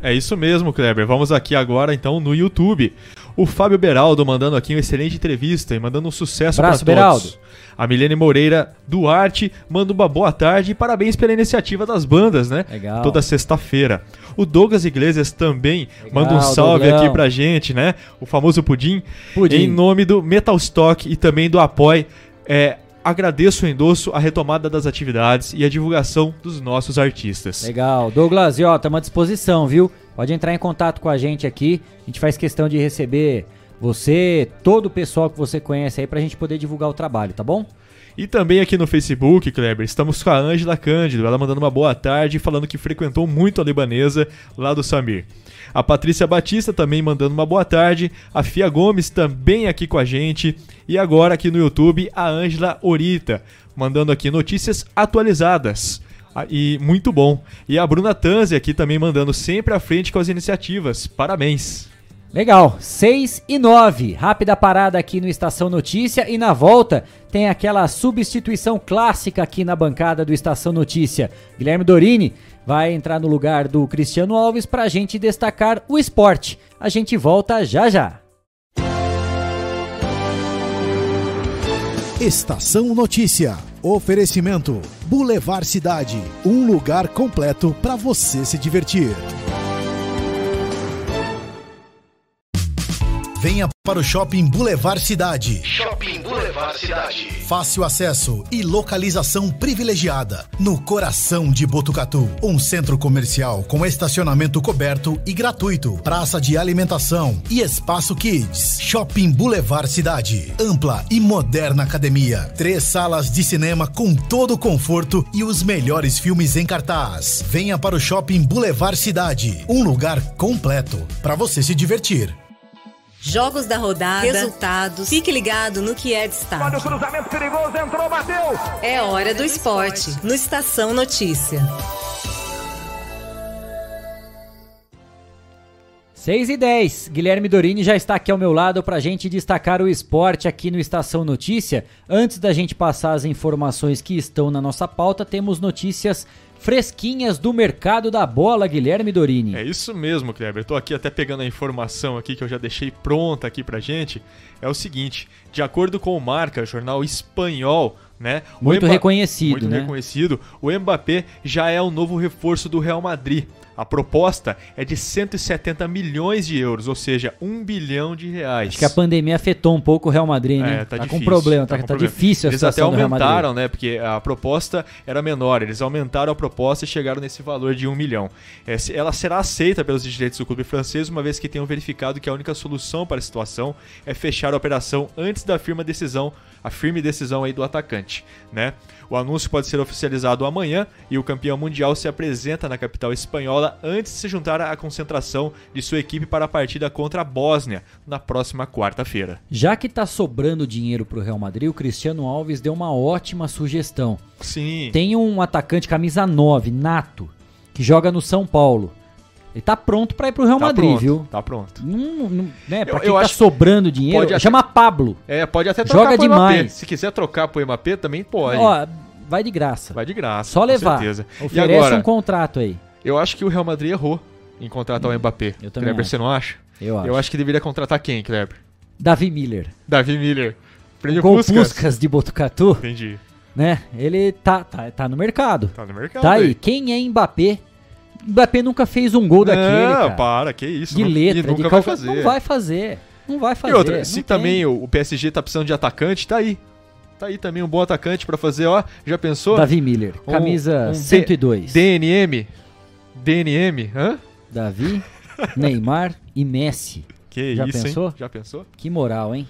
S10: É isso mesmo, Kleber. Vamos aqui agora então no YouTube. O Fábio Beraldo mandando aqui uma excelente entrevista e mandando um sucesso para todos. Beraldo. A Milene Moreira Duarte manda uma boa tarde e parabéns pela iniciativa das bandas, né?
S3: Legal.
S10: Toda sexta-feira. O Douglas Iglesias também Legal, manda um salve Douglão. aqui pra gente, né? O famoso Pudim. Pudim. Em nome do Metal Stock e também do Apoie é, agradeço o endosso, a retomada das atividades e a divulgação dos nossos artistas.
S3: Legal. Douglas, e ó, estamos à disposição, viu? Pode entrar em contato com a gente aqui. A gente faz questão de receber você, todo o pessoal que você conhece aí, pra gente poder divulgar o trabalho, tá bom?
S10: E também aqui no Facebook, Kleber, estamos com a Ângela Cândido, ela mandando uma boa tarde, falando que frequentou muito a libanesa lá do Samir. A Patrícia Batista também mandando uma boa tarde, a Fia Gomes também aqui com a gente, e agora aqui no YouTube a Ângela Orita, mandando aqui notícias atualizadas. Ah, E muito bom. E a Bruna Tanzi aqui também mandando sempre à frente com as iniciativas. Parabéns.
S3: Legal, 6 e 9. Rápida parada aqui no Estação Notícia e na volta tem aquela substituição clássica aqui na bancada do Estação Notícia. Guilherme Dorini vai entrar no lugar do Cristiano Alves para a gente destacar o esporte. A gente volta já já.
S1: Estação Notícia. Oferecimento Boulevard Cidade, um lugar completo para você se divertir. Venha para o Shopping Boulevard Cidade.
S2: Shopping Boulevard Cidade.
S1: Fácil acesso e localização privilegiada no coração de Botucatu. Um centro comercial com estacionamento coberto e gratuito, praça de alimentação e espaço kids. Shopping Boulevard Cidade. Ampla e moderna academia. Três salas de cinema com todo o conforto e os melhores filmes em cartaz. Venha para o Shopping Boulevard Cidade. Um lugar completo para você se divertir.
S4: Jogos da rodada, resultados. Fique ligado no que é destaque.
S13: Olha o cruzamento perigoso, entrou, bateu.
S4: É hora do esporte, no Estação Notícia.
S3: 6 e 10. Guilherme Dorini já está aqui ao meu lado para a gente destacar o esporte aqui no Estação Notícia. Antes da gente passar as informações que estão na nossa pauta, temos notícias fresquinhas do mercado da bola, Guilherme Dorini.
S10: É isso mesmo, Kleber. Tô aqui até pegando a informação aqui que eu já deixei pronta aqui pra gente. É o seguinte, de acordo com o Marca, jornal espanhol, né?
S3: Muito
S10: Mba-
S3: reconhecido,
S10: muito
S3: né?
S10: reconhecido. O Mbappé já é o novo reforço do Real Madrid. A proposta é de 170 milhões de euros, ou seja, 1 bilhão de reais.
S3: Acho que a pandemia afetou um pouco o Real Madrid, né?
S10: É, tá,
S3: com
S10: difícil,
S3: problema, tá,
S10: com
S3: tá
S10: problema.
S3: difícil a
S10: Eles até aumentaram, né? Porque a proposta era menor. Eles aumentaram a proposta e chegaram nesse valor de um milhão. É, ela será aceita pelos dirigentes do clube francês, uma vez que tenham verificado que a única solução para a situação é fechar a operação antes da firme decisão, a firme decisão aí do atacante, né? O anúncio pode ser oficializado amanhã e o campeão mundial se apresenta na capital espanhola antes de se juntar à concentração de sua equipe para a partida contra a Bósnia na próxima quarta-feira.
S3: Já que tá sobrando dinheiro pro Real Madrid, o Cristiano Alves deu uma ótima sugestão.
S10: Sim.
S3: Tem um atacante camisa 9, nato, que joga no São Paulo. Ele tá pronto pra ir pro Real
S10: Tá
S3: Madrid,
S10: pronto,
S3: viu?
S10: Tá pronto.
S3: Não, não, né, pra
S10: Eu-
S3: quem
S10: eu
S3: tá sobrando dinheiro,
S10: até-
S3: chama Pablo.
S10: É, pode até trocar
S3: Joga
S10: pro MAP.
S3: demais.
S10: Se quiser trocar pro MAP, também pode.
S3: Ó, vai de graça.
S10: Vai de graça.
S3: Só
S10: com
S3: levar.
S10: certeza.
S3: Oferece
S10: agora,
S3: um contrato aí.
S10: eu acho que o Real Madrid errou em contratar o Mbappé.
S3: Eu também
S10: Kleber,
S3: acho.
S10: você não acha?
S3: Eu acho.
S10: Eu acho que deveria contratar quem, Kleber?
S3: Davi Miller.
S10: Davi Miller. Prêmio
S3: Gol
S10: Puskas.
S3: Puskas de Botucatu,
S10: Entendi.
S3: né? Ele tá, tá, tá no mercado.
S10: Tá no mercado.
S3: Tá aí. Quem é Mbappé? Mbappé nunca fez um gol daquele,
S10: Não,
S3: cara.
S10: para, que isso.
S3: De
S10: não-
S3: letra,
S10: nunca
S3: de
S10: vai fazer.
S3: Não vai fazer. Não vai fazer.
S10: E outra, se
S3: tem.
S10: também o PSG tá precisando de atacante, tá aí. Tá aí também um bom atacante pra fazer, ó. Já pensou?
S3: Davi Miller,
S10: Um-
S3: camisa
S10: um D-
S3: 102.
S10: DNM. DNM, hã?
S3: Davi, Neymar e Messi.
S10: Que
S3: Já
S10: isso,
S3: pensou?
S10: hein? Já pensou?
S3: Que moral, hein?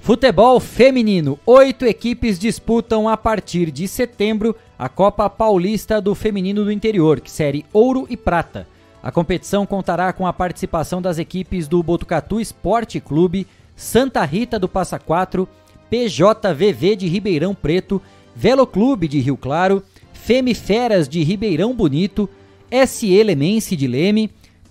S3: Futebol feminino. Oito equipes disputam a partir de setembro a Copa Paulista do Feminino do Interior, que série Ouro e Prata. A competição contará com a participação das equipes do Botucatu Esporte Clube, Santa Rita do Passa Quatro, PJVV de Ribeirão Preto, Velo Clube de Rio Claro, Femiferas de Ribeirão Bonito, SE Lemense de Leme,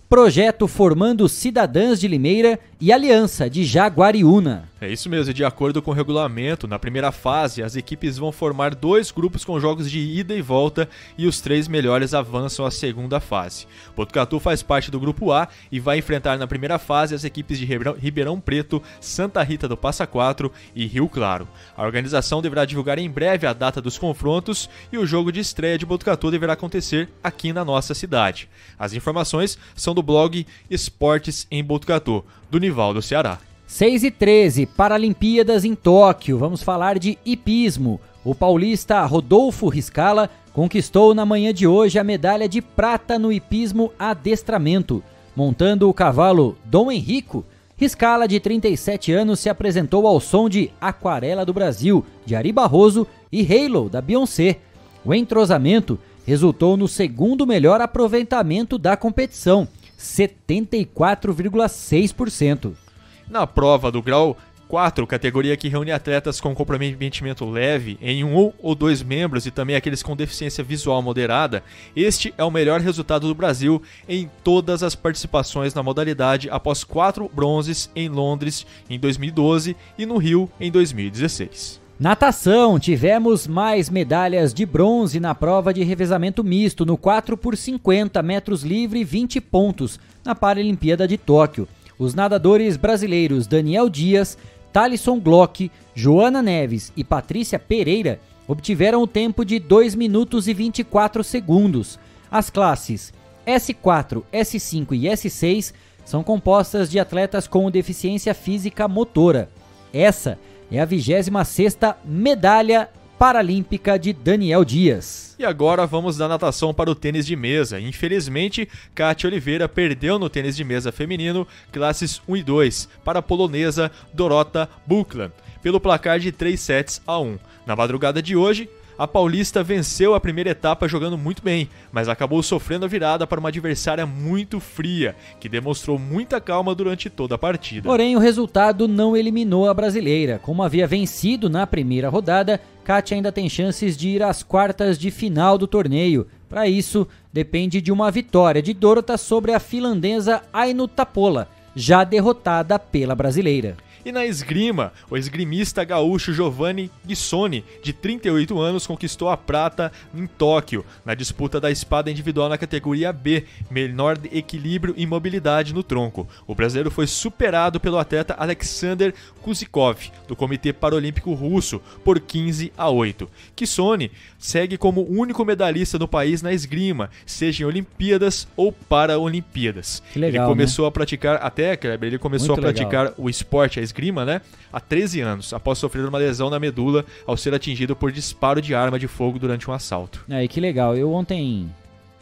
S3: Projeto Formando Cidadãs de Limeira e Aliança de Jaguariúna.
S10: É isso mesmo, e de acordo com o regulamento, na primeira fase, as equipes vão formar dois grupos com jogos de ida e volta e os três melhores avançam à segunda fase. Botucatu faz parte do grupo A e vai enfrentar na primeira fase as equipes de Ribeirão, Preto, Santa Rita do Passa Quatro e Rio Claro. A organização deverá divulgar em breve a data dos confrontos e o jogo de estreia de Botucatu deverá acontecer aqui na nossa cidade. As informações são do blog Esportes em Botucatu, do Nivaldo Ceará.
S3: 6 e 13, Paralimpíadas em Tóquio. Vamos falar de hipismo. O paulista Rodolfo Riscala conquistou na manhã de hoje a medalha de prata no hipismo adestramento, montando o cavalo Dom Henrico Riscala, de 37 anos, se apresentou ao som de Aquarela do Brasil, de Ari Barroso, e Halo, da Beyoncé. O entrosamento resultou no segundo melhor aproveitamento da competição, 74,6%.
S10: Na prova do grau 4, categoria que reúne atletas com comprometimento leve em um ou dois membros e também aqueles com deficiência visual moderada, este é o melhor resultado do Brasil em todas as participações na modalidade após quatro bronzes em Londres em 2012 e no Rio em 2016.
S3: Natação, tivemos mais medalhas de bronze na prova de revezamento misto no 4 por 50 metros livre e 20 pontos na Paralimpíada de Tóquio. Os nadadores brasileiros Daniel Dias, Thalisson Glock, Joana Neves e Patrícia Pereira obtiveram o tempo de 2 minutos e 24 segundos. As classes S4, S5 e S6 são compostas de atletas com deficiência física motora. Essa é a 26ª medalha paralímpica de Daniel Dias.
S10: E agora vamos da natação para o tênis de mesa. Infelizmente, Kátia Oliveira perdeu no tênis de mesa feminino, classes 1 e 2, para a polonesa Dorota Buklan, pelo placar de 3 sets a 1. Na madrugada de hoje, a Paulista venceu a primeira etapa jogando muito bem, mas acabou sofrendo a virada para uma adversária muito fria, que demonstrou muita calma durante toda a partida.
S3: Porém, o resultado não eliminou a brasileira. Como havia vencido na primeira rodada, Katia ainda tem chances de ir às quartas de final do torneio. Para isso, depende de uma vitória de Dorota sobre a finlandesa Ainu Tapola, já derrotada pela brasileira.
S10: E na esgrima, o esgrimista gaúcho Giovanni Guissoni, de 38 anos, conquistou a prata em Tóquio, na disputa da espada individual na categoria B, menor de equilíbrio e mobilidade no tronco. O brasileiro foi superado pelo atleta Alexander Kuzikov, do Comitê Paralímpico Russo, por 15 a 8. Guissoni segue como único medalhista no país na esgrima, seja em Olimpíadas ou Paralimpíadas.
S3: Legal,
S10: ele começou
S3: né?
S10: a praticar, até Kleber, ele começou
S3: Muito
S10: a praticar
S3: legal.
S10: o esporte, a esgrima, né? Há 13 anos, após sofrer uma lesão na medula ao ser atingido por disparo de arma de fogo durante um assalto.
S3: É, que legal. Eu ontem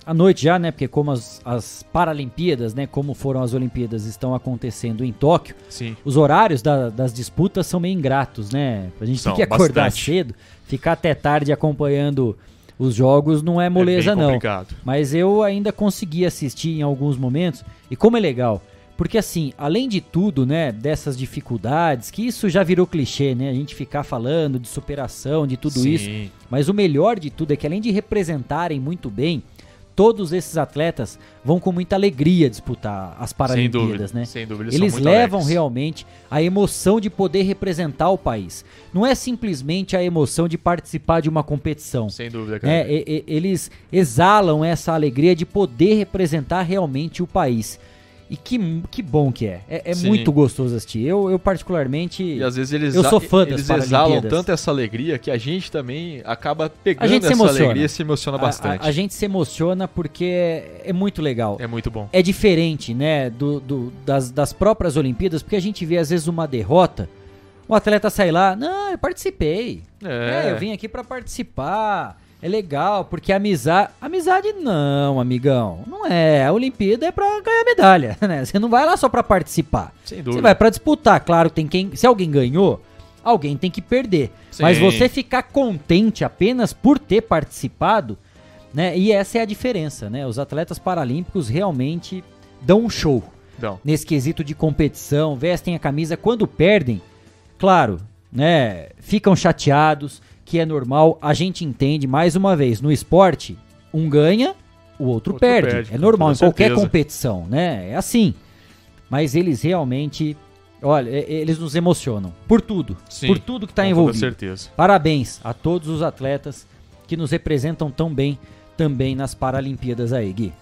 S3: à noite já, né? Porque como as, as Paralimpíadas, né? Como foram as Olimpíadas, estão acontecendo em Tóquio.
S10: Sim.
S3: Os horários da- das disputas são meio ingratos, né? A gente tem que acordar
S10: bastante.
S3: cedo, ficar até tarde acompanhando os jogos não é moleza,
S10: bem
S3: não. Mas eu ainda consegui assistir em alguns momentos. E como é legal. Porque assim, além de tudo, né, dessas dificuldades, que isso já virou clichê, né? A gente ficar falando de superação, de tudo
S10: Sim.
S3: isso. Mas o melhor de tudo é que além de representarem muito bem, todos esses atletas vão com muita alegria disputar as Paralimpíadas,
S10: dúvida,
S3: né?
S10: sem dúvida, eles
S3: Eles levam
S10: alegres.
S3: realmente a emoção de poder representar o país. Não é simplesmente a emoção de participar de uma competição.
S10: Sem dúvida,
S3: É,
S10: Kleber.
S3: e- e- eles exalam essa alegria de poder representar realmente o país. E que, que bom que é. É, é muito gostoso assistir. Eu, eu particularmente.
S10: E às vezes eles,
S3: eu sou fã das
S10: eles exalam tanto essa alegria que a gente também acaba pegando
S3: A
S10: essa
S3: emociona.
S10: alegria e se emociona
S3: A-
S10: bastante.
S3: A, a gente se emociona porque é, é muito legal.
S10: É muito bom.
S3: É diferente, né, do, do- das, das próprias Olimpíadas, porque a gente vê às vezes uma derrota, o atleta sai lá, não, eu participei.
S10: É.
S3: É, eu vim aqui pra participar. É legal, porque amizade. Amizade não, amigão. Não é. A Olimpíada é pra ganhar medalha, né? Você não vai lá só pra participar.
S10: Sem
S3: Você
S10: dúvida.
S3: vai pra disputar. Claro, tem quem. Se alguém ganhou, alguém tem que perder.
S10: Sim.
S3: Mas você ficar contente apenas por ter participado, né? E essa é a diferença, né? Os atletas paralímpicos realmente dão um show
S10: Dão.
S3: nesse quesito de competição, vestem a camisa quando perdem. Claro, né? Ficam chateados, que é normal, a gente entende mais uma vez, no esporte, um ganha, o outro,
S10: Outro
S3: perde.
S10: perde,
S3: É
S10: com
S3: normal em qualquer
S10: certeza.
S3: competição, né? É assim. Mas eles realmente, olha, eles nos emocionam por tudo,
S10: Sim,
S3: por tudo que está
S10: com
S3: envolvido.
S10: certeza.
S3: Parabéns a todos os atletas que nos representam tão bem também nas Paralimpíadas aí, Gui.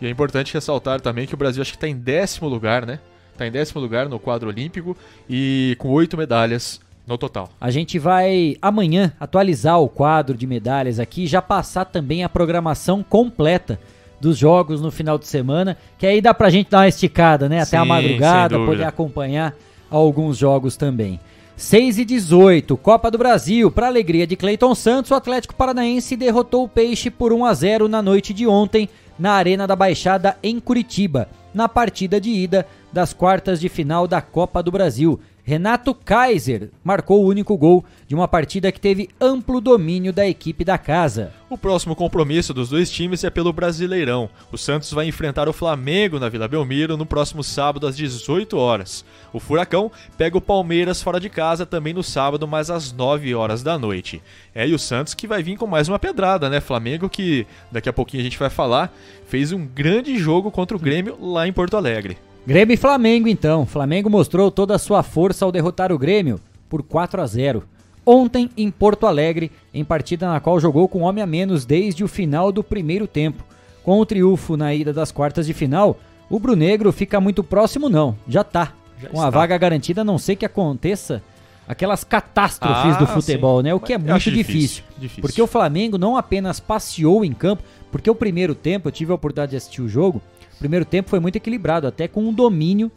S10: E é importante ressaltar também que o Brasil acho que está em décimo lugar, né? Está em décimo lugar no quadro olímpico e com oito medalhas no total.
S3: A gente vai amanhã atualizar o quadro de medalhas aqui e já passar também a programação completa dos jogos no final de semana, que aí dá pra gente dar uma esticada, né? Até a
S10: Sim,
S3: madrugada,
S10: sem dúvida.
S3: poder acompanhar alguns jogos também. 6 e 18, Copa do Brasil. Para alegria de Cleiton Santos, o Atlético Paranaense derrotou o Peixe por 1 a 0 na noite de ontem na Arena da Baixada em Curitiba, na partida de ida das quartas de final da Copa do Brasil. Renato Kaiser marcou o único gol de uma partida que teve amplo domínio da equipe da casa.
S10: O próximo compromisso dos dois times é pelo Brasileirão. O Santos vai enfrentar o Flamengo na Vila Belmiro no próximo sábado às 18 horas. O Furacão pega o Palmeiras fora de casa também no sábado, mas às 9 horas da noite. É e o Santos que vai vir com mais uma pedrada, né? Flamengo que daqui a pouquinho a gente vai falar, fez um grande jogo contra o Grêmio lá em Porto Alegre.
S3: Grêmio e Flamengo, então. Flamengo mostrou toda a sua força ao derrotar o Grêmio por 4 a 0. Ontem, em Porto Alegre, em partida na qual jogou com homem a menos desde o final do primeiro tempo. Com o triunfo na ida das quartas de final, o Brunegro fica muito próximo, não. Já tá. Já com está. a vaga garantida, a não sei que aconteça aquelas catástrofes ah, do futebol, sim. né? O que é muito difícil, difícil, difícil. Porque o Flamengo não apenas passeou em campo, porque o primeiro tempo, eu tive a oportunidade de assistir o jogo, o primeiro tempo foi muito equilibrado, até com um domínio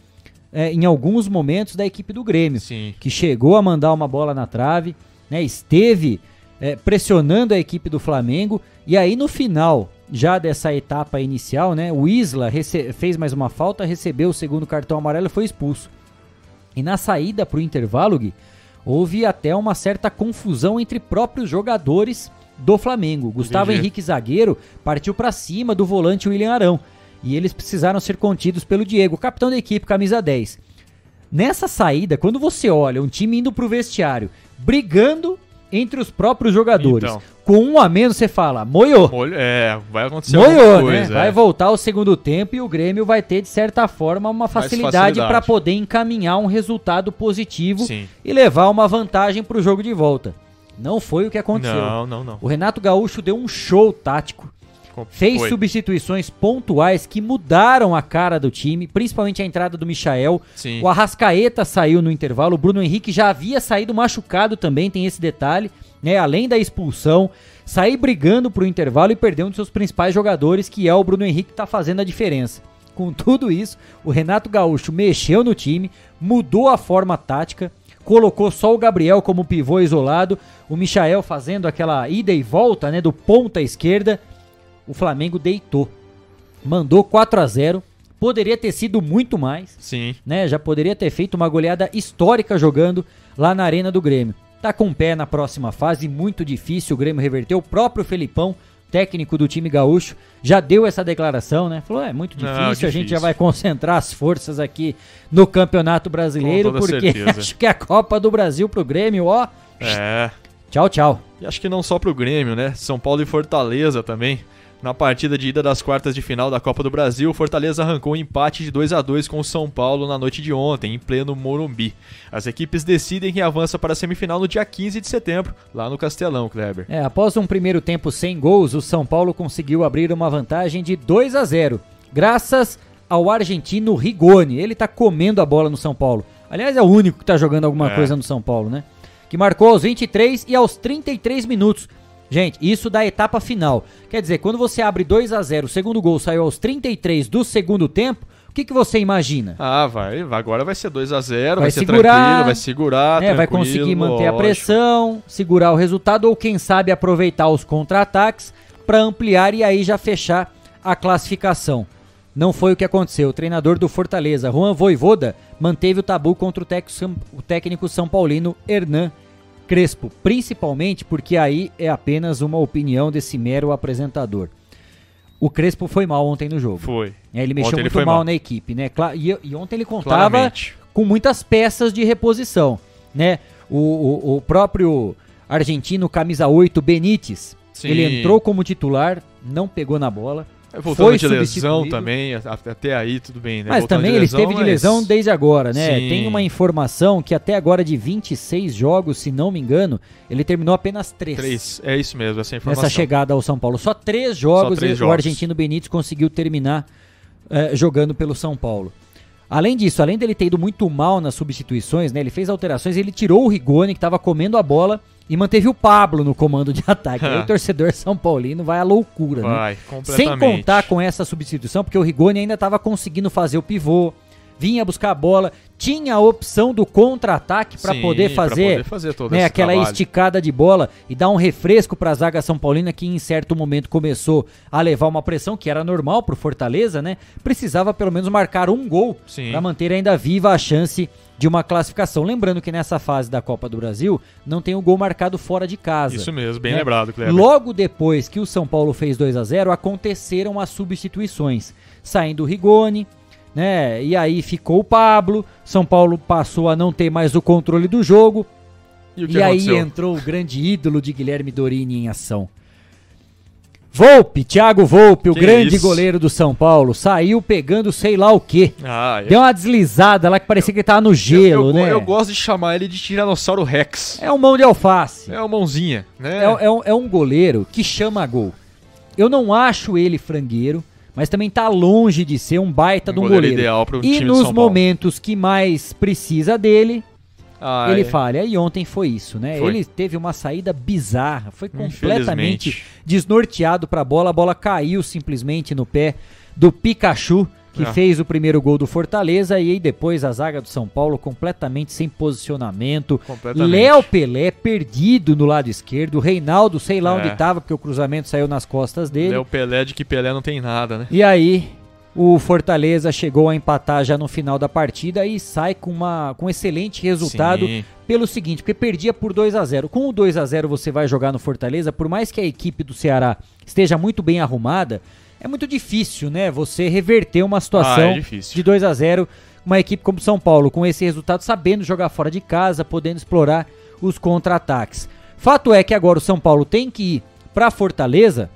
S3: é, em alguns momentos da equipe do Grêmio,
S10: Sim.
S3: que chegou a mandar uma bola na trave, né, esteve é, pressionando a equipe do Flamengo, e aí no final já dessa etapa inicial, né, o Isla fez mais uma falta, recebeu o segundo cartão amarelo e foi expulso. E na saída para o intervalo, Gui, houve até uma certa confusão entre próprios jogadores do Flamengo. Gustavo Henrique zagueiro partiu para cima do volante William Arão e eles precisaram ser contidos pelo Diego, capitão da equipe, camisa 10. Nessa saída, quando você olha um time indo pro vestiário, brigando entre os próprios jogadores, então. com um a menos, você fala, moiou.
S10: Molho, é, vai acontecer
S3: moiou, coisa, né? É. Vai voltar o segundo tempo e o Grêmio vai ter, de certa forma, uma facilidade para poder encaminhar um resultado positivo
S10: Sim.
S3: e levar uma vantagem pro jogo de volta. Não foi o que aconteceu.
S10: Não, não, não.
S3: O Renato Gaúcho deu um show tático Fez Foi. substituições pontuais que mudaram a cara do time, principalmente a entrada do Michael.
S10: Sim.
S3: O Arrascaeta saiu no intervalo, o Bruno Henrique já havia saído machucado também, tem esse detalhe, né? Além da expulsão, sair brigando pro intervalo e perder um dos seus principais jogadores, que é o Bruno Henrique, que tá fazendo a diferença. Com tudo isso, o Renato Gaúcho mexeu no time, mudou a forma tática, colocou só o Gabriel como pivô isolado, o Michael fazendo aquela ida e volta, né, do ponta esquerda o Flamengo deitou. Mandou 4 a 0 Poderia ter sido muito mais.
S10: Sim.
S3: Né? Já poderia ter feito uma goleada histórica jogando lá na Arena do Grêmio. Tá com o pé na próxima fase, muito difícil o Grêmio reverter. O próprio Felipão, técnico do time gaúcho, já deu essa declaração, né? Falou: é muito difícil, Não, difícil. a gente já vai concentrar as forças aqui no Campeonato Brasileiro, porque certeza. acho que é a Copa do Brasil pro Grêmio, ó.
S10: É.
S3: Tchau, tchau.
S10: E acho que não só pro Grêmio, né? São Paulo e Fortaleza também. Na partida de ida das quartas de final da Copa do Brasil, o Fortaleza arrancou um empate de 2 a 2 com o São Paulo na noite de ontem, em pleno Morumbi. As equipes decidem quem avança para a semifinal no dia 15 de setembro, lá no Castelão, Kleber.
S3: É, após um primeiro tempo sem gols, o São Paulo conseguiu abrir uma vantagem de 2 a 0, graças ao argentino Rigoni. Ele tá comendo a bola no São Paulo. Aliás, é o único que tá jogando alguma é. coisa no São Paulo, né? Que marcou aos 23 e aos 33 minutos Gente, isso da etapa final. Quer dizer, quando você abre 2 a 0 o segundo gol saiu aos 33 do segundo tempo, o que, que você imagina?
S10: Ah, vai, agora vai ser 2 a 0 vai, vai ser segurar, tranquilo, vai segurar,
S3: né, vai conseguir manter lógico. a pressão, segurar o resultado ou quem sabe aproveitar os contra-ataques para ampliar e aí já fechar a classificação. Não foi o que aconteceu. O treinador do Fortaleza, Juan Voivoda, manteve o tabu contra o técnico São Paulino Hernan Crespo, principalmente porque aí é apenas uma opinião desse mero apresentador. O Crespo foi mal ontem no jogo.
S10: Foi.
S3: É, ele mexeu ontem muito ele mal, mal, na equipe, né? E, e ontem ele contava Claramente. com muitas peças de reposição, né? O, o, o próprio argentino camisa 8 Benítez, Sim. ele entrou como titular, não pegou na bola.
S10: Voltando foi de lesão também, até aí tudo bem, né?
S3: Mas Voltando também ele lesão, esteve mas... de lesão desde agora, né? Sim. Tem uma informação que até agora de 26 jogos, se não me engano, ele terminou apenas 3.
S10: 3, é isso mesmo, essa informação.
S3: Nessa chegada ao São Paulo. Só 3 jogos, Só três jogos. o argentino Benítez conseguiu terminar eh, jogando pelo São Paulo. Além disso, além dele ter ido muito mal nas substituições, né? Ele fez alterações, ele tirou o Rigoni, que estava comendo a bola, e manteve o Pablo no comando de ataque. Aí o torcedor São Paulino vai à loucura,
S10: vai,
S3: né? Sem contar com essa substituição, porque o Rigoni ainda estava conseguindo fazer o pivô, vinha buscar a bola, tinha a opção do contra-ataque para poder fazer,
S10: poder fazer
S3: né, aquela
S10: trabalho.
S3: esticada de bola e dar um refresco para a zaga São Paulina que em certo momento começou a levar uma pressão que era normal pro Fortaleza, né? Precisava pelo menos marcar um gol para manter ainda viva a chance de uma classificação. Lembrando que nessa fase da Copa do Brasil não tem o gol marcado fora de casa.
S10: Isso mesmo, bem
S3: né?
S10: lembrado, Kleber.
S3: Logo depois que o São Paulo fez 2 a 0 aconteceram as substituições. Saindo o Rigoni, né? E aí ficou o Pablo. São Paulo passou a não ter mais o controle do jogo.
S10: E
S3: E aí entrou o grande ídolo de Guilherme Dorini em ação. Volpe, Thiago Volpe, o
S10: Que
S3: grande
S10: isso?
S3: goleiro do São Paulo, saiu pegando sei lá o quê.
S10: Ah, é.
S3: Deu uma deslizada lá que parecia que ele tava no gelo,
S10: eu,
S3: né?
S10: eu gosto de chamar ele de Tiranossauro Rex.
S3: É um mão de alface.
S10: É uma mãozinha, né?
S3: É, é um, é um goleiro que chama gol. Eu não acho ele frangueiro, mas também tá longe de ser um baita
S10: Um
S3: de um
S10: goleiro
S3: goleiro.
S10: ideal pro
S3: e
S10: time
S3: nos momentos que mais precisa dele,
S10: Ah,
S3: ele
S10: é.
S3: falha. E ontem foi isso, né?
S10: Foi.
S3: Ele teve uma saída bizarra, foi completamente desnorteado pra bola, a bola caiu simplesmente no pé do Pikachu, que
S10: Ah.
S3: fez o primeiro gol do Fortaleza, e aí depois a zaga do São Paulo completamente sem posicionamento. Léo Pelé perdido no lado esquerdo, Reinaldo sei lá
S10: É.
S3: onde tava, porque o cruzamento saiu nas costas dele.
S10: É o Pelé de que Pelé não tem nada, né?
S3: E aí, o Fortaleza chegou a empatar já no final da partida e sai com, uma, com um excelente resultado
S10: Sim.
S3: pelo seguinte, porque perdia por 2 a 0 Com o 2 a 0 você vai jogar no Fortaleza, por mais que a equipe do Ceará esteja muito bem arrumada, é muito difícil, né, você reverter uma situação
S10: Ah, é
S3: de 2 a 0 uma equipe como São Paulo, com esse resultado, sabendo jogar fora de casa, podendo explorar os contra-ataques. Fato é que agora o São Paulo tem que ir pra Fortaleza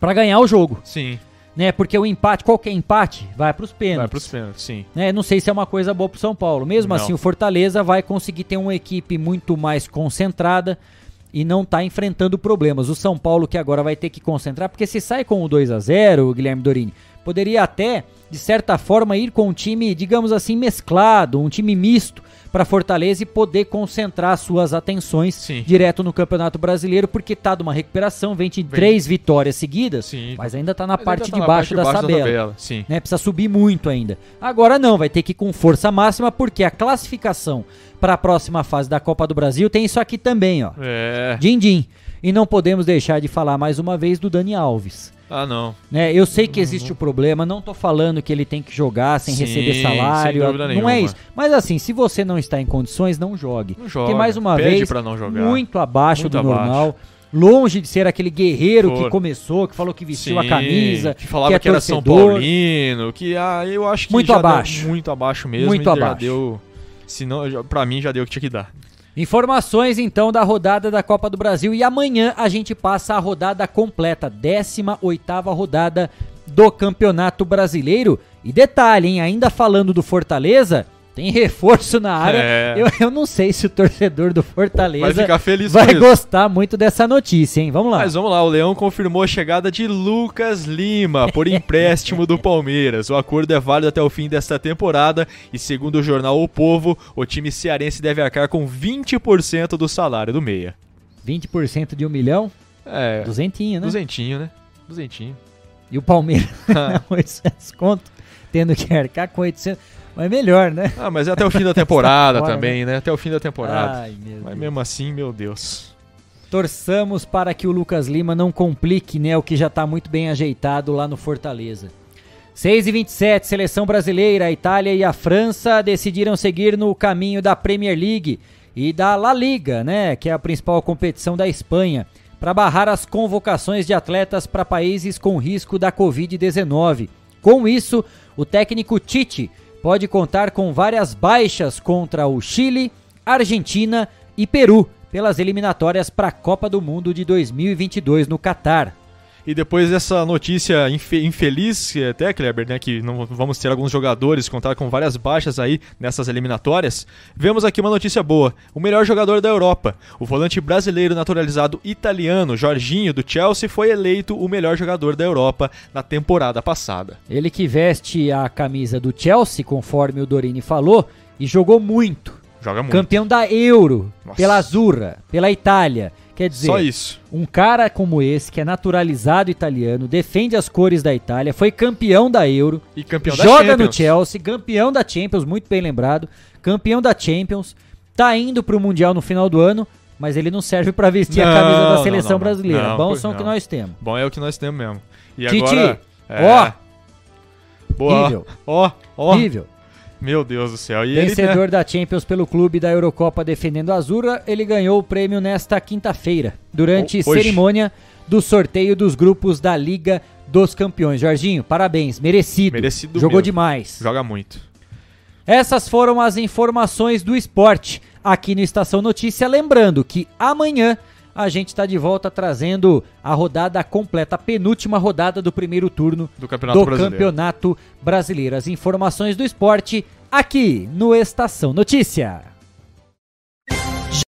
S3: pra ganhar o jogo
S10: Sim.
S3: né? Porque o empate, qualquer empate, vai pros pênaltis.
S10: Vai pros pênaltis, sim.
S3: Né? Não sei se é uma coisa boa pro São Paulo. Mesmo
S10: Não.
S3: assim, o Fortaleza vai conseguir ter uma equipe muito mais concentrada e não tá enfrentando problemas. O São Paulo que agora vai ter que concentrar, porque se sai com o 2 a 0 o Guilherme Dorini, poderia até, de certa forma, ir com um time, digamos assim, mesclado, um time misto para Fortaleza e poder concentrar suas atenções
S10: Sim.
S3: direto no Campeonato Brasileiro, porque tá de uma recuperação, vem de três vitórias seguidas,
S10: Sim.
S3: mas ainda tá na
S10: Mas
S3: parte
S10: tá
S3: de baixo, da,
S10: da
S3: tabela.
S10: tabela, sim.
S3: Né? Precisa subir muito ainda. Agora não, vai ter que ir com força máxima, porque a classificação para a próxima fase da Copa do Brasil tem isso aqui também, ó.
S10: É.
S3: Din din. E não podemos deixar de falar mais uma vez do Dani Alves.
S10: Ah, não.
S3: Né, eu sei que existe o problema, não tô falando que ele tem que jogar sem
S10: Sim,
S3: receber
S10: sem
S3: salário,
S10: dúvida
S3: não é
S10: nenhuma.
S3: isso. Mas assim, se você não está em condições, não jogue.
S10: Não joga,
S3: Porque mais uma
S10: pede
S3: vez,
S10: não
S3: muito abaixo
S10: Muito
S3: do
S10: abaixo.
S3: normal. Longe de ser aquele guerreiro que começou, que falou que vestiu a
S10: Sim,
S3: camisa,
S10: que falava
S3: é
S10: que, era São. Paulino, que ah, eu acho que
S3: Muito abaixo.
S10: muito abaixo mesmo,
S3: Muito
S10: já
S3: abaixo.
S10: deu, se não, pra mim já deu o que tinha que dar.
S3: Informações então da rodada da Copa do Brasil e amanhã a gente passa a rodada completa, 18ª rodada do Campeonato Brasileiro. E detalhe, hein, ainda falando do Fortaleza, tem reforço na área.
S10: É.
S3: Eu, eu não sei se o torcedor do Fortaleza
S10: Vai ficar feliz
S3: vai
S10: com
S3: gostar muito dessa notícia, hein? Vamos lá.
S10: Mas vamos lá, o Leão confirmou a chegada de Lucas Lima por empréstimo do Palmeiras. O acordo é válido até o fim desta temporada e, segundo o jornal O Povo, o time cearense deve arcar com 20% do salário do meia.
S3: 20% de um milhão?
S10: É.
S3: Duzentinho, né?
S10: Duzentinho, né? Duzentinho.
S3: E o Palmeiras, 800 conto, tendo que arcar com 800. Mas melhor, né?
S10: Ah, mas é até o fim da temporada
S3: Fora,
S10: também, né? Até o fim da temporada.
S3: Ai,
S10: mas
S3: Deus.
S10: mesmo assim, meu Deus.
S3: Torçamos para que o Lucas Lima não complique, né, o que já está muito bem ajeitado lá no Fortaleza. 6 e 27, seleção brasileira, a Itália e a França decidiram seguir no caminho da Premier League e da La Liga, né, que é a principal competição da Espanha, para barrar as convocações de atletas para países com risco da Covid-19. Com isso, o técnico Tite pode contar com várias baixas contra o Chile, Argentina e Peru pelas eliminatórias para a Copa do Mundo de 2022 no Catar.
S10: E depois dessa notícia infe- infeliz, que até, Kleber, né, que não vamos ter alguns jogadores contar com várias baixas aí nessas eliminatórias, vemos aqui uma notícia boa. O melhor jogador da Europa, o volante brasileiro naturalizado italiano, Jorginho, do Chelsea, foi eleito o melhor jogador da Europa na temporada passada.
S3: Ele que veste a camisa do Chelsea, conforme o Dorini falou, e jogou muito.
S10: Joga muito.
S3: Campeão da Euro,
S10: Nossa.
S3: pela Azurra, pela Itália. Quer dizer,
S10: Só isso.
S3: um cara como esse, que é naturalizado italiano, defende as cores da Itália, foi campeão da Euro,
S10: E campeão da
S3: joga no. Chelsea, campeão da Champions, muito bem lembrado, campeão da Champions, tá indo pro Mundial no final do ano, mas ele não serve pra vestir a
S10: Não,
S3: camisa da seleção
S10: não, não.
S3: brasileira.
S10: Pois
S3: são
S10: não.
S3: que nós temos.
S10: Bom é o que nós temos mesmo. E
S3: Titi,
S10: agora. é,
S3: ó.
S10: Boa.
S3: Nível.
S10: Ó, ó.
S3: Nível.
S10: Meu Deus do céu. E ele,
S3: Vencedor da Champions pelo clube da Eurocopa defendendo a Azura, ele ganhou o prêmio nesta quinta-feira, durante
S10: hoje.
S3: cerimônia do sorteio dos grupos da Liga dos Campeões. Jorginho, parabéns, merecido.
S10: Merecido
S3: Jogou
S10: mesmo.
S3: demais.
S10: Joga muito.
S3: Essas foram as informações do esporte aqui no Estação Notícia. Lembrando que amanhã a gente está de volta trazendo a rodada completa, a penúltima rodada do primeiro turno
S10: Do Campeonato
S3: do
S10: Brasileiro.
S3: Campeonato Brasileiro. As informações do esporte aqui no Estação Notícia.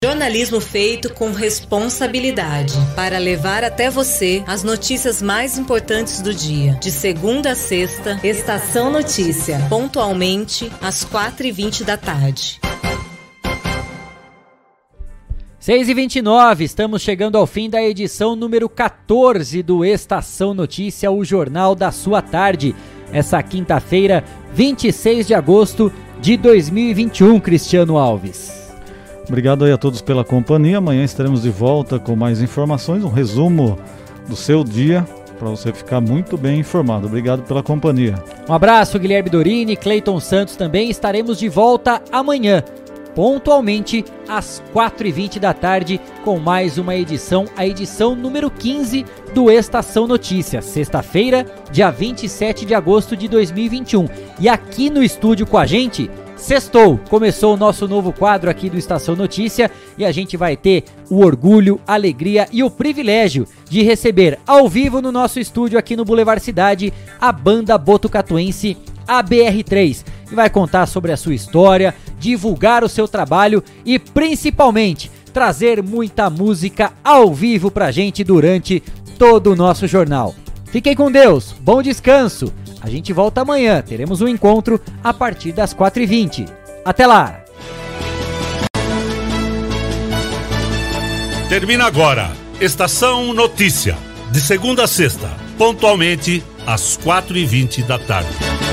S4: Jornalismo feito com responsabilidade para levar até você as notícias mais importantes do dia. De segunda a sexta, Estação Notícia, pontualmente às 4h20 da tarde.
S3: 6 e 29 estamos chegando ao fim da edição número 14 do Estação Notícia, o jornal da sua tarde. Essa quinta-feira, 26 de agosto de 2021, Cristiano Alves.
S5: Obrigado aí a todos pela companhia. Amanhã estaremos de volta com mais informações, um resumo do seu dia para você ficar muito bem informado. Obrigado pela companhia.
S3: Um abraço, Guilherme Dorini, Cleiton Santos também. Estaremos de volta amanhã, pontualmente às 4h20 da tarde, com mais uma edição, a edição número 15 do Estação Notícias, sexta-feira, dia 27 de agosto de 2021. E aqui no estúdio com a gente, sextou, começou o nosso novo quadro aqui do Estação Notícia e a gente vai ter o orgulho, a alegria e o privilégio de receber ao vivo no nosso estúdio aqui no Boulevard Cidade a banda botucatuense ABR3 e vai contar sobre a sua história, divulgar o seu trabalho e principalmente trazer muita música ao vivo pra gente durante todo o nosso jornal. Fiquem com Deus, bom descanso. A gente volta amanhã, teremos um encontro a partir das 4h20. Até lá!
S6: Termina agora. Estação Notícia. De segunda a sexta, pontualmente às 4h20 da tarde.